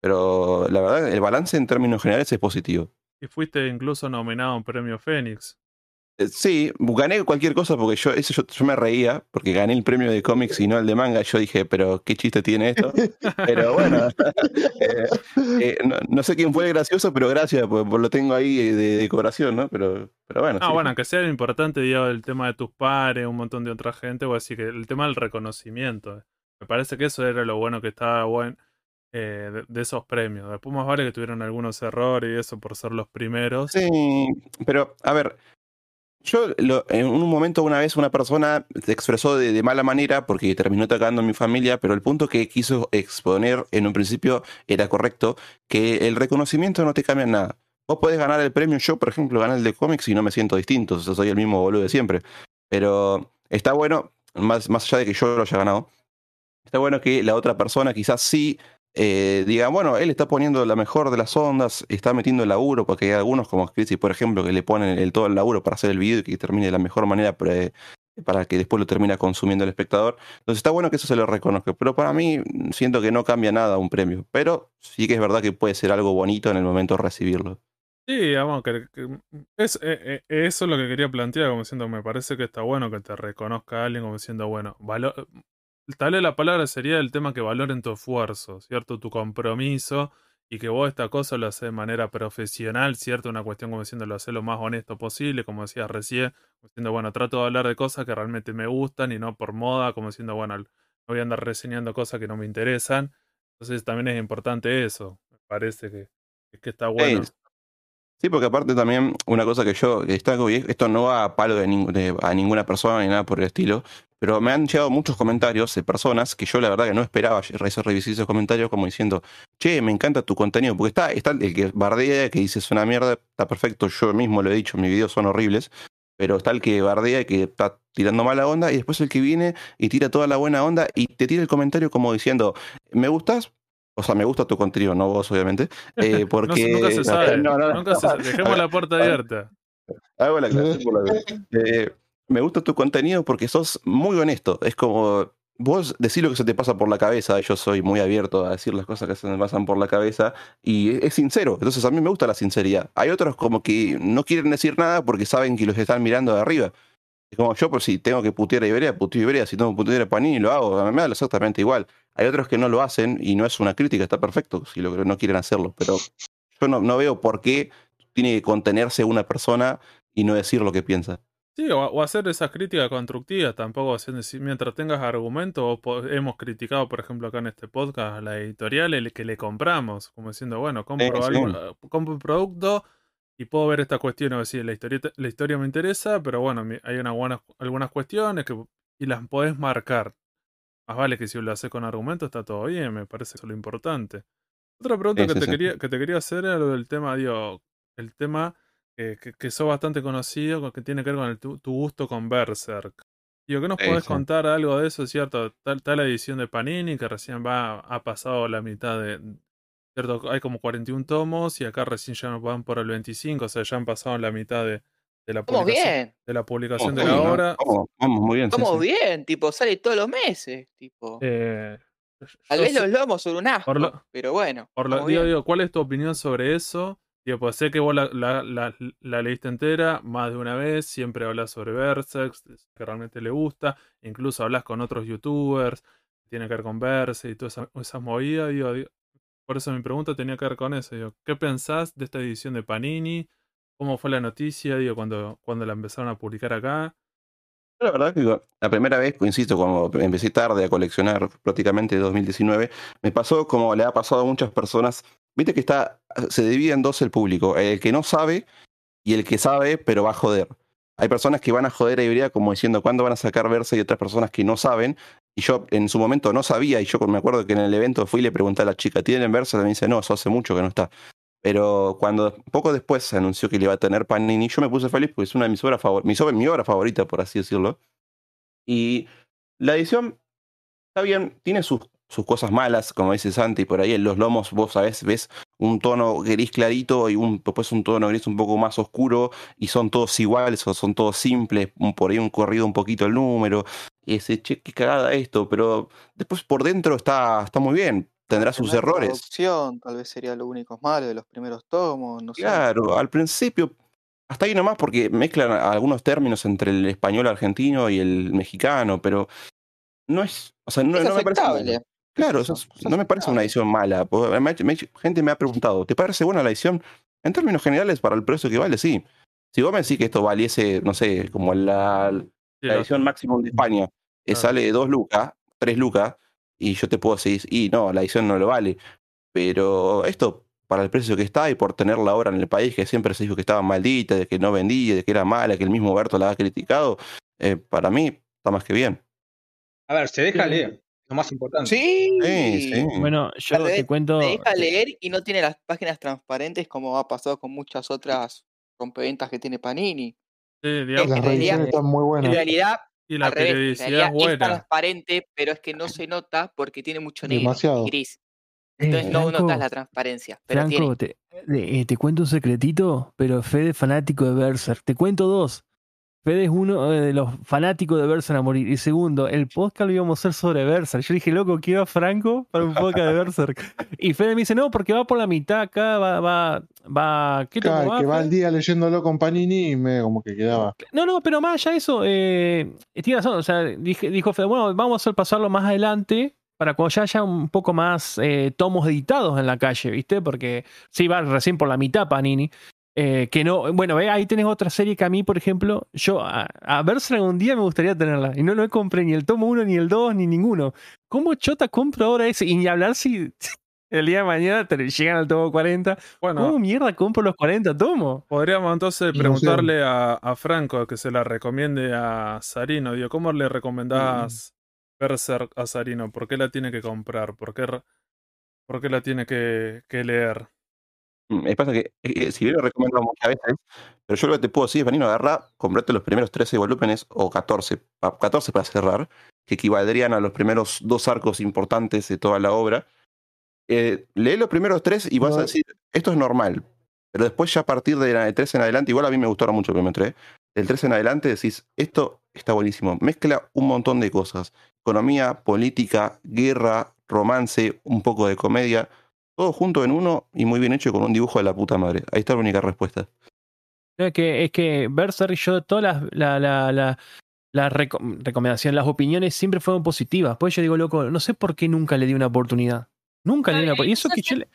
Pero la verdad, el balance en términos generales es positivo. Y fuiste incluso nominado a un premio Fénix. Eh, Sí, gané cualquier cosa porque yo, eso yo, yo me reía, porque gané el premio de cómics y no el de manga. Yo dije, pero qué chiste tiene esto. Pero bueno, eh, eh, no, no sé quién fue el gracioso, pero gracias, por lo tengo ahí de decoración, ¿no? Pero, pero bueno. Ah, sí. bueno, aunque sea importante, digo, el tema de tus pares, un montón de otra gente, o así que el tema del reconocimiento. Me parece que eso era lo bueno que estaba bueno eh, de, esos premios. Después más vale que tuvieron algunos errores y eso por ser los primeros. Sí, pero a ver, yo en un momento una vez una persona se expresó de, mala manera porque terminó atacando a mi familia, pero el punto que quiso exponer en un principio era correcto, que el reconocimiento no te cambia nada. Vos podés ganar el premio, yo por ejemplo gané el de cómics y no me siento distinto, soy el mismo boludo de siempre. Pero está bueno, más, más allá de que yo lo haya ganado, está bueno que la otra persona quizás sí eh, diga, bueno, él está poniendo la mejor de las ondas, está metiendo el laburo, porque hay algunos como Crisis, por ejemplo, que le ponen el, todo el laburo para hacer el video y que termine de la mejor manera para, que después lo termina consumiendo el espectador. Entonces está bueno que eso se lo reconozca, pero para mí mm, siento que no cambia nada un premio, pero sí que es verdad que puede ser algo bonito en el momento de recibirlo. Sí, vamos, que, que- es, eh, eh, eso es lo que quería plantear, como diciendo, me parece que está bueno que te reconozca alguien como diciendo, bueno, valo- tal vez la palabra sería el tema que valoren tu esfuerzo, ¿cierto? Tu compromiso y que vos esta cosa lo haces de manera profesional, ¿cierto? Una cuestión como diciendo, lo haces lo más honesto posible, como decías recién, diciendo, bueno, trato de hablar de cosas que realmente me gustan y no por moda, como diciendo, bueno, no voy a andar reseñando cosas que no me interesan. Entonces también es importante eso, me parece que, que está bueno. Sí, porque aparte también una cosa que yo destaco, y esto no va a palo de, a ninguna persona ni nada por el estilo, pero me han llegado muchos comentarios de personas que yo la verdad que no esperaba revisar esos comentarios como diciendo, che, me encanta tu contenido, porque está, está el que bardea, que dice es una mierda, está perfecto, yo mismo lo he dicho, mis videos son horribles, pero está el que bardea y que está tirando mala onda, y después el que viene y tira toda la buena onda y te tira el comentario como diciendo, me gustas, o sea, me gusta tu contenido, no vos obviamente, eh, porque... nunca se sabe. No, no, no. Nunca se sabe. Dejemos la puerta abierta. Hago la clase por la vez. Eh, me gusta tu contenido porque sos muy honesto. Es como vos decís lo que se te pasa por la cabeza. Yo soy muy abierto a decir las cosas que se me pasan por la cabeza y es sincero. Entonces a mí me gusta la sinceridad. Hay otros como que no quieren decir nada porque saben que los están mirando de arriba. Es como yo, por si tengo que putear a Iberia, puteo a Iberia. Si tengo que putear a Panini, lo hago. A mí me da exactamente igual. Hay otros que no lo hacen y no es una crítica, está perfecto si lo, no quieren hacerlo. Pero yo no, no veo por qué tiene que contenerse una persona y no decir lo que piensa. Sí, o, o hacer esas críticas constructivas, tampoco mientras tengas argumentos, hemos criticado, por ejemplo, acá en este podcast, a la editorial el que le compramos, como diciendo, bueno, compro, Sí, sí. algo, compro un producto y puedo ver estas cuestiones, decir, la historia, la historia me interesa, pero bueno, hay una buena- algunas cuestiones que, y las podés marcar. Más vale que si lo haces con argumentos está todo bien, me parece eso lo importante. Otra pregunta Sí, que, sí, te sí. Quería, que te quería hacer era lo del tema, digo, el tema que, que, que sos bastante conocido, con- que tiene que ver con el, tu, tu gusto con Berserk. Digo, ¿qué nos podés contar algo de eso, cierto? Tal, tal edición de Panini que recién va, ha pasado la mitad de... Cierto, hay como 41 tomos y acá recién ya nos van por el 25, o sea, ya han pasado la mitad de, de la Estamos publicación, bien, de la publicación de la bien, obra. Vamos, vamos muy bien. estamos sí. bien, tipo, sale todos los meses, tipo. Eh, Tal vez sé- los lomos son un asco, lo- pero bueno. Por lo, estamos digo, digo, ¿cuál es tu opinión sobre eso? Digo, pues sé que vos la, la, la- la leíste entera más de una vez, siempre hablas sobre Berserk, que realmente le gusta, incluso hablas con otros youtubers, tiene que ver con Berserk y todas esas, esas movidas, digo, digo, por eso mi pregunta tenía que ver con eso, digo, ¿qué pensás de esta edición de Panini? ¿Cómo fue la noticia, digo, cuando, cuando la empezaron a publicar acá? La verdad que la primera vez, insisto, cuando empecé tarde a coleccionar prácticamente 2019, me pasó como le ha pasado a muchas personas. Viste que está, se divide en dos el público, el que no sabe y el que sabe pero va a joder. hay personas que van a joder a Ibrea como diciendo cuándo van a sacar Versa y otras personas que no saben. Y yo en su momento no sabía, y yo me acuerdo que en el evento fui y le pregunté a la chica, ¿tienen Versa? Y me dice, no, eso hace mucho que no está. Pero cuando poco después se anunció que le iba a tener Panini, yo me puse feliz porque es una de mis obras favoritas, mi, obra favorita, por así decirlo. Y la edición está bien, tiene sus, sus cosas malas, como dice Santi, por ahí en los lomos vos sabés, ves un tono gris clarito y un, después un tono gris un poco más oscuro y son todos iguales o son todos simples, por ahí un corrido un poquito el número. Y ese, che, qué cagada esto, pero después por dentro está, está muy bien tendrá sus errores. Tal vez sería lo único malo de los primeros tomos, no Claro, al principio, hasta ahí nomás porque mezclan algunos términos entre el español argentino y el mexicano, pero no es, o sea, no, me parece. Claro, no me parece una edición mala. gente me ha preguntado, ¿te parece buena la edición? En términos generales, para el precio que vale, sí. Si vos me decís que esto valiese, no sé, como la, la edición máxima de España, que sale de 2 lucas, 3 lucas, y yo te puedo decir, y no, la edición no lo vale. Pero esto, para el precio que está y por tener la obra en el país, que siempre se dijo que estaba maldita, de que no vendía, de que era mala, que el mismo Berto la ha criticado, eh, para mí está más que bien. A ver, se deja leer, lo más importante. Sí, sí, Bueno, yo te cuento. Se deja leer y no tiene las páginas transparentes como ha pasado con muchas otras rompeventas que tiene Panini. Sí, digamos. Las revisiones están muy buenas. En realidad, y la al revés, periodicidad es buena. transparente, pero es que no se nota porque tiene mucho negro Demasiado. y gris. Entonces Eh, no Franco, notas la transparencia. Pero Franco, tiene. te, eh, te cuento un secretito, pero Fede es fanático de Berserk. Te cuento dos. Fede es uno eh, de los fanáticos de Berserk a morir. Y segundo, el podcast lo íbamos a hacer sobre Berserk. Yo dije, loco, quiero a Franco para un podcast de Berserk. Y Fede me dice, no, porque va por la mitad acá, va, va, va. ¿Qué Claro, va, que va al día leyéndolo con Panini y me como que quedaba. No, no, pero más allá de eso, eh, tiene razón. O sea, dije, dijo Fede, bueno, vamos a pasarlo más adelante para cuando ya haya un poco más eh, tomos editados en la calle, ¿viste? Porque sí, va recién por la mitad Panini. Eh, que no, bueno, ve, ahí tenés otra serie que a mí, por ejemplo, yo a, a Berserk un día me gustaría tenerla. Y no, no compré ni el tomo 1, ni el 2, ni ninguno. ¿Cómo chota compro ahora ese? Y ni hablar si el día de mañana te llegan al tomo 40. Bueno, ¿Cómo mierda compro los 40 tomos? podríamos entonces preguntarle a, a Franco que se la recomiende a Sarino. Digo, ¿cómo le recomendás Berserk a Sarino? ¿Por qué la tiene que comprar? ¿Por qué, por qué la tiene que, que leer? Mm, Me pasa que, eh, si bien lo recomiendo muchas veces, pero yo lo que te puedo decir es, Vanino, agarra, comprate los primeros 13 volúmenes o 14, pa- 14 para cerrar, que equivaldrían a los primeros dos arcos importantes de toda la obra. Eh, lee los primeros tres y vas a decir, esto es normal. Pero después ya a partir de la de 3 en adelante, igual a mí me gustaron mucho el primer 3, del 3 en adelante decís, esto está buenísimo. Mezcla un montón de cosas. Economía, política, guerra, romance, un poco de comedia. Todo junto en uno y muy bien hecho con un dibujo de la puta madre. Ahí está la única respuesta. No, Es que, es que Berserk, yo, todas las la, la, la, las reco- recomendaciones, las opiniones siempre fueron positivas. Pues yo digo, loco, no sé por qué nunca le di una oportunidad. Nunca le di una oportunidad. Y eso que yo le-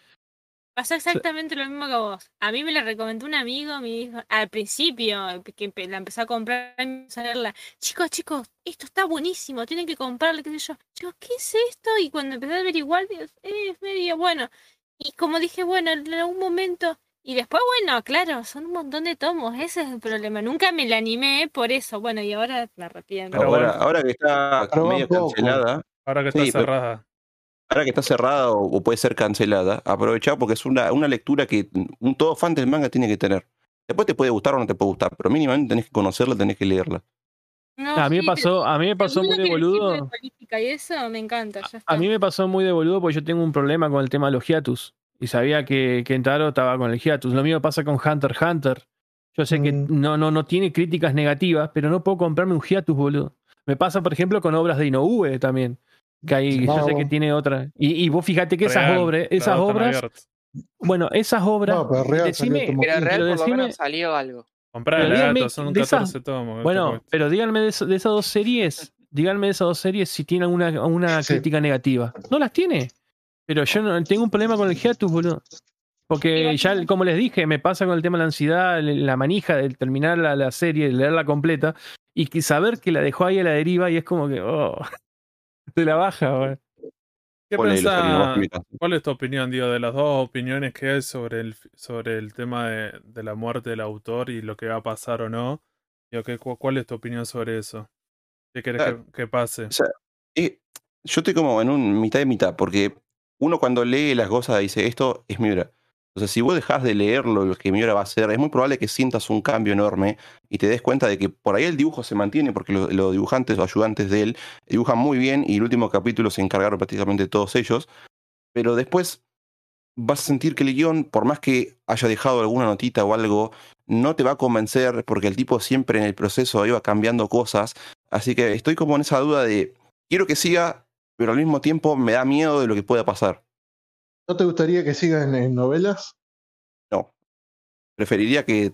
Pasó exactamente lo mismo que vos. A mí me la recomendó un amigo, me dijo, al principio, que la empecé a comprar a leerla, chicos, chicos, esto está buenísimo, tienen que comprarlo, qué sé yo. Yo, ¿qué es esto? Y cuando empecé a averiguar, "Eh, es medio bueno. Y como dije, bueno, en algún momento, y después, bueno, claro, son un montón de tomos, ese es el problema. Nunca me la animé por eso. Bueno, y ahora me arrepiento. Pero ahora, bueno. ahora que está medio poco. cancelada, Ahora que está Sí, pero- cerrada. Ahora que está cerrada o, o puede ser cancelada, aprovechá porque es una, una lectura que un todo fan del manga tiene que tener. Después te puede gustar o no te puede gustar, pero mínimamente tenés que conocerla, tenés que leerla. No, a mí me sí, pasó, a mí me pasó muy de boludo. de política y eso me encanta, ya está. A mí me pasó muy de boludo porque yo tengo un problema con el tema de los hiatus. Y sabía que Kentaro estaba con el hiatus. Lo mío pasa con Hunter x Hunter. Yo sé que Mm. no, no, no tiene críticas negativas, pero no puedo comprarme un hiatus, boludo. Me pasa, por ejemplo, con obras de Inoue también. Que ahí yo sé No. que tiene otra. Y, y vos fíjate que esas Real, esas obras, bueno, esas obras, No, pero real salió decime, como Pero real por lo decime- menos salió algo. Comprá gata, son de esas- 14 tomos. ¿qué te Bueno, pero díganme de, de esas dos series, díganme de esas dos series si tienen una, una Sí. crítica negativa. No las tiene. Pero yo no tengo un problema con el hiatus, boludo. Porque ya, no. como les dije, me pasa con el tema de la ansiedad, la manija de terminar la, la serie, de leerla completa, y que saber que la dejó ahí a la deriva y es como que, oh, te la baja, güey. ¿Qué pensás-. ¿Cuál es tu opinión, Diego, de las dos opiniones que hay sobre el, sobre el tema de, de la muerte del autor y lo que va a pasar o no? Digo, ¿qué- cu- ¿Cuál es tu opinión sobre eso? ¿Qué querés Claro. que, que pase? O sea, eh, yo estoy como en un mitad de mitad, porque uno cuando lee las cosas dice, esto es Miura. O sea, si vos dejás de leerlo, lo que Miura va a hacer, es muy probable que sientas un cambio enorme y te des cuenta de que por ahí el dibujo se mantiene, porque lo- los dibujantes o ayudantes de él dibujan muy bien y el último capítulo se encargaron prácticamente todos ellos. Pero después vas a sentir que el guion, por más que haya dejado alguna notita o algo, no te va a convencer porque el tipo siempre en el proceso iba cambiando cosas. Así que estoy como en esa duda de, quiero que siga, pero al mismo tiempo me da miedo de lo que pueda pasar. ¿No te gustaría que siga en, novelas? No. Preferiría que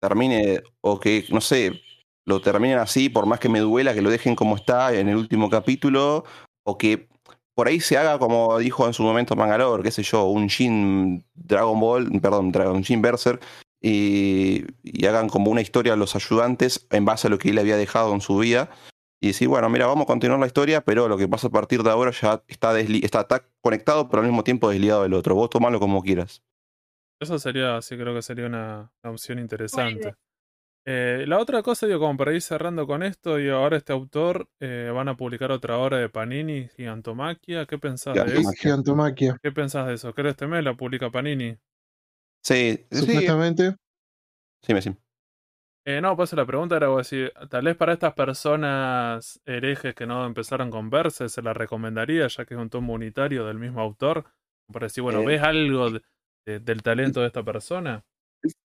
termine o que, no sé, lo terminen así, por más que me duela que lo dejen como está en el último capítulo, o que por ahí se haga como dijo en su momento Mangalore, qué sé yo, un Shin Dragon Ball, perdón, Dragon Shin Berserk, y, y hagan como una historia a los ayudantes en base a lo que él había dejado en su vida. Y decir, bueno, mira, vamos a continuar la historia, pero lo que pasa a partir de ahora ya está, desli- está, está conectado, pero al mismo tiempo desligado del otro. Vos tomalo como quieras. Eso sería, sí, creo que sería una, una opción interesante. Eh, la otra cosa, digo, como para ir cerrando con esto, digo, ahora este autor eh, van a publicar otra obra de Panini, Gigantomaquia. ¿Qué pensás de eso? Gigantomaquia. ¿Qué pensás de eso? ¿Crees este mes la publica Panini? Sí, sí, Supuestamente. sí, me sí. Eh, no, pues la pregunta era, decir, tal vez para estas personas herejes que no empezaron con verse, se la recomendaría, ya que es un tomo unitario del mismo autor. Para decir, bueno, Eh. ¿ves algo de- de- del talento de esta persona?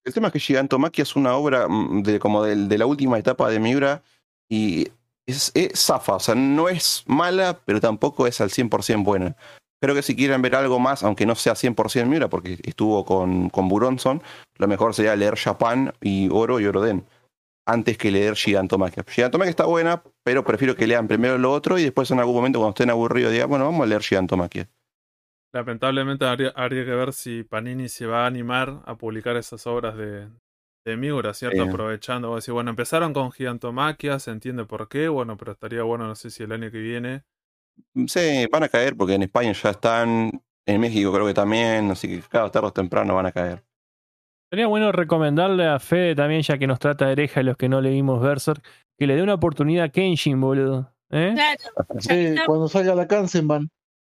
El tema es que Gigantomachia es una obra mm, de, como de, la última etapa de Miura y es, es zafa, o sea, no es mala, pero tampoco es al 100% buena. Creo que si quieren ver algo más, aunque no sea 100% Miura, porque estuvo con, con Buronson, lo mejor sería leer Japan y Oro y Oroden, antes que leer Gigantomachia. Gigantomachia está buena, pero prefiero que lean primero lo otro y después en algún momento cuando estén aburridos digan, bueno, vamos a leer Gigantomachia. Lamentablemente habría, habría que ver si Panini se va a animar a publicar esas obras de, de Miura, ¿cierto? Sí. Aprovechando, decís, bueno, empezaron con Gigantomaquia, se entiende por qué, bueno, pero estaría bueno, no sé si el año que viene. Sí, van a caer porque en España ya están, en México creo que también, así que cada tarde o temprano van a caer. Sería bueno recomendarle a Fede también, ya que nos trata de hereja y los que no leímos Berserk, que le dé una oportunidad a Kenshin, boludo. ¿Eh? Claro, Sí, cuando salga la Kansenban.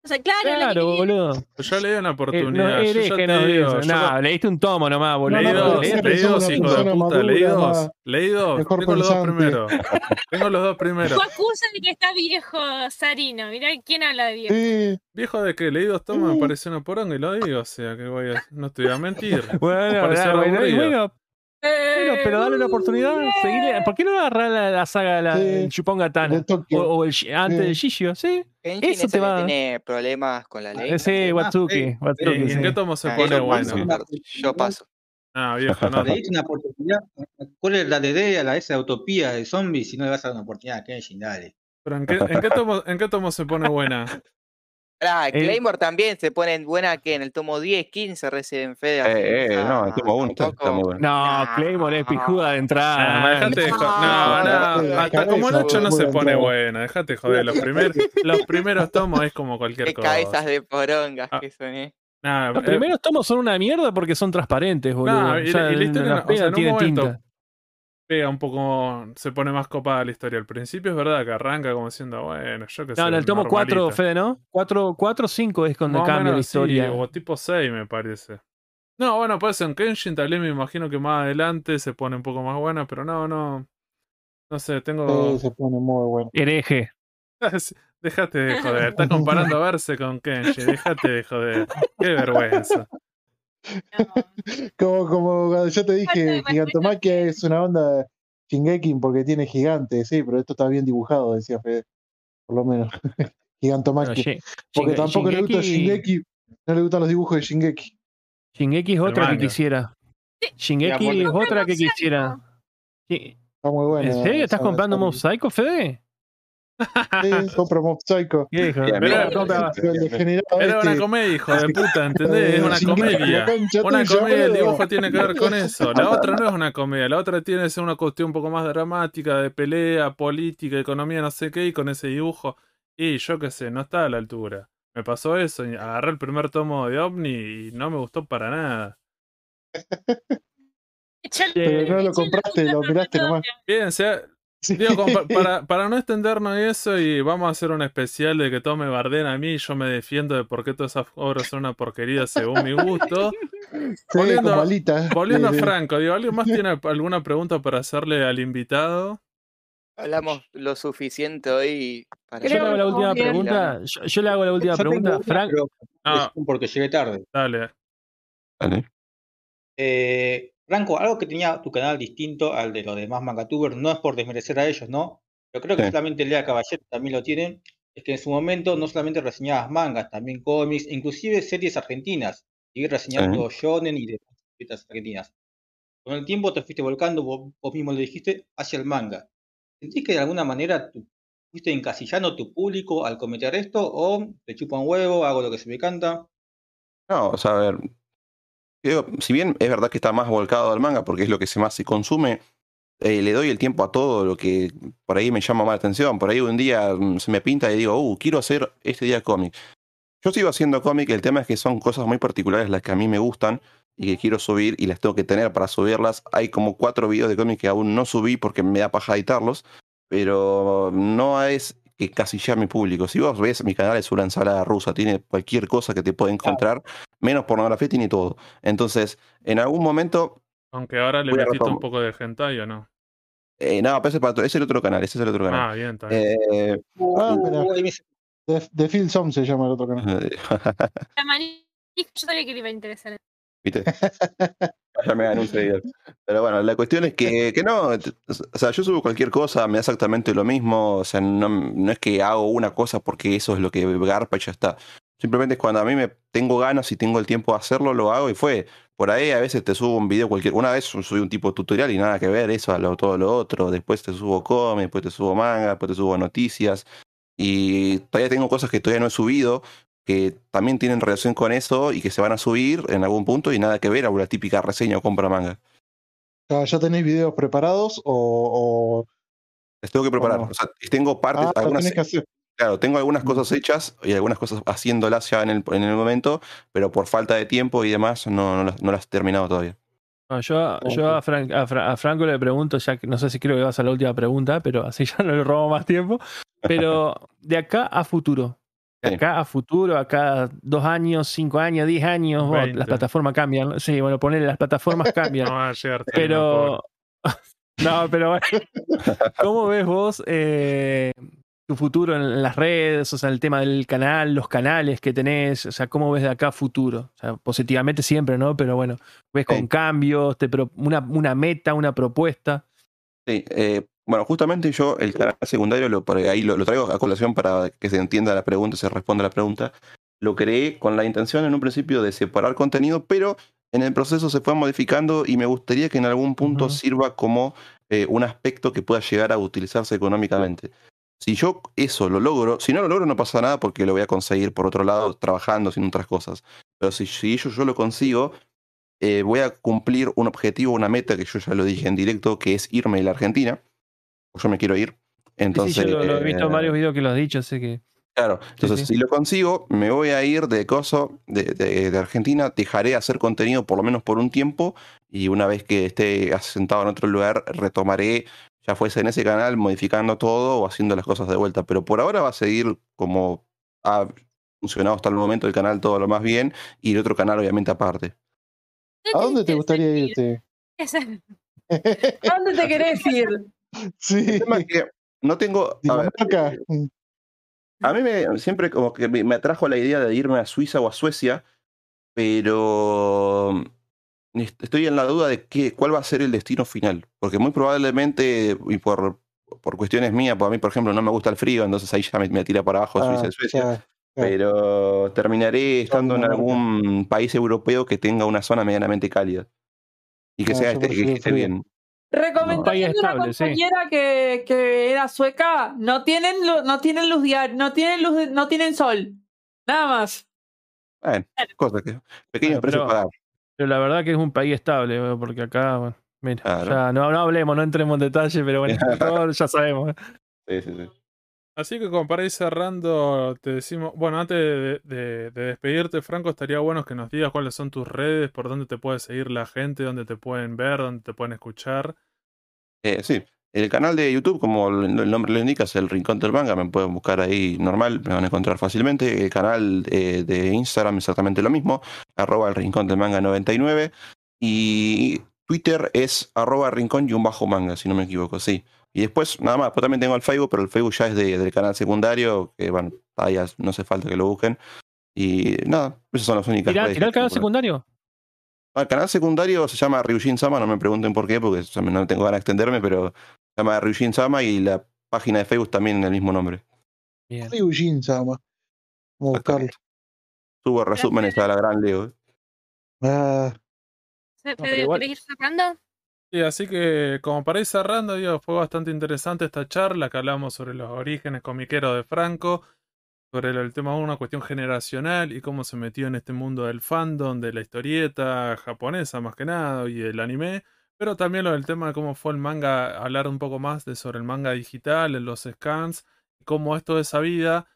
O sea, claro, Claro, boludo. Yo le di una Eh, oportunidad. no, yo ya te no, digo, yo No, leíste un tomo nomás, boludo. Siempre leídos, sos una hijo de puta, madura, leídos, más- leídos. mejor Tengo los dos primeros. Tengo los dos primeros. Tú acusa de que está viejo Sarino. Mirá quién habla de viejo. Sí, Viejo de que leídos tomo me pareció una poronga y lo digo, o sea que voy a, no te voy a mentir. Bueno, Me pareció bueno, bueno, aburrido. Bueno, bueno, pero dale una oportunidad. seguile. ¿Por qué no agarrar la, la saga de la, Sí. del Chupongatana? de O, o el antes Sí. del Shishio, sí. Eso es te el va- tiene problemas con la ley. Eh, Sí, Watsuki. eh, Watsuki, ¿Y sí. en qué tomo se Ah, pone bueno? paso, Yo paso. Ah, viejo, no. Le diste una oportunidad. ¿Cuál es la idea a la esa utopía de zombies si no le vas a dar una oportunidad a Kenshin? Dale. Pero ¿en qué, en qué tomo, ¿en qué tomo se pone buena? Ah, El- Claymore también se pone en buena que en el tomo 10, 15 reciben Fede. Eh, eh, no, el tomo uno está, está muy bueno. No. Claymore es pijuda de entrada. Man. dejate de jo- No, No, no, no, hasta no, como el no, 8 no se no, pone no. buena. Dejate joder. Los, primer, los primeros tomos es como cualquier Qué cosa. cabezas de porongas Ah. que son, eh. Nah, Los eh, primeros tomos son una mierda porque son transparentes, boludo. No, y O sea, la- y la historia la no- o pena sea, en un tiene momento- tinta. Pega un poco. Se pone más copada la historia. Al principio es verdad que arranca como diciendo, bueno, yo que sé. No, en el tomo 4, normalita. Fede, ¿no? 4 o 5 es cuando cambia la sí, historia. o tipo 6, me parece. No, bueno, pues en Kenshin tal vez me imagino que más adelante se pone un poco más buena, pero no, no. No sé, tengo. Sí, se pone muy bueno. Hereje. Dejate de joder. Estás comparando a verse con Kenshin. Dejate de joder. Qué vergüenza. Como, como ya te dije, Gigantomaquia es una onda Shingeki porque tiene gigantes, sí, pero esto está bien dibujado, decía Fede. Por lo menos. Gigantomaquia. Porque tampoco le gusta Shingeki, no le gustan los dibujos de Shingeki. Shingeki es otra que quisiera. Shingeki es otra que quisiera. Sí. Está muy bueno. ¿En serio? ¿Estás comprando Mob Psycho, Fede? Sí, Era una este, comedia, hijo de puta, ¿entendés? Es una comedia. Una comedia, el dibujo tiene que ver con eso. La otra no es una comedia, la otra tiene que ser una cuestión un poco más dramática, de pelea, política, economía, no sé qué, y con ese dibujo. Y yo qué sé, no está a la altura. Me pasó eso, y agarré el primer tomo de OVNI y no me gustó para nada. Pero no lo compraste, lo miraste nomás. Bien, sea, Sí. digo, como pa- para, para no extendernos en eso y vamos a hacer un especial de que todo me barden a mí y yo me defiendo de por qué todas esas obras son una porquería según mi gusto. Sí, volviendo- como alita. Volviendo a Franco, digo, ¿alguien más tiene alguna pregunta para hacerle al invitado? Hablamos lo suficiente hoy para. Yo le hago que la última bien. pregunta. Yo, yo le hago la última Yo pregunta. una, Frank, pero Ah. porque llegué tarde. Dale. Vale. Eh, Franco, algo que tenía tu canal distinto al de los demás mangatubers, no es por desmerecer a ellos, ¿no? Yo creo que Sí. solamente Lea Caballero también lo tienen, es que en su momento no solamente reseñabas mangas, también cómics, inclusive series argentinas, y reseñando shonen y de argentinas. Con el tiempo te fuiste volcando, vos, vos mismo lo dijiste, hacia el manga. ¿Sentís que de alguna manera tú fuiste encasillando tu público al cometer esto o te chupa un huevo, hago lo que se me canta? No, o sea, a ver. Si bien es verdad que está más volcado al manga porque es lo que se más se consume, eh, le doy el tiempo a todo lo que por ahí me llama más la atención. Por ahí un día mm, se me pinta y digo, uh, quiero hacer este día cómic. Yo sigo haciendo cómic, el tema es que son cosas muy particulares las que a mí me gustan y que quiero subir y las tengo que tener para subirlas. Hay como cuatro videos de cómic que aún no subí porque me da paja editarlos, pero no es que casillar mi público. Si vos ves, mi canal es una ensalada rusa, tiene cualquier cosa que te puede encontrar, menos pornografía, tiene todo. Entonces, en algún momento, Aunque ahora le Voy a metiste un poco de hentai o no. eh, no, pero ese es, para otro- ese es el otro canal, ese es el otro canal. Ah, bien, está bien. Eh, Ah. Uh, The, The Field Song se llama el otro canal. La manija, yo sabía que le iba a interesar. ¿Viste? Ya me gané un seguidor. Pero bueno, la cuestión es que, que no, o sea, yo subo cualquier cosa, me da exactamente lo mismo, o sea, no, no es que hago una cosa porque eso es lo que garpa y ya está. Simplemente es cuando a mí me tengo ganas y tengo el tiempo de hacerlo, lo hago y fue. Por ahí a veces te subo un video cualquier, una vez subí un tipo de tutorial y nada que ver eso a lo, todo lo otro, después te subo cómic, después te subo manga, después te subo noticias y todavía tengo cosas que todavía no he subido que también tienen relación con eso y que se van a subir en algún punto y nada que ver a una típica reseña o compra manga. Ya, ¿Ya tenéis videos preparados o, o- Les tengo que preparar. O sea, tengo partes, Ah, algunas, tenés que hacer. Claro, tengo algunas cosas hechas y algunas cosas haciéndolas ya en el, en el momento, pero por falta de tiempo y demás no, no, las, no las he terminado todavía. No, yo, yo a, Fran- a Fra- a Franco le pregunto, ya que no sé si creo que vas a la última pregunta, pero así ya no le robo más tiempo. Pero de acá a futuro, de Sí. acá a futuro, acá dos años, cinco años, diez años, bueno, 20. las plataformas cambian. Sí, bueno, ponerle las plataformas cambian. No va a llegar pero. No, pero bueno. ¿Cómo ves vos eh, tu futuro en las redes? O sea, el tema del canal, los canales que tenés. O sea, ¿cómo ves de acá futuro? O sea, positivamente siempre, ¿no? Pero bueno, ves con Sí. cambios, te pro- una, una meta, una propuesta. Sí, eh, bueno, justamente yo el canal secundario, lo, por ahí lo, lo traigo a colación para que se entienda la pregunta y se responda la pregunta. Lo creé con la intención en un principio de separar contenido, pero en el proceso se fue modificando y me gustaría que en algún punto sirva como eh, un aspecto que pueda llegar a utilizarse económicamente. Si yo eso lo logro, si no lo logro no pasa nada porque lo voy a conseguir por otro lado trabajando sin otras cosas. Pero si, si yo, yo lo consigo, eh, voy a cumplir un objetivo, una meta que yo ya lo dije en directo, que es irme de la Argentina. Yo me quiero ir. Entonces, sí, yo lo, lo he visto en eh, varios videos que lo has dicho, así que. Claro, entonces sí. si lo consigo, me voy a ir de coso de, de- de Argentina, dejaré hacer contenido por lo menos por un tiempo y una vez que esté asentado en otro lugar, retomaré, ya fuese en ese canal, modificando todo o haciendo las cosas de vuelta. Pero por ahora va a seguir como ha funcionado hasta el momento el canal todo lo más bien y el otro canal obviamente aparte. ¿A dónde te gustaría irte? ¿A dónde te querés ir? sí, El tema es que no tengo... A ver. A mí me, siempre como que me atrajo la idea de irme a Suiza o a Suecia, pero estoy en la duda de qué, cuál va a ser el destino final, porque muy probablemente, y por, por cuestiones mías, pues a mí por ejemplo no me gusta el frío, entonces ahí ya me, me tira para abajo Suiza Ah, y Suecia, pero terminaré estando en algún país europeo que tenga una zona medianamente cálida y que Ah, sea este- que esté bien. Recomendación País de una sí. compañera que, que era sueca. No tienen, no tienen luz diaria, no tienen luz, de- no tienen sol. Nada más. Bueno, cosas que pequeños Bueno, precios pagar. Pero la verdad que es un país estable, porque acá, bueno, mira, Claro. ya no, no hablemos, no entremos en detalle, pero bueno, ya sabemos. Sí, sí, sí. Así que como para ir cerrando, te decimos, bueno, antes de, de- de despedirte, Franco, estaría bueno que nos digas cuáles son tus redes, por dónde te puede seguir la gente, dónde te pueden ver, dónde te pueden escuchar. Eh, sí, el canal de YouTube, como el nombre lo indica, es el Rincón del Manga. Me pueden buscar ahí normal, me van a encontrar fácilmente. El canal eh, de Instagram, exactamente lo mismo, arroba el Rincón del Manga 99. Y Twitter es arroba rincón y un bajo manga, si no me equivoco, sí. Y después, nada más, pues también tengo el Facebook, pero el Facebook ya es de- del canal secundario, que bueno, ahí no hace falta que lo busquen. Y nada, esas son las únicas Tirá, el canal secundario. Ah, El canal secundario se llama Ryujin Sama, no me pregunten por qué, porque no tengo ganas de extenderme, pero se llama Ryujin Sama y la página de Facebook también en el mismo nombre. Bien. Ryujin Sama. Vamos a buscarlo. Subo resúmenes a la gran Leo. Ah, pero igual- ¿querés ir cerrando? Sí, así que como para ir cerrando, digo, fue bastante interesante esta charla que hablamos sobre los orígenes comiqueros de Franco, sobre el, el tema una cuestión generacional y cómo se metió en este mundo del fandom, de la historieta japonesa más que nada y el anime, pero también lo del tema de cómo fue el manga, hablar un poco más de sobre el manga digital, los scans, cómo es toda esa vida,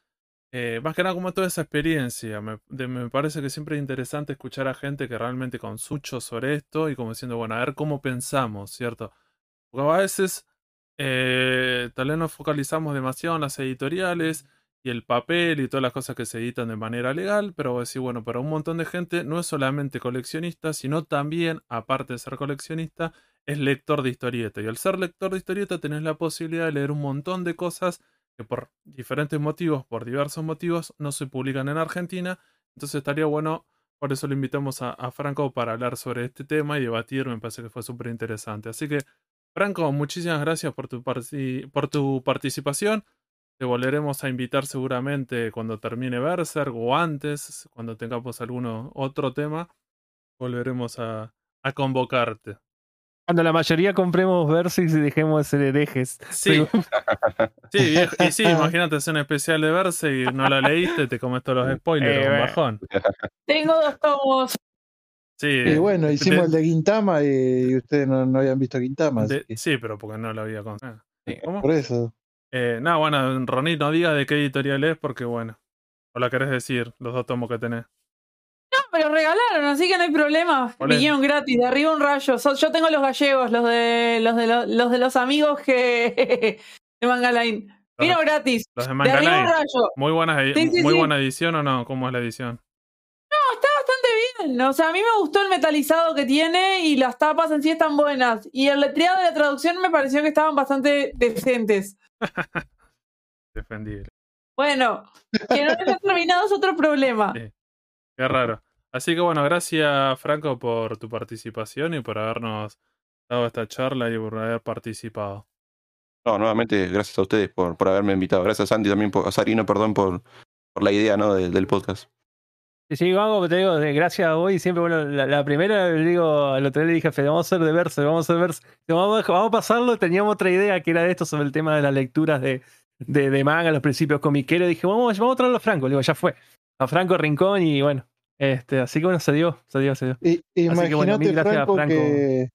eh, más que nada como toda esa experiencia. Me, de- me parece que siempre es interesante escuchar a gente que realmente consucho sobre esto y como diciendo, bueno, a ver cómo pensamos, ¿cierto? Porque a veces eh, tal vez nos focalizamos demasiado en las editoriales el papel y todas las cosas que se editan de manera legal, pero decís, bueno, para un montón de gente no es solamente coleccionista, sino también, aparte de ser coleccionista, es lector de historieta. Y al ser lector de historieta tenés la posibilidad de leer un montón de cosas que por diferentes motivos, por diversos motivos, no se publican en Argentina. Entonces estaría bueno, por eso lo invitamos a, a Franco para hablar sobre este tema y debatir, me parece que fue súper interesante. Así que, Franco, muchísimas gracias por tu, por tu participación. Te volveremos a invitar seguramente cuando termine Berserk o antes, cuando tengamos alguno otro tema, volveremos a, a convocarte. Cuando la mayoría compremos Versus y dejemos de ser herejes. Sí, sí, viejo. Y sí, imagínate hacer un especial de Berserk y no la leíste, te comes todos los spoilers, Eh, un bajón. Tengo dos tomos. Sí, y bueno, hicimos de- el de Quintama y, y ustedes no, no habían visto Quintama. de- que sí, pero porque no lo había con. ¿Cómo? por eso. Eh, no, bueno, Ronit, no digas de qué editorial es porque, bueno, o la querés decir, los dos tomos que tenés. No, me lo regalaron, así que no hay problema. Vinieron gratis, de arriba un rayo. So- yo tengo los gallegos, los de los de lo- los, de los amigos que de Mangaline. Vino gratis. Los de De arriba un Mangaline. rayo. Muy, Sí, sí, muy sí. buena edición o no? ¿Cómo es la edición? No, está bastante bien. O sea, a mí me gustó el metalizado que tiene y las tapas en sí están buenas. Y el letreado de la traducción me pareció que estaban bastante decentes. Defendible. Bueno, que no haya terminado es otro problema. Sí. Qué raro. Así que bueno, gracias Franco por tu participación y por habernos dado esta charla y por haber participado. No, nuevamente, gracias a ustedes por, por haberme invitado. Gracias a Santi también, por, a Sarino, perdón, por, por la idea ¿no? del podcast. Sí, vamos, te digo, de- gracias a vos y siempre, bueno, la, la primera, le digo, el otro día le dije a Fede, vamos a hacer de Berser, vamos a hacer Berser. Vamos, a- vamos a pasarlo, teníamos otra idea que era de esto sobre el tema de las lecturas de, de, de manga, los principios comiqueros. Dije, vamos, vamos a traerlo a Franco. Le digo, ya fue. A Franco Rincón y bueno, este, así que bueno, se dio, se dio, se dio. Y- Así que bueno, Imagínate, mil gracias, Franco, Franco. que,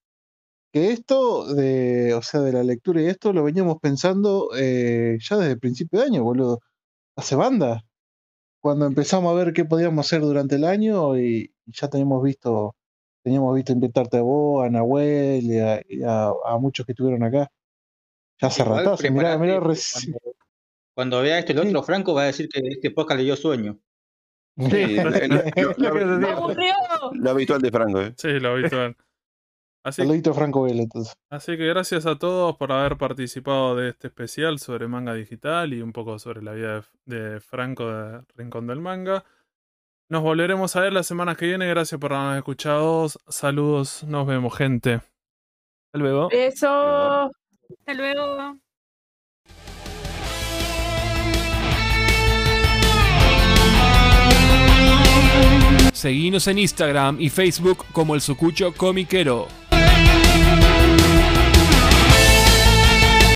que esto de, o sea, de la lectura y esto lo veníamos pensando eh, ya desde el principio de año, boludo. Hace banda. Cuando empezamos a ver qué podíamos hacer durante el año y, y ya teníamos visto, teníamos visto invitarte a vos, a Nahuel y a, y a- a muchos que estuvieron acá. Ya hace ratazo, mirá, mirá, porque reci- cuando, cuando vea esto el Sí. otro, Franco va a decir que este podcast le dio sueño. Sí, lo, lo- Lo. ¡Aburrió! lo habitual de Franco, ¿eh? Sí, lo habitual. Así, Saludito a Franco entonces. así que gracias a todos por haber participado de este especial sobre manga digital y un poco sobre la vida de, de Franco de Rincón del Manga. Nos volveremos a ver la semana que viene. Gracias por habernos escuchado. Saludos. Nos vemos, gente. Hasta luego. Eso. Hasta luego. Seguinos en Instagram y Facebook como el Sucucho Comiquero.